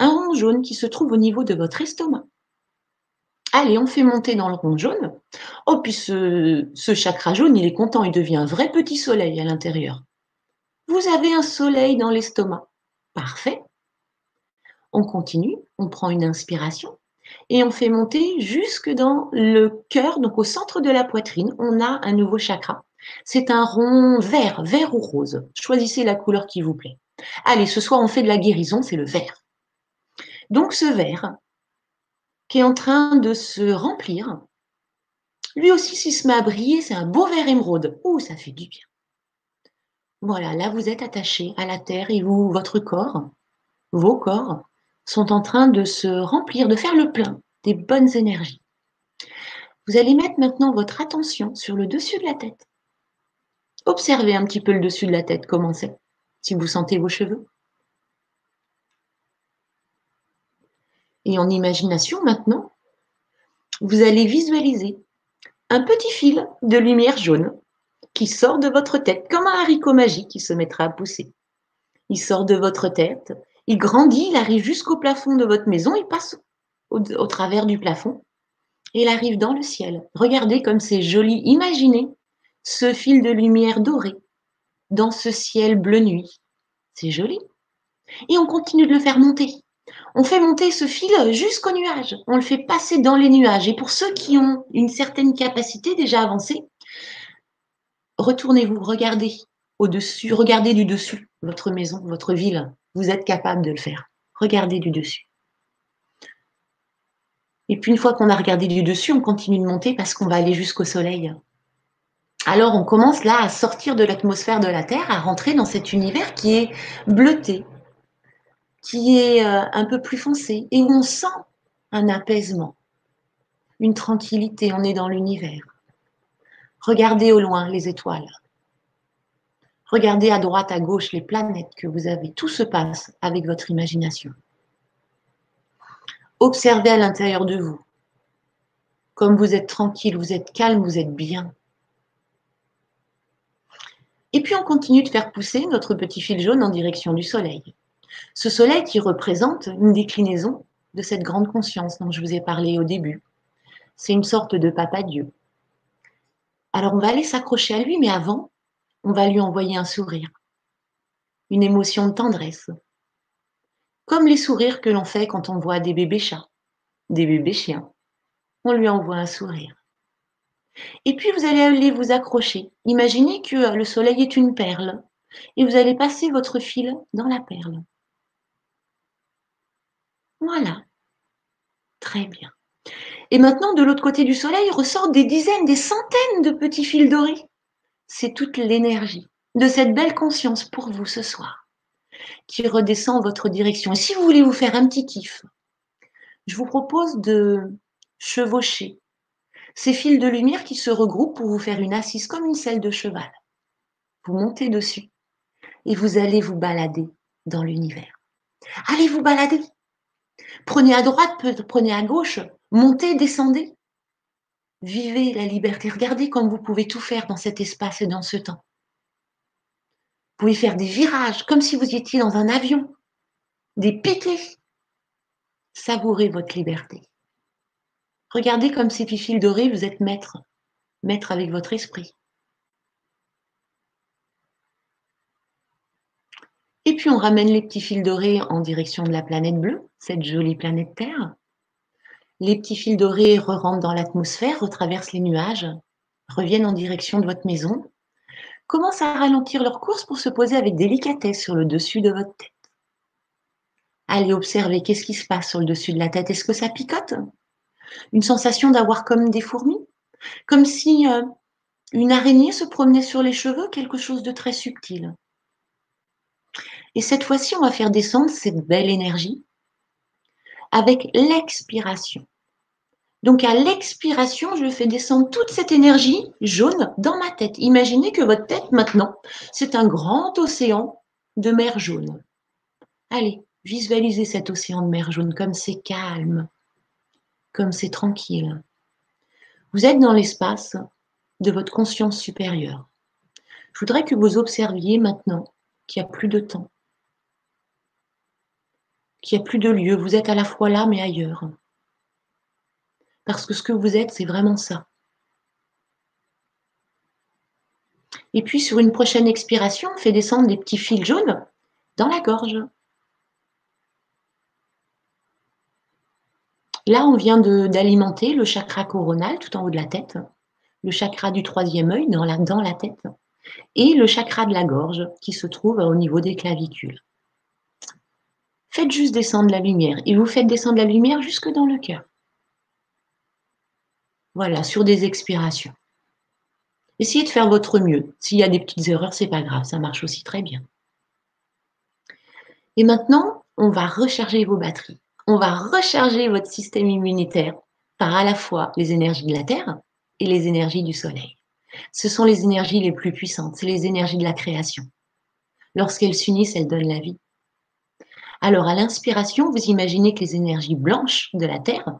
un rond jaune qui se trouve au niveau de votre estomac. Allez, on fait monter dans le rond jaune. Oh, puis ce, ce chakra jaune, il est content, il devient un vrai petit soleil à l'intérieur. Vous avez un soleil dans l'estomac. Parfait. On continue, on prend une inspiration et on fait monter jusque dans le cœur, donc au centre de la poitrine. On a un nouveau chakra. C'est un rond vert, vert ou rose. Choisissez la couleur qui vous plaît. Allez, ce soir, on fait de la guérison, c'est le vert. Donc ce vert, qui est en train de se remplir, lui aussi, s'il se met à briller, c'est un beau vert émeraude. Ouh, ça fait du bien. Voilà, là, vous êtes attaché à la terre et vous, votre corps, vos corps, sont en train de se remplir, de faire le plein des bonnes énergies. Vous allez mettre maintenant votre attention sur le dessus de la tête. Observez un petit peu le dessus de la tête, comment c'est, si vous sentez vos cheveux. Et en imagination maintenant, vous allez visualiser un petit fil de lumière jaune qui sort de votre tête, comme un haricot magique qui se mettra à pousser. Il sort de votre tête, il grandit, il arrive jusqu'au plafond de votre maison, il passe au, travers du plafond et il arrive dans le ciel. Regardez comme c'est joli. Imaginez ce fil de lumière doré dans ce ciel bleu nuit. C'est joli. Et on continue de le faire monter. On fait monter ce fil jusqu'au nuage. On le fait passer dans les nuages. Et pour ceux qui ont une certaine capacité déjà avancée, retournez-vous, regardez au-dessus, regardez du dessus votre maison, votre ville. Vous êtes capable de le faire. Regardez du dessus. Et puis une fois qu'on a regardé du dessus, on continue de monter parce qu'on va aller jusqu'au soleil. Alors on commence là à sortir de l'atmosphère de la Terre, à rentrer dans cet univers qui est bleuté, qui est euh, un peu plus foncé, et où on sent un apaisement, une tranquillité, on est dans l'univers. Regardez au loin les étoiles. Regardez à droite, à gauche les planètes que vous avez. Tout se passe avec votre imagination. Observez à l'intérieur de vous. Comme vous êtes tranquille, vous êtes calme, vous êtes bien. Et puis on continue de faire pousser notre petit fil jaune en direction du soleil. Ce soleil qui représente une déclinaison de cette grande conscience dont je vous ai parlé au début. C'est une sorte de papa Dieu. Alors on va aller s'accrocher à lui, mais avant, on va lui envoyer un sourire, une émotion de tendresse. Comme les sourires que l'on fait quand on voit des bébés chats, des bébés chiens. On lui envoie un sourire. Et puis vous allez aller vous accrocher. Imaginez que euh, le soleil est une perle et vous allez passer votre fil dans la perle. Voilà. Très bien. Et maintenant, de l'autre côté du soleil, ressortent des dizaines, des centaines de petits fils dorés. C'est toute l'énergie de cette belle conscience pour vous ce soir qui redescend en votre direction. Et si vous voulez vous faire un petit kiff, je vous propose de chevaucher ces fils de lumière qui se regroupent pour vous faire une assise comme une selle de cheval. Vous montez dessus et vous allez vous balader dans l'univers. Allez vous balader. Prenez à droite, prenez à gauche, montez, descendez. Vivez la liberté. Regardez comme vous pouvez tout faire dans cet espace et dans ce temps. Vous pouvez faire des virages comme si vous étiez dans un avion, des piquets. Savourez votre liberté. Regardez comme ces petits fils dorés, vous êtes maître, maître avec votre esprit. Et puis on ramène les petits fils dorés en direction de la planète bleue, cette jolie planète Terre. Les petits fils dorés re rentrent dans l'atmosphère, retraversent les nuages, reviennent en direction de votre maison, commencent à ralentir leur course pour se poser avec délicatesse sur le dessus de votre tête. Allez observer qu'est-ce qui se passe sur le dessus de la tête. Est-ce que ça picote? Une sensation d'avoir comme des fourmis, comme si euh, Une araignée se promenait sur les cheveux, quelque chose de très subtil. Et cette fois-ci, on va faire descendre cette belle énergie avec l'expiration. Donc à l'expiration, je fais descendre toute cette énergie jaune dans ma tête. Imaginez que votre tête maintenant, c'est un grand océan de mer jaune. Allez, visualisez cet océan de mer jaune comme c'est calme, comme c'est tranquille. Vous êtes dans l'espace de votre conscience supérieure. Je voudrais que vous observiez maintenant qu'il n'y a plus de temps, qu'il n'y a plus de lieu. Vous êtes à la fois là mais ailleurs. Parce que ce que vous êtes, c'est vraiment ça. Et puis sur une prochaine expiration, on fait descendre des petits fils jaunes dans la gorge. Là, on vient d'alimenter le chakra coronal tout en haut de la tête, le chakra du troisième œil dans la, dans la tête et le chakra de la gorge qui se trouve au niveau des clavicules. Faites juste descendre la lumière et vous faites descendre la lumière jusque dans le cœur. Voilà, sur des expirations. Essayez de faire votre mieux. S'il y a des petites erreurs, c'est pas grave, ça marche aussi très bien. Et maintenant, on va recharger vos batteries. On va recharger votre système immunitaire par à la fois les énergies de la Terre et les énergies du Soleil. Ce sont les énergies les plus puissantes, c'est les énergies de la création. Lorsqu'elles s'unissent, elles donnent la vie. Alors à l'inspiration, vous imaginez que les énergies blanches de la Terre,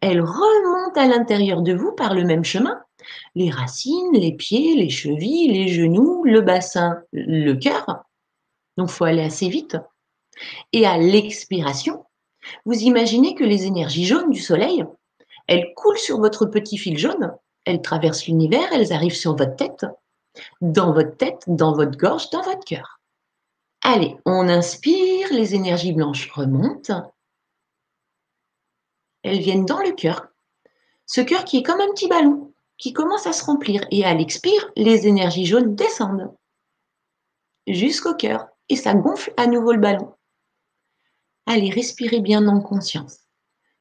elles remontent à l'intérieur de vous par le même chemin. Les racines, les pieds, les chevilles, les genoux, le bassin, le cœur. Donc il faut aller assez vite. Et à l'expiration, vous imaginez que les énergies jaunes du soleil, elles coulent sur votre petit fil jaune, elles traversent l'univers, elles arrivent sur votre tête, dans votre tête, dans votre gorge, dans votre cœur. Allez, on inspire, les énergies blanches remontent. Elles viennent dans le cœur. Ce cœur qui est comme un petit ballon, qui commence à se remplir. Et à l'expire, les énergies jaunes descendent jusqu'au cœur. Et ça gonfle à nouveau le ballon. Allez, respirez bien en conscience.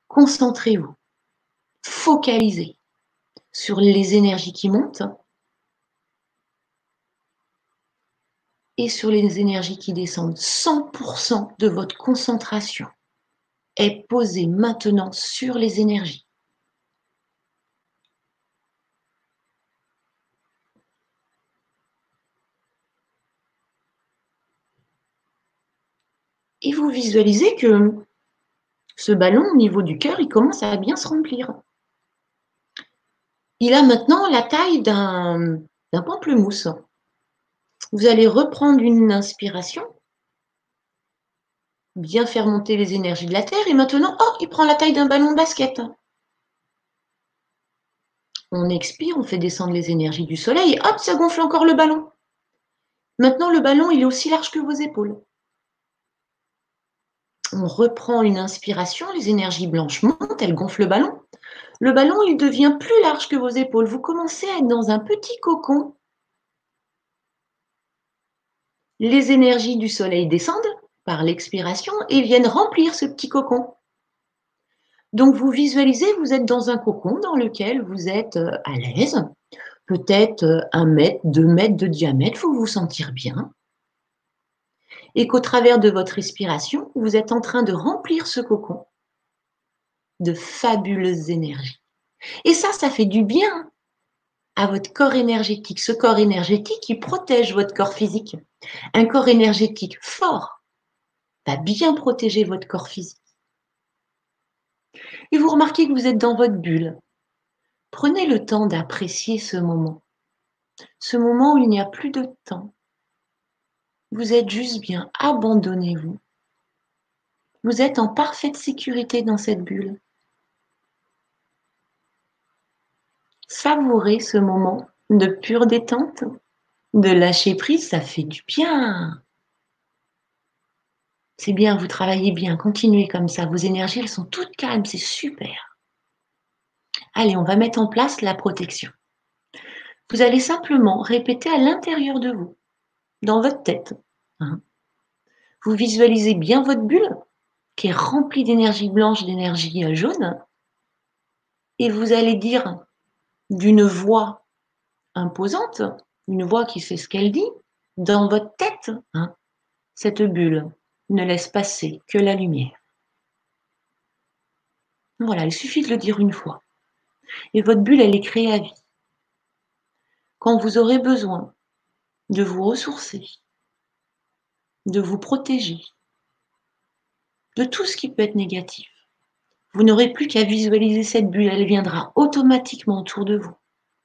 Concentrez-vous. Focalisez sur les énergies qui montent et sur les énergies qui descendent. 100% de votre concentration est posée maintenant sur les énergies. Et vous visualisez que ce ballon au niveau du cœur, il commence à bien se remplir. Il a maintenant la taille d'un pamplemousse. Vous allez reprendre une inspiration, bien faire monter les énergies de la Terre, et maintenant, oh, il prend la taille d'un ballon de basket. On expire, on fait descendre les énergies du Soleil, et hop, ça gonfle encore le ballon. Maintenant, le ballon, il est aussi large que vos épaules. On reprend une inspiration, les énergies blanches montent, elles gonflent le ballon. Le ballon, il devient plus large que vos épaules. Vous commencez à être dans un petit cocon les énergies du soleil descendent par l'expiration et viennent remplir ce petit cocon. Donc vous visualisez, vous êtes dans un cocon dans lequel vous êtes euh, à l'aise, peut-être euh, un mètre, deux mètres de diamètre, faut vous sentir bien. Et qu'au travers de votre respiration, vous êtes en train de remplir ce cocon de fabuleuses énergies. Et ça, ça fait du bien à votre corps énergétique. Ce corps énergétique qui protège votre corps physique. Un corps énergétique fort va bien protéger votre corps physique. Et vous remarquez que vous êtes dans votre bulle. Prenez le temps d'apprécier ce moment. Ce moment où il n'y a plus de temps. Vous êtes juste bien, abandonnez-vous. Vous êtes en parfaite sécurité dans cette bulle. Savourez ce moment de pure détente, de lâcher prise, ça fait du bien. C'est bien, vous travaillez bien, continuez comme ça. Vos énergies, elles sont toutes calmes, c'est super. Allez, on va mettre en place la protection. Vous allez simplement répéter à l'intérieur de vous, dans votre tête. Hein. Vous visualisez bien votre bulle qui est remplie d'énergie blanche, d'énergie euh, jaune. Et vous allez dire d'une voix imposante, une voix qui sait ce qu'elle dit, dans votre tête, hein, cette bulle ne laisse passer que la lumière. Voilà, il suffit de le dire une fois. Et votre bulle, elle est créée à vie. Quand vous aurez besoin de vous ressourcer, de vous protéger de tout ce qui peut être négatif, vous n'aurez plus qu'à visualiser cette bulle, elle viendra automatiquement autour de vous,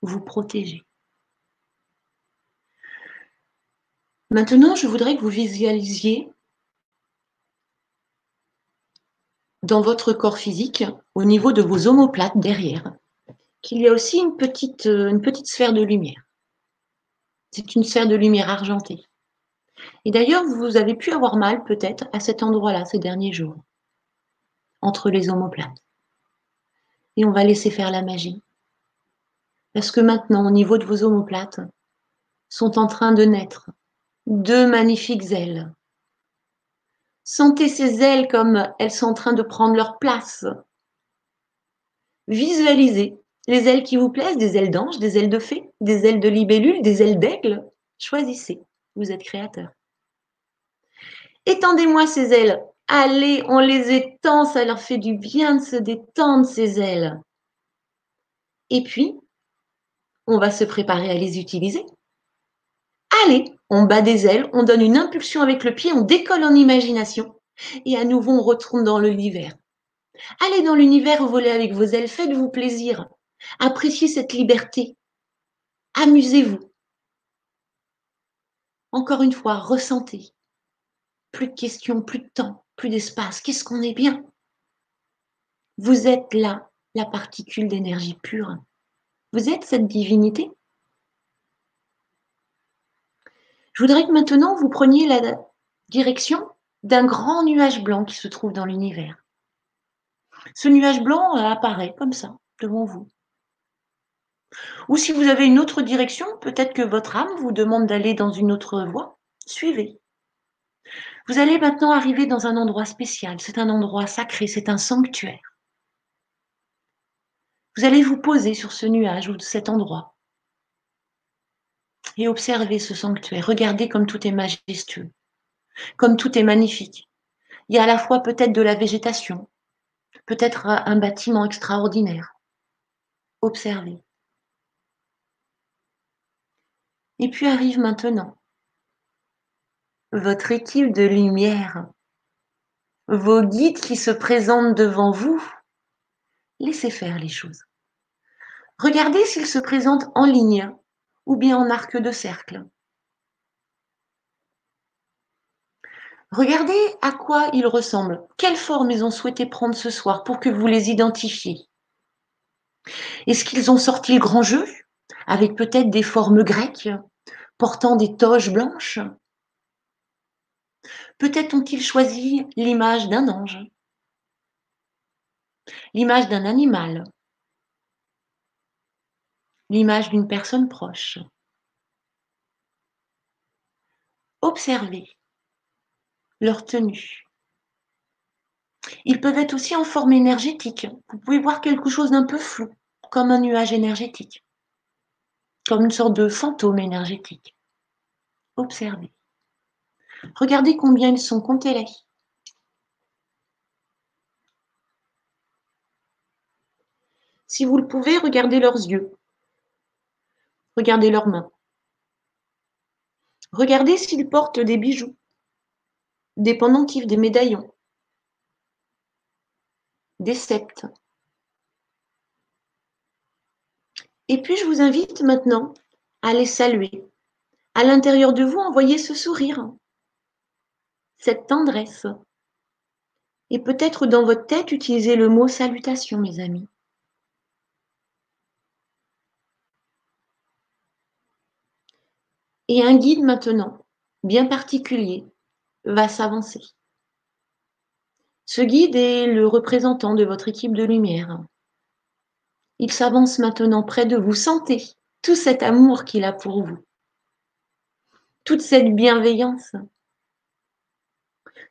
vous protéger. Maintenant, je voudrais que vous visualisiez dans votre corps physique, au niveau de vos omoplates derrière, qu'il y a aussi une petite, euh, une petite sphère de lumière. C'est une sphère de lumière argentée. Et d'ailleurs, vous avez pu avoir mal peut-être à cet endroit-là ces derniers jours, entre les omoplates. Et on va laisser faire la magie. Parce que maintenant, au niveau de vos omoplates, sont en train de naître deux magnifiques ailes Sentez ces ailes comme elles sont en train de prendre leur place. Visualisez les ailes qui vous plaisent, des ailes d'ange, des ailes de fée, des ailes de libellule, des ailes d'aigle. Choisissez, vous êtes créateur. Étendez-moi ces ailes. Allez, on les étend, ça leur fait du bien de se détendre ces ailes. Et puis, on va se préparer à les utiliser. Allez, on bat des ailes, on donne une impulsion avec le pied, on décolle en imagination. Et à nouveau, on retourne dans l'univers. Allez dans l'univers, volez avec vos ailes, faites-vous plaisir. Appréciez cette liberté. Amusez-vous. Encore une fois, ressentez. Plus de questions, plus de temps, plus d'espace. Qu'est-ce qu'on est bien? Vous êtes là, la particule d'énergie pure. Vous êtes cette divinité? Je voudrais que maintenant vous preniez la direction d'un grand nuage blanc qui se trouve dans l'univers. Ce nuage blanc euh, apparaît comme ça devant vous. Ou si vous avez une autre direction, peut-être que votre âme vous demande d'aller dans une autre voie, suivez. Vous allez maintenant arriver dans un endroit spécial, c'est un endroit sacré, c'est un sanctuaire. Vous allez vous poser sur ce nuage ou cet endroit et observez ce sanctuaire. Regardez comme tout est majestueux, comme tout est magnifique. Il y a à la fois peut-être de la végétation, peut-être un bâtiment extraordinaire. Observez. Et puis arrive maintenant votre équipe de lumière, vos guides qui se présentent devant vous. Laissez faire les choses. Regardez s'ils se présentent en ligne ou bien en arc de cercle. Regardez à quoi ils ressemblent, quelle forme ils ont souhaité prendre ce soir pour que vous les identifiez. Est-ce qu'ils ont sorti le grand jeu avec peut-être des formes grecques portant des toges blanches? Peut-être ont-ils choisi l'image d'un ange, l'image d'un animal, l'image d'une personne proche. Observez leur tenue. Ils peuvent être aussi en forme énergétique. Vous pouvez voir quelque chose d'un peu flou, comme un nuage énergétique, comme une sorte de fantôme énergétique. Observez. Regardez combien ils sont, comptez-les. Si vous le pouvez, regardez leurs yeux. Regardez leurs mains. Regardez s'ils portent des bijoux, des pendentifs, des médaillons, des septes. Et puis je vous invite maintenant à les saluer. À l'intérieur de vous, envoyez ce sourire, cette tendresse. Et peut-être dans votre tête, utilisez le mot salutation, mes amis. Et un guide maintenant, bien particulier, va s'avancer. Ce guide est le représentant de votre équipe de lumière. Il s'avance maintenant près de vous. Sentez tout cet amour qu'il a pour vous, toute cette bienveillance,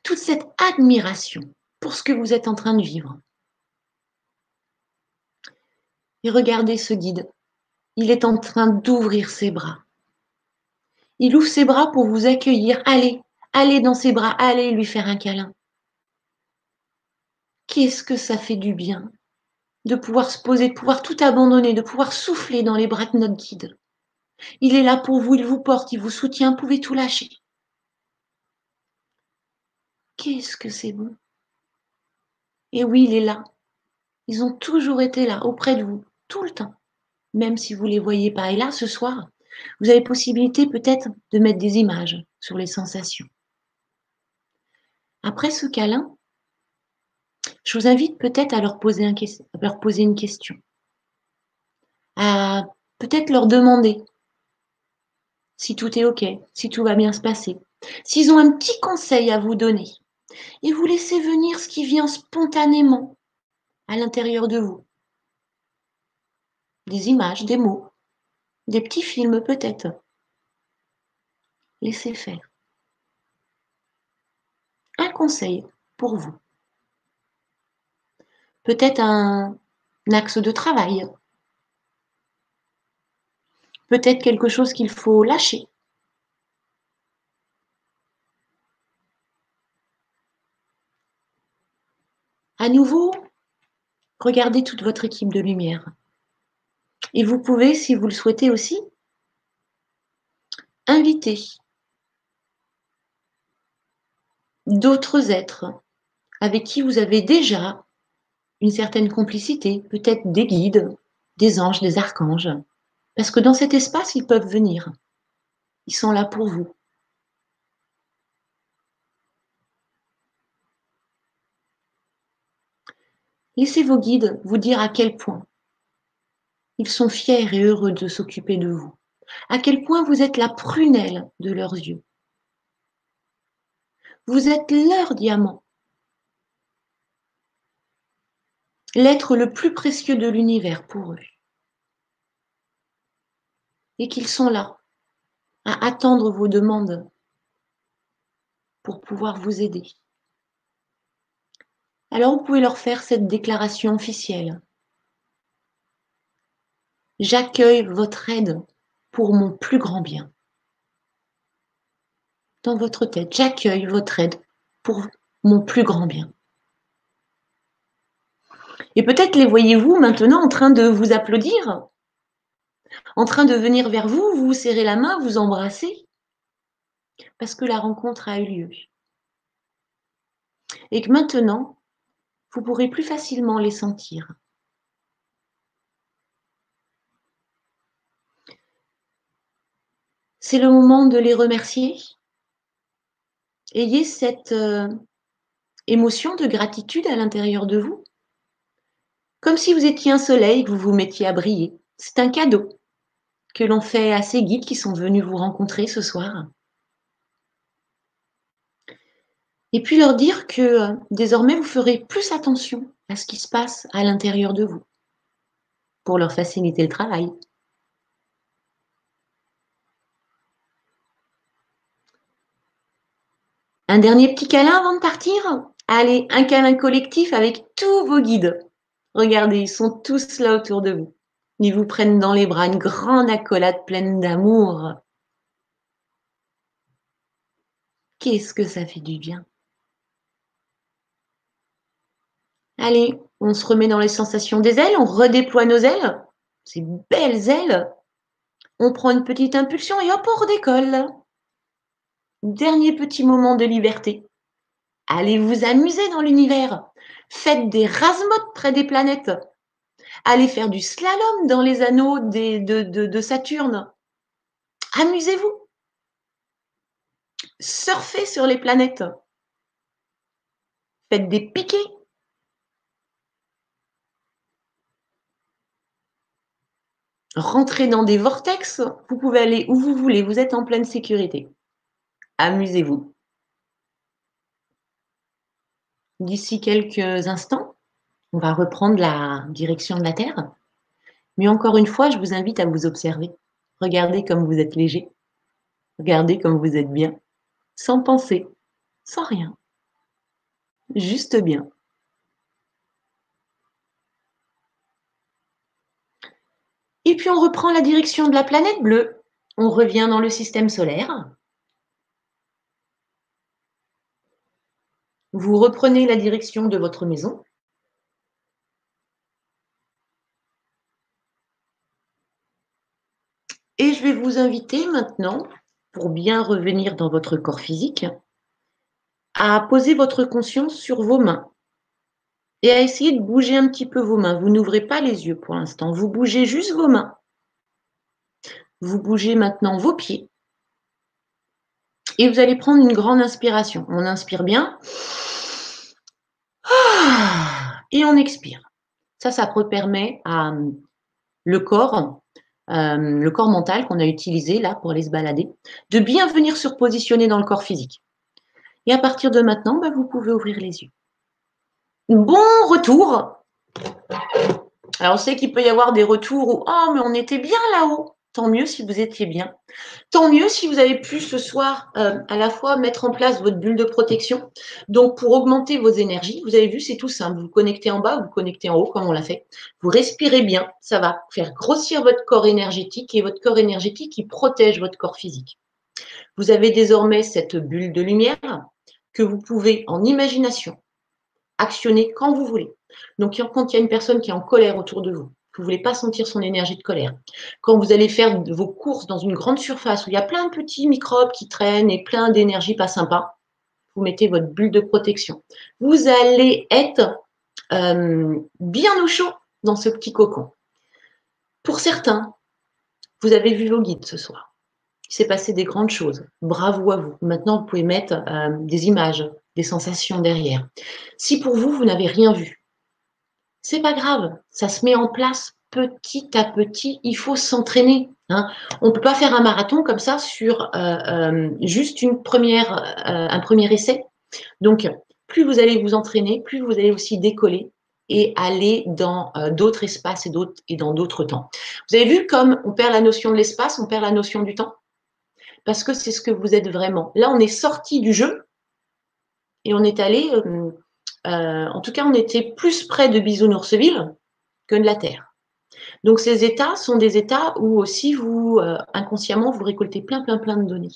toute cette admiration pour ce que vous êtes en train de vivre. Et regardez ce guide il est en train d'ouvrir ses bras. Il ouvre ses bras pour vous accueillir. Allez, allez dans ses bras, allez lui faire un câlin. Qu'est-ce que ça fait du bien de pouvoir se poser, de pouvoir tout abandonner, de pouvoir souffler dans les bras de notre guide. Il est là pour vous, il vous porte, il vous soutient, vous pouvez tout lâcher. Qu'est-ce que c'est bon? Et oui, il est là. Ils ont toujours été là, auprès de vous, tout le temps. Même si vous ne les voyez pas. Et là, ce soir, vous avez possibilité peut-être de mettre des images sur les sensations. Après ce câlin, je vous invite peut-être à poser, leur poser une question. À peut-être leur demander si tout est OK, si tout va bien se passer. S'ils ont un petit conseil à vous donner, et vous laissez venir ce qui vient spontanément à l'intérieur de vous. Des images, des mots, des petits films peut-être. Laissez faire. Un conseil pour vous. Peut-être un, axe de travail. Peut-être quelque chose qu'il faut lâcher. À nouveau, regardez toute votre équipe de lumière. Et vous pouvez, si vous le souhaitez aussi, inviter d'autres êtres avec qui vous avez déjà une certaine complicité, peut-être des guides, des anges, des archanges. Parce que dans cet espace, ils peuvent venir. Ils sont là pour vous. Laissez vos guides vous dire à quel point ils sont fiers et heureux de s'occuper de vous, à quel point vous êtes la prunelle de leurs yeux. Vous êtes leur diamant, l'être le plus précieux de l'univers pour eux. Et qu'ils sont là à attendre vos demandes pour pouvoir vous aider. Alors vous pouvez leur faire cette déclaration officielle. J'accueille votre aide pour mon plus grand bien. Dans votre tête, j'accueille votre aide pour mon plus grand bien. Et peut-être les voyez-vous maintenant en train de vous applaudir, en train de venir vers vous, vous serrer la main, vous embrasser, parce que la rencontre a eu lieu. Et que maintenant, vous pourrez plus facilement les sentir. C'est le moment de les remercier. Ayez cette euh, émotion de gratitude à l'intérieur de vous comme si vous étiez un soleil, que vous vous mettiez à briller. C'est un cadeau que l'on fait à ces guides qui sont venus vous rencontrer ce soir. Et puis leur dire que euh, désormais, vous ferez plus attention à ce qui se passe à l'intérieur de vous pour leur faciliter le travail. Un dernier petit câlin avant de partir? Allez, un câlin collectif avec tous vos guides. Regardez, ils sont tous là autour de vous. Ils vous prennent dans les bras une grande accolade pleine d'amour. Qu'est-ce que ça fait du bien? Allez, on se remet dans les sensations des ailes, on redéploie nos ailes, ces belles ailes. On prend une petite impulsion et hop, on redécolle. Dernier petit moment de liberté. Allez vous amuser dans l'univers. Faites des rasmotes près des planètes. Allez faire du slalom dans les anneaux de, Saturne. Amusez-vous. Surfez sur les planètes. Faites des piquets. Rentrez dans des vortex. Vous pouvez aller où vous voulez. Vous êtes en pleine sécurité. Amusez-vous. D'ici quelques instants, on va reprendre la direction de la Terre. Mais encore une fois, je vous invite à vous observer. Regardez comme vous êtes léger. Regardez comme vous êtes bien. Sans penser, sans rien. Juste bien. Et puis on reprend la direction de la planète bleue. On revient dans le système solaire. Vous reprenez la direction de votre maison. Et je vais vous inviter maintenant, pour bien revenir dans votre corps physique, à poser votre conscience sur vos mains et à essayer de bouger un petit peu vos mains. Vous n'ouvrez pas les yeux pour l'instant, vous bougez juste vos mains. Vous bougez maintenant vos pieds. Et vous allez prendre une grande inspiration. On inspire bien. Et on expire. Ça, ça permet à euh, le corps, euh, le corps mental qu'on a utilisé là pour aller se balader, de bien venir se repositionner dans le corps physique. Et à partir de maintenant, bah, vous pouvez ouvrir les yeux. Bon retour. Alors, on sait qu'il peut y avoir des retours où Oh, mais on était bien là-haut. Tant mieux si vous étiez bien. Tant mieux si vous avez pu ce soir euh, à la fois mettre en place votre bulle de protection. Donc, pour augmenter vos énergies, vous avez vu, c'est tout simple. Vous connectez en bas, vous connectez en haut, comme on l'a fait. Vous respirez bien. Ça va faire grossir votre corps énergétique et votre corps énergétique qui protège votre corps physique. Vous avez désormais cette bulle de lumière que vous pouvez, en imagination, actionner quand vous voulez. Donc, quand il y a une personne qui est en colère autour de vous, vous ne voulez pas sentir son énergie de colère. Quand vous allez faire vos courses dans une grande surface où il y a plein de petits microbes qui traînent et plein d'énergie pas sympa, vous mettez votre bulle de protection. Vous allez être euh, bien au chaud dans ce petit cocon. Pour certains, vous avez vu vos guides ce soir. Il s'est passé des grandes choses. Bravo à vous. Maintenant, vous pouvez mettre euh, des images, des sensations derrière. Si pour vous, vous n'avez rien vu, c'est pas grave. Ça se met en place petit à petit. Il faut s'entraîner. Hein. On ne peut pas faire un marathon comme ça sur euh, euh, juste une première, un premier essai. Donc, plus vous allez vous entraîner, plus vous allez aussi décoller et aller dans d'autres espaces et, et dans d'autres temps. Vous avez vu comme on perd la notion de l'espace, on perd la notion du temps? Parce que c'est ce que vous êtes vraiment. Là, on est sorti du jeu et on est allé, euh, euh, en tout cas, on était plus près de Bisounoursville que de la Terre. Donc, ces états sont des états où aussi vous, euh, inconsciemment, vous récoltez plein, plein, plein de données.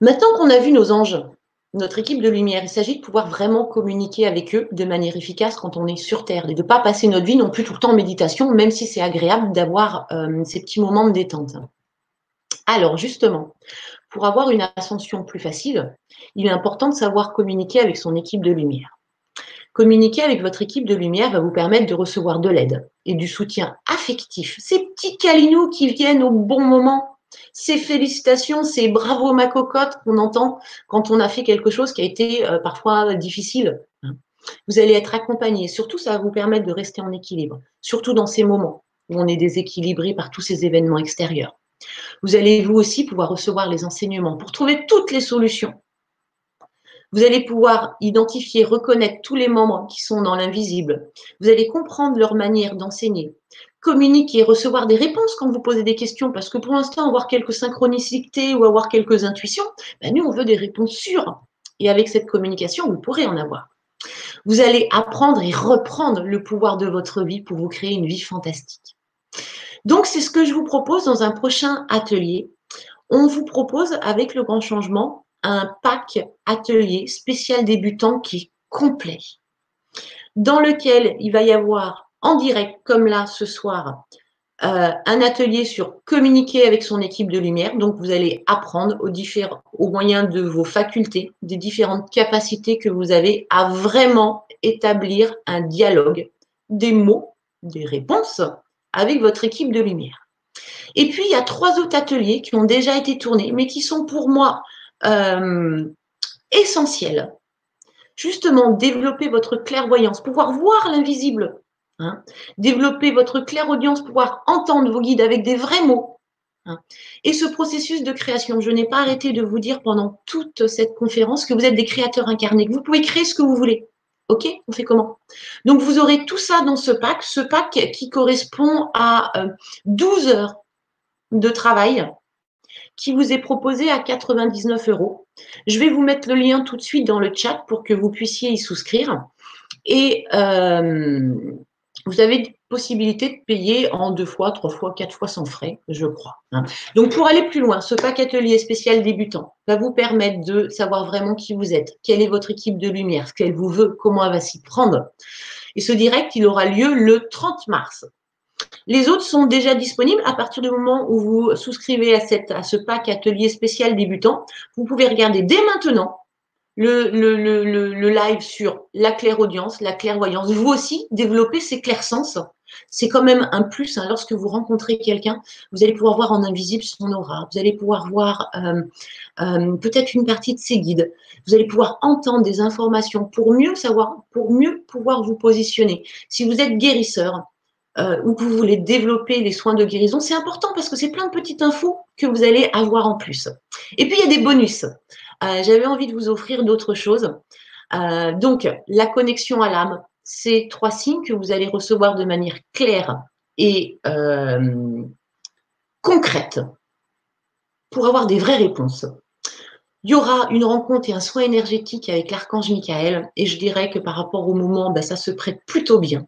Maintenant qu'on a vu nos anges, notre équipe de lumière, il s'agit de pouvoir vraiment communiquer avec eux de manière efficace quand on est sur Terre et de ne pas passer notre vie non plus tout le temps en méditation, même si c'est agréable d'avoir ces petits moments de détente. Alors justement, pour avoir une ascension plus facile, il est important de savoir communiquer avec son équipe de lumière. Communiquer avec votre équipe de lumière va vous permettre de recevoir de l'aide et du soutien affectif. Ces petits câlinous qui viennent au bon moment, ces félicitations, ces bravo ma cocotte qu'on entend quand on a fait quelque chose qui a été euh, parfois difficile. Vous allez être accompagné. Surtout, ça va vous permettre de rester en équilibre, surtout dans ces moments où on est déséquilibré par tous ces événements extérieurs. Vous allez vous aussi pouvoir recevoir les enseignements pour trouver toutes les solutions. Vous allez pouvoir identifier, reconnaître tous les membres qui sont dans l'invisible. Vous allez comprendre leur manière d'enseigner, communiquer, recevoir des réponses quand vous posez des questions, parce que pour l'instant, avoir quelques synchronicités ou avoir quelques intuitions, ben nous, on veut des réponses sûres. Et avec cette communication, vous pourrez en avoir. Vous allez apprendre et reprendre le pouvoir de votre vie pour vous créer une vie fantastique. Donc, c'est ce que je vous propose dans un prochain atelier. On vous propose, avec le grand changement, un pack atelier spécial débutant qui est complet, dans lequel il va y avoir en direct, comme là ce soir, euh, un atelier sur communiquer avec son équipe de lumière. Donc, vous allez apprendre au, différents, au moyen de vos facultés, des différentes capacités que vous avez à vraiment établir un dialogue, des mots, des réponses avec votre équipe de lumière. Et puis, il y a trois autres ateliers qui ont déjà été tournés, mais qui sont pour moi euh, essentiels. Justement, développer votre clairvoyance, pouvoir voir l'invisible. Hein. développer votre clairaudience, pouvoir entendre vos guides avec des vrais mots. Hein. et ce processus de création, je n'ai pas arrêté de vous dire pendant toute cette conférence que vous êtes des créateurs incarnés, que vous pouvez créer ce que vous voulez. OK On fait comment? Donc, vous aurez tout ça dans ce pack, ce pack qui correspond à 12 euh, heures de travail qui vous est proposé à 99 euros. Je vais vous mettre le lien tout de suite dans le chat pour que vous puissiez y souscrire. Et euh, vous avez possibilité de payer en deux fois, trois fois, quatre fois sans frais, je crois. Hein. Donc, pour aller plus loin, ce pack atelier spécial débutant va vous permettre de savoir vraiment qui vous êtes, quelle est votre équipe de lumière, ce qu'elle vous veut, comment elle va s'y prendre. Et ce direct, il aura lieu le 30 mars. Les autres sont déjà disponibles à partir du moment où vous souscrivez à, cette, à ce pack atelier spécial débutant. Vous pouvez regarder dès maintenant le, le, le, le, live sur la clairaudience, la clairvoyance. Vous aussi, développer ces clairsens. C'est quand même un plus. Hein. Lorsque vous rencontrez quelqu'un, vous allez pouvoir voir en invisible son aura. Vous allez pouvoir voir euh, euh, peut-être une partie de ses guides. Vous allez pouvoir entendre des informations pour mieux savoir, pour mieux pouvoir vous positionner. Si vous êtes guérisseur, euh, ou que vous voulez développer les soins de guérison, c'est important parce que c'est plein de petites infos que vous allez avoir en plus. Et puis, il y a des bonus. J'avais envie de vous offrir d'autres choses. Donc, la connexion à l'âme, c'est trois signes que vous allez recevoir de manière claire et euh, concrète pour avoir des vraies réponses. Il y aura une rencontre et un soin énergétique avec l'archange Michael et je dirais que par rapport au moment, ben, ça se prête plutôt bien.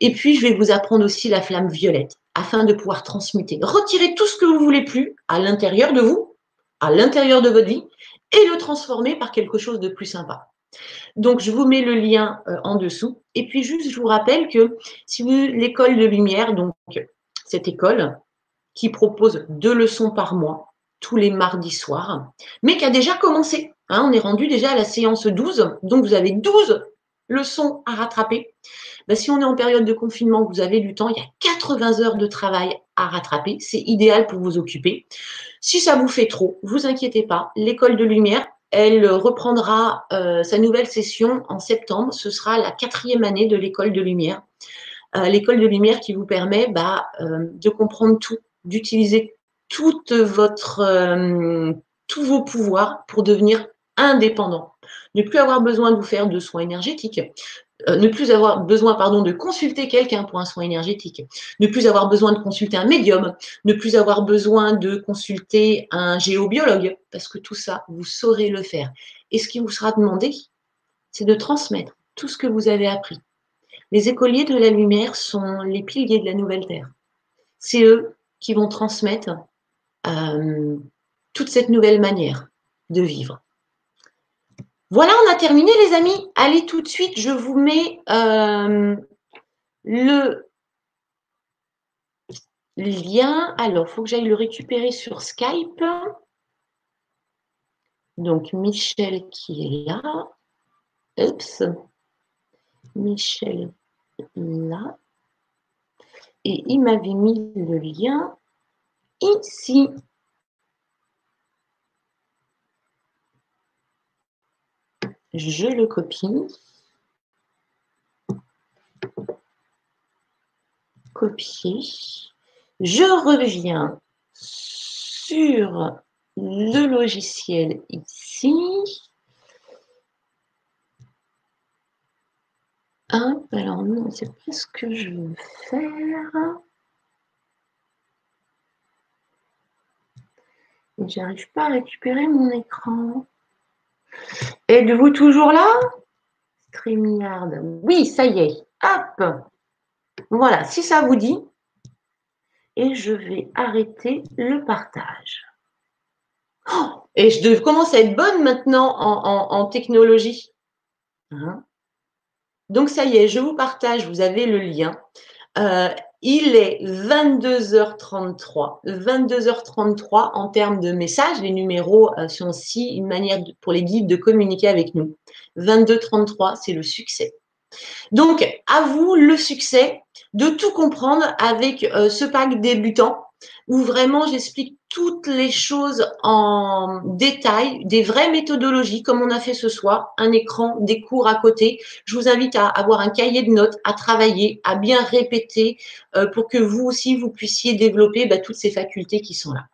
Et puis, je vais vous apprendre aussi la flamme violette afin de pouvoir transmuter. Retirer tout ce que vous voulez plus à l'intérieur de vous, à l'intérieur de votre vie et le transformer par quelque chose de plus sympa. Donc, je vous mets le lien euh, en dessous. Et puis, juste, je vous rappelle que si vous, l'école de lumière, donc cette école qui propose deux leçons par mois, tous les mardis soirs, mais qui a déjà commencé. Hein, on est rendu déjà à la séance 12, donc vous avez 12 leçons à rattraper. Ben, si on est en période de confinement, vous avez du temps, il y a 80 heures de travail à rattraper. C'est idéal pour vous occuper. Si ça vous fait trop, vous inquiétez pas. L'école de lumière, elle reprendra euh, sa nouvelle session en septembre. Ce sera la quatrième année de l'école de lumière. Euh, l'école de lumière qui vous permet bah, euh, de comprendre tout, d'utiliser tous vos pouvoirs pour devenir indépendant. Ne plus avoir besoin de vous faire de soins énergétiques, euh, ne plus avoir besoin pardon, de consulter quelqu'un pour un soin énergétique, ne plus avoir besoin de consulter un médium, ne plus avoir besoin de consulter un géobiologue, parce que tout ça, vous saurez le faire. Et ce qui vous sera demandé, c'est de transmettre tout ce que vous avez appris. Les écoliers de la lumière sont les piliers de la nouvelle Terre. C'est eux qui vont transmettre euh, toute cette nouvelle manière de vivre. Voilà, on a terminé les amis. Allez tout de suite, je vous mets euh, le lien. Alors, il faut que j'aille le récupérer sur Skype. Donc, Michel qui est là. Oups. Michel là. Et il m'avait mis le lien ici. Je le copie. Copier. Je reviens sur le logiciel ici. Hop, alors non, c'est pas ce que je veux faire. J'arrive pas à récupérer mon écran. Êtes-vous toujours là? StreamYard. Oui, ça y est. Hop. Voilà, si ça vous dit. Et je vais arrêter le partage. Oh, et je commence à être bonne maintenant en, technologie. Hein? Donc ça y est, je vous partage, vous avez le lien. Euh, il est 22h33. 22h33 en termes de messages. Les numéros euh, sont aussi une manière pour les guides de communiquer avec nous. 22h33, c'est le succès. Donc, à vous le succès de tout comprendre avec euh, ce pack débutant où vraiment j'explique toutes les choses en détail, des vraies méthodologies comme on a fait ce soir, un écran, des cours à côté. Je vous invite à avoir un cahier de notes, à travailler, à bien répéter euh, pour que vous aussi, vous puissiez développer bah, toutes ces facultés qui sont là.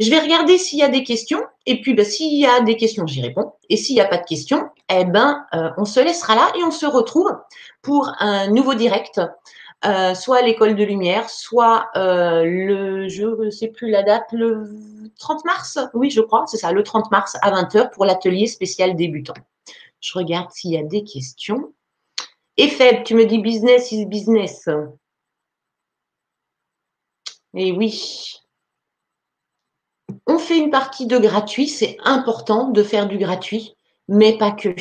Je vais regarder s'il y a des questions et puis bah, s'il y a des questions, j'y réponds. Et s'il n'y a pas de questions, eh ben, euh, on se laissera là et on se retrouve pour un nouveau direct euh, soit l'école de lumière, soit euh, le, je ne sais plus la date, le 30 mars, oui je crois, c'est ça, le 30 mars à 20h pour l'atelier spécial débutant. Je regarde s'il y a des questions. Et tu me dis business is business. Et oui. On fait une partie de gratuit, c'est important de faire du gratuit, mais pas que.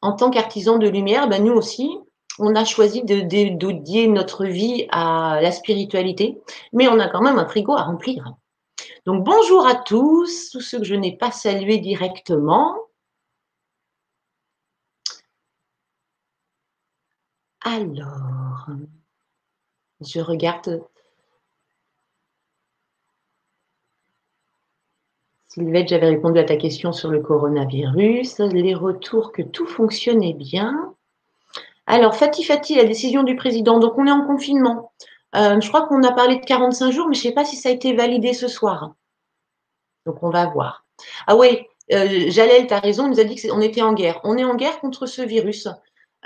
En tant qu'artisan de lumière, ben nous aussi, on a choisi de dédier notre vie à la spiritualité, mais on a quand même un frigo à remplir. Donc bonjour à tous, tous ceux que je n'ai pas salués directement. Alors, je regarde. Sylvette, j'avais répondu à ta question sur le coronavirus, les retours que tout fonctionnait bien. Alors, Fatih Fatih, la décision du président. Donc, on est en confinement. Euh, je crois qu'on a parlé de 45 jours, mais je ne sais pas si ça a été validé ce soir. Donc, on va voir. Ah oui, euh, Jalel, tu as raison, il nous a dit qu'on était en guerre. On est en guerre contre ce virus.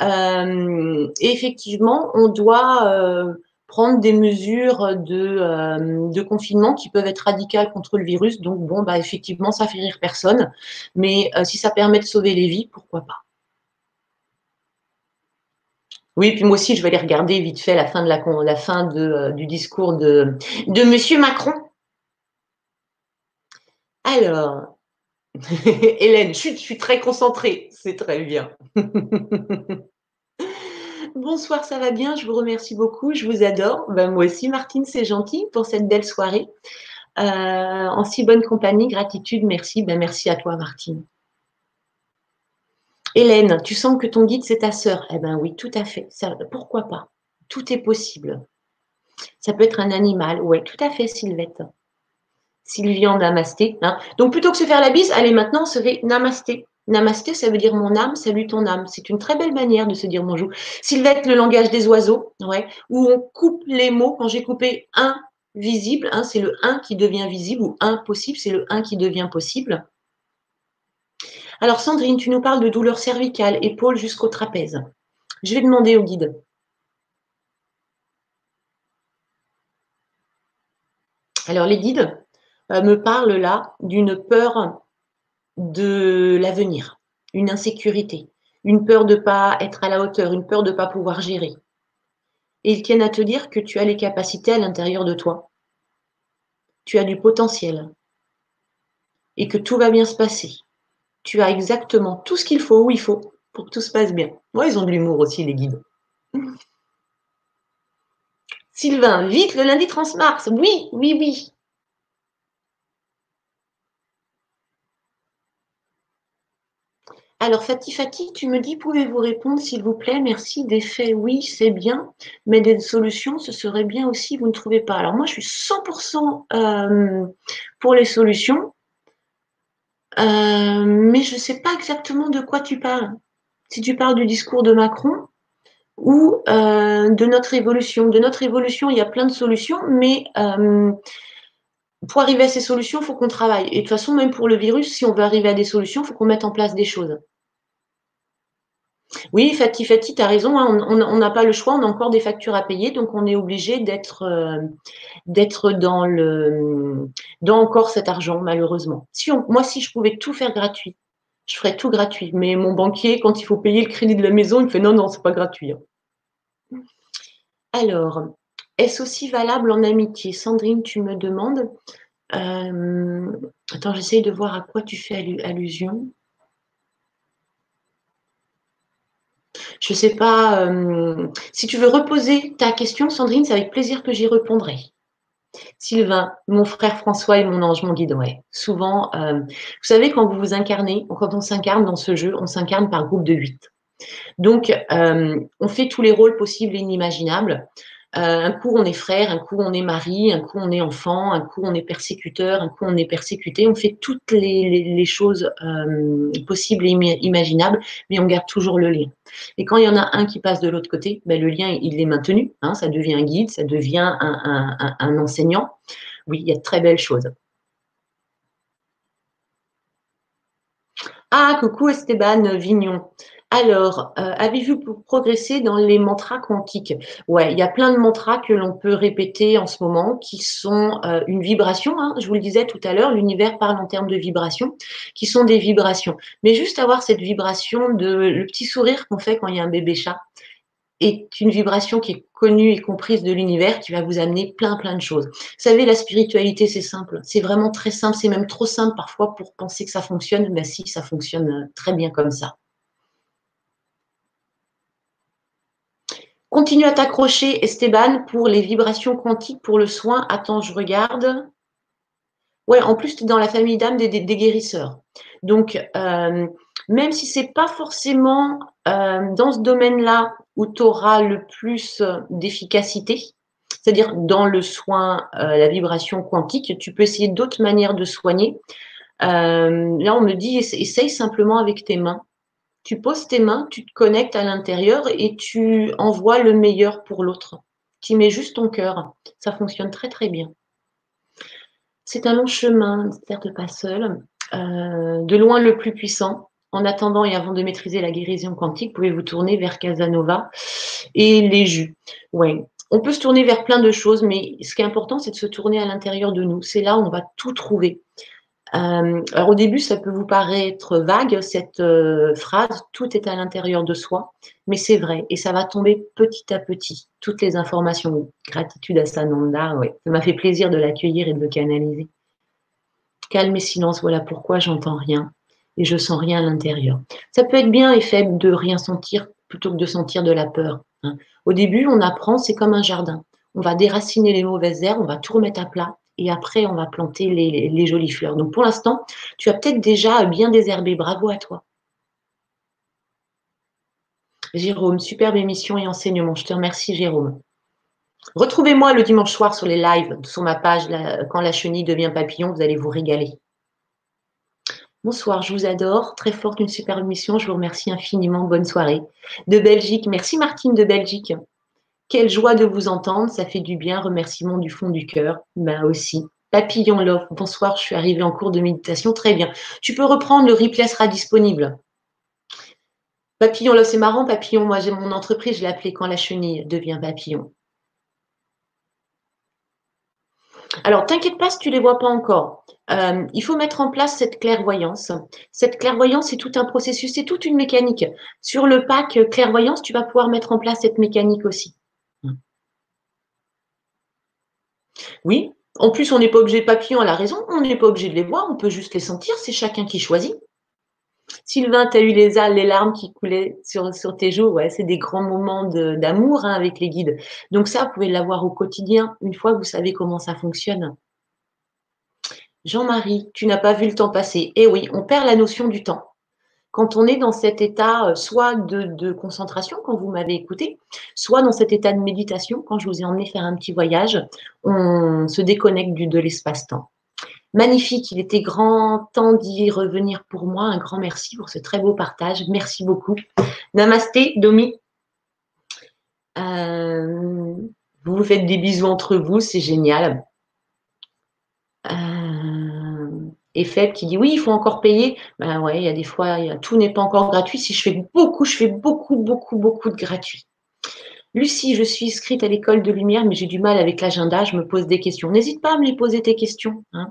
Euh, et effectivement, on doit euh, prendre des mesures de, confinement qui peuvent être radicales contre le virus. Donc, bon, bah, effectivement, ça fait rire personne. Mais si ça permet de sauver les vies, pourquoi pas oui, puis moi aussi, je vais aller regarder vite fait la fin, de, du discours de, de M. Macron. Alors, [laughs] Hélène, je suis très concentrée, c'est très bien. [laughs] Bonsoir, ça va bien, je vous remercie beaucoup, je vous adore. Ben, moi aussi, Martine, c'est gentil pour cette belle soirée. Euh, en si bonne compagnie, gratitude, merci. Ben, merci à toi, Martine. Hélène, tu sens que ton guide, c'est ta sœur Eh bien oui, tout à fait. pourquoi pas? Tout est possible. Ça peut être un animal. Oui, tout à fait, Sylvette. Sylvian Namasté. Hein. Donc plutôt que se faire la bise, allez maintenant, se fait Namasté. Namasté, ça veut dire mon âme, salut ton âme. C'est une très belle manière de se dire bonjour. Sylvette, le langage des oiseaux, ouais, où on coupe les mots. Quand j'ai coupé un visible, hein, c'est le un qui devient visible, ou impossible, c'est le un qui devient possible. Alors Sandrine, tu nous parles de douleur cervicale, épaule jusqu'au trapèze. Je vais demander au guide. Alors les guides euh, me parlent là d'une peur de l'avenir, une insécurité, une peur de ne pas être à la hauteur, une peur de ne pas pouvoir gérer. Et ils tiennent à te dire que tu as les capacités à l'intérieur de toi. Tu as du potentiel. Et que tout va bien se passer. Tu as exactement tout ce qu'il faut où il faut pour que tout se passe bien. Moi, ils ont de l'humour aussi, les guides. [laughs] Sylvain, vite, le lundi transmars. Oui, oui, oui. Alors, Fatih Fatih, tu me dis, pouvez-vous répondre, s'il vous plaît? Merci. Des faits, oui, c'est bien. Mais des solutions, ce serait bien aussi, vous ne trouvez pas. Alors, moi, je suis 100% euh, pour les solutions. Euh, mais je ne sais pas exactement de quoi tu parles. Si tu parles du discours de Macron ou euh, de notre évolution. De notre évolution, il y a plein de solutions, mais pour arriver à ces solutions, il faut qu'on travaille. Et de toute façon, même pour le virus, si on veut arriver à des solutions, il faut qu'on mette en place des choses. Oui, Fatih, Fatih, tu as raison, hein, on n'a pas le choix, on a encore des factures à payer, donc on est obligé d'être euh, dans encore cet argent, malheureusement. Moi, si je pouvais tout faire gratuit, je ferais tout gratuit. Mais mon banquier, quand il faut payer le crédit de la maison, il me fait non, non, c'est pas gratuit. Hein. Alors, est-ce aussi valable en amitié? Sandrine, tu me demandes. Euh, attends, j'essaye de voir à quoi tu fais allusion. Je ne sais pas. Euh, si tu veux reposer ta question, Sandrine, c'est avec plaisir que j'y répondrai. Sylvain, mon frère François et mon ange, mon guide, ouais. Souvent, euh, vous savez, quand vous vous incarnez, quand on s'incarne dans ce jeu, on s'incarne par groupe de huit. Donc, on fait tous les rôles possibles et inimaginables. Euh, un coup on est frère, un coup on est mari, un coup on est enfant, un coup on est persécuteur, un coup on est persécuté. On fait toutes les, choses euh, possibles et imaginables, mais on garde toujours le lien. Et quand il y en a un qui passe de l'autre côté, ben, le lien il est maintenu. Hein, ça devient un guide, ça devient un, enseignant. Oui, il y a de très belles choses. Ah, coucou Esteban Vignon. Alors, euh, avez-vous progressé dans les mantras quantiques? Ouais, il y a plein de mantras que l'on peut répéter en ce moment qui sont euh, une vibration. Hein, je vous le disais tout à l'heure, l'univers parle en termes de vibration, qui sont des vibrations. Mais juste avoir cette vibration de le petit sourire qu'on fait quand il y a un bébé chat. est une vibration qui est connue et comprise de l'univers qui va vous amener plein plein de choses. Vous savez, la spiritualité, c'est simple. C'est vraiment très simple. C'est même trop simple parfois pour penser que ça fonctionne. Mais si, ça fonctionne très bien comme ça. Continue à t'accrocher, Esteban, pour les vibrations quantiques, pour le soin. Attends, je regarde. Ouais, en plus, tu es dans la famille d'âme des, guérisseurs. Donc, euh, même si ce n'est pas forcément euh, dans ce domaine-là où tu auras le plus d'efficacité, c'est-à-dire dans le soin, euh, la vibration quantique, tu peux essayer d'autres manières de soigner. là, on me dit, essaye simplement avec tes mains tu poses tes mains, tu te connectes à l'intérieur et tu envoies le meilleur pour l'autre. Tu mets juste ton cœur. Ça fonctionne très très bien. C'est un long chemin, certes pas seul. Euh, de loin le plus puissant. En attendant et avant de maîtriser la guérison quantique, pouvez-vous tourner vers Casanova et les jus? On peut se tourner vers plein de choses, mais ce qui est important, c'est de se tourner à l'intérieur de nous. C'est là où on va tout trouver. Euh, alors au début, ça peut vous paraître vague, cette euh, phrase, tout est à l'intérieur de soi, mais c'est vrai, et ça va tomber petit à petit, toutes les informations. Gratitude à Sananda, oui. ça m'a fait plaisir de l'accueillir et de le canaliser. Calme et silence, voilà pourquoi j'entends rien et je sens rien à l'intérieur. Ça peut être bien et faible de rien sentir plutôt que de sentir de la peur. Hein. Au début, on apprend, c'est comme un jardin. On va déraciner les mauvaises herbes, on va tout remettre à plat et après on va planter les, jolies fleurs. Donc pour l'instant, tu as peut-être déjà bien désherbé. Bravo à toi. Jérôme, superbe émission et enseignement. Je te remercie, Jérôme. Retrouvez-moi le dimanche soir sur les lives, sur ma page, quand la chenille devient papillon, vous allez vous régaler. Bonsoir, je vous adore. Très forte, une superbe émission. Je vous remercie infiniment. Bonne soirée. De Belgique. Merci Martine de Belgique. Quelle joie de vous entendre, ça fait du bien. Remerciement du fond du cœur. Ben aussi. Papillon Love, bonsoir, je suis arrivée en cours de méditation. Très bien. Tu peux reprendre, le replay sera disponible. Papillon Love, c'est marrant, papillon. Moi, j'ai mon entreprise, je l'ai appelé quand la chenille devient papillon. Alors, t'inquiète pas si tu ne les vois pas encore. Euh, il faut mettre en place cette clairvoyance. Cette clairvoyance, c'est tout un processus, c'est toute une mécanique. Sur le pack clairvoyance, tu vas pouvoir mettre en place cette mécanique aussi. Oui, en plus, on n'est pas obligé papillon à la raison, on n'est pas obligé de les voir, on peut juste les sentir, c'est chacun qui choisit. Sylvain, tu as eu les, les larmes qui coulaient sur, tes joues, ouais, c'est des grands moments d'amour hein, avec les guides. Donc ça, vous pouvez l'avoir au quotidien, une fois que vous savez comment ça fonctionne. Jean-Marie, tu n'as pas vu le temps passer. Eh oui, on perd la notion du temps quand on est dans cet état euh, soit de, concentration, quand vous m'avez écouté, soit dans cet état de méditation, quand je vous ai emmené faire un petit voyage, on se déconnecte du, de l'espace-temps. Magnifique, il était grand temps d'y revenir pour moi. Un grand merci pour ce très beau partage. Merci beaucoup. Namasté, Domi. Euh, vous vous faites des bisous entre vous, c'est génial. Et Feb qui dit oui, il faut encore payer. Ben ouais, il y a des fois, tout n'est pas encore gratuit. Si je fais beaucoup, je fais beaucoup, beaucoup, beaucoup de gratuit. Lucie, je suis inscrite à l'école de lumière, mais j'ai du mal avec l'agenda, je me pose des questions. N'hésite pas à me les poser tes questions. Hein.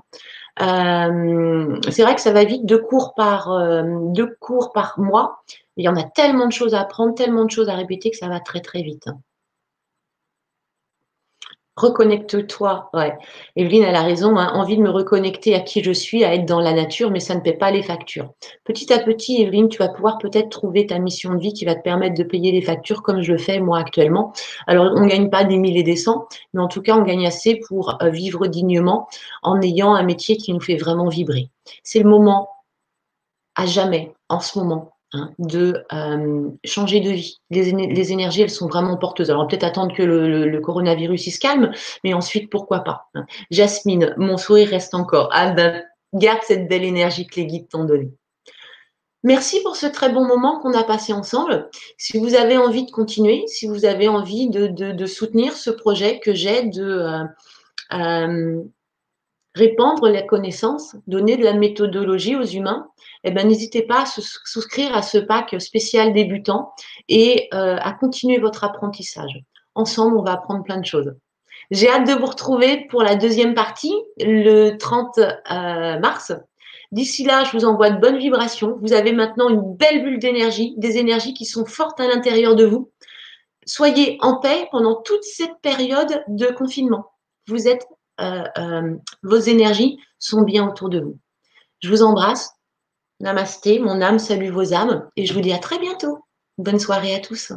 Euh, c'est vrai que ça va vite, deux cours par euh, deux cours par mois. Il y en a tellement de choses à apprendre, tellement de choses à répéter que ça va très très vite. Reconnecte-toi. Ouais. Evelyne, elle a raison. Hein. Envie de me reconnecter à qui je suis, à être dans la nature, mais ça ne paie pas les factures. Petit à petit, Evelyne, tu vas pouvoir peut-être trouver ta mission de vie qui va te permettre de payer les factures comme je le fais moi actuellement. Alors, on ne gagne pas des mille et des cents, mais en tout cas, on gagne assez pour euh, vivre dignement en ayant un métier qui nous fait vraiment vibrer. C'est le moment, à jamais, en ce moment, Hein, de euh, changer de vie. Les, énergies, elles sont vraiment porteuses. Alors, peut-être attendre que le, coronavirus il se calme, mais ensuite, pourquoi pas. Hein. Jasmine, mon sourire reste encore. Ah ben, garde cette belle énergie que les guides t'ont donnée. Merci pour ce très bon moment qu'on a passé ensemble. Si vous avez envie de continuer, si vous avez envie de, soutenir ce projet que j'ai de euh, euh, répandre la connaissance, donner de la méthodologie aux humains, eh ben, n'hésitez pas à souscrire à ce pack spécial débutant et euh, à continuer votre apprentissage. Ensemble, on va apprendre plein de choses. J'ai hâte de vous retrouver pour la deuxième partie, le 30 euh, mars. D'ici là, je vous envoie de bonnes vibrations. Vous avez maintenant une belle bulle d'énergie, des énergies qui sont fortes à l'intérieur de vous. soyez en paix pendant toute cette période de confinement. Vous êtes, vos énergies sont bien autour de vous. Je vous embrasse. Namasté, mon âme salue vos âmes et je vous dis à très bientôt. Bonne soirée à tous.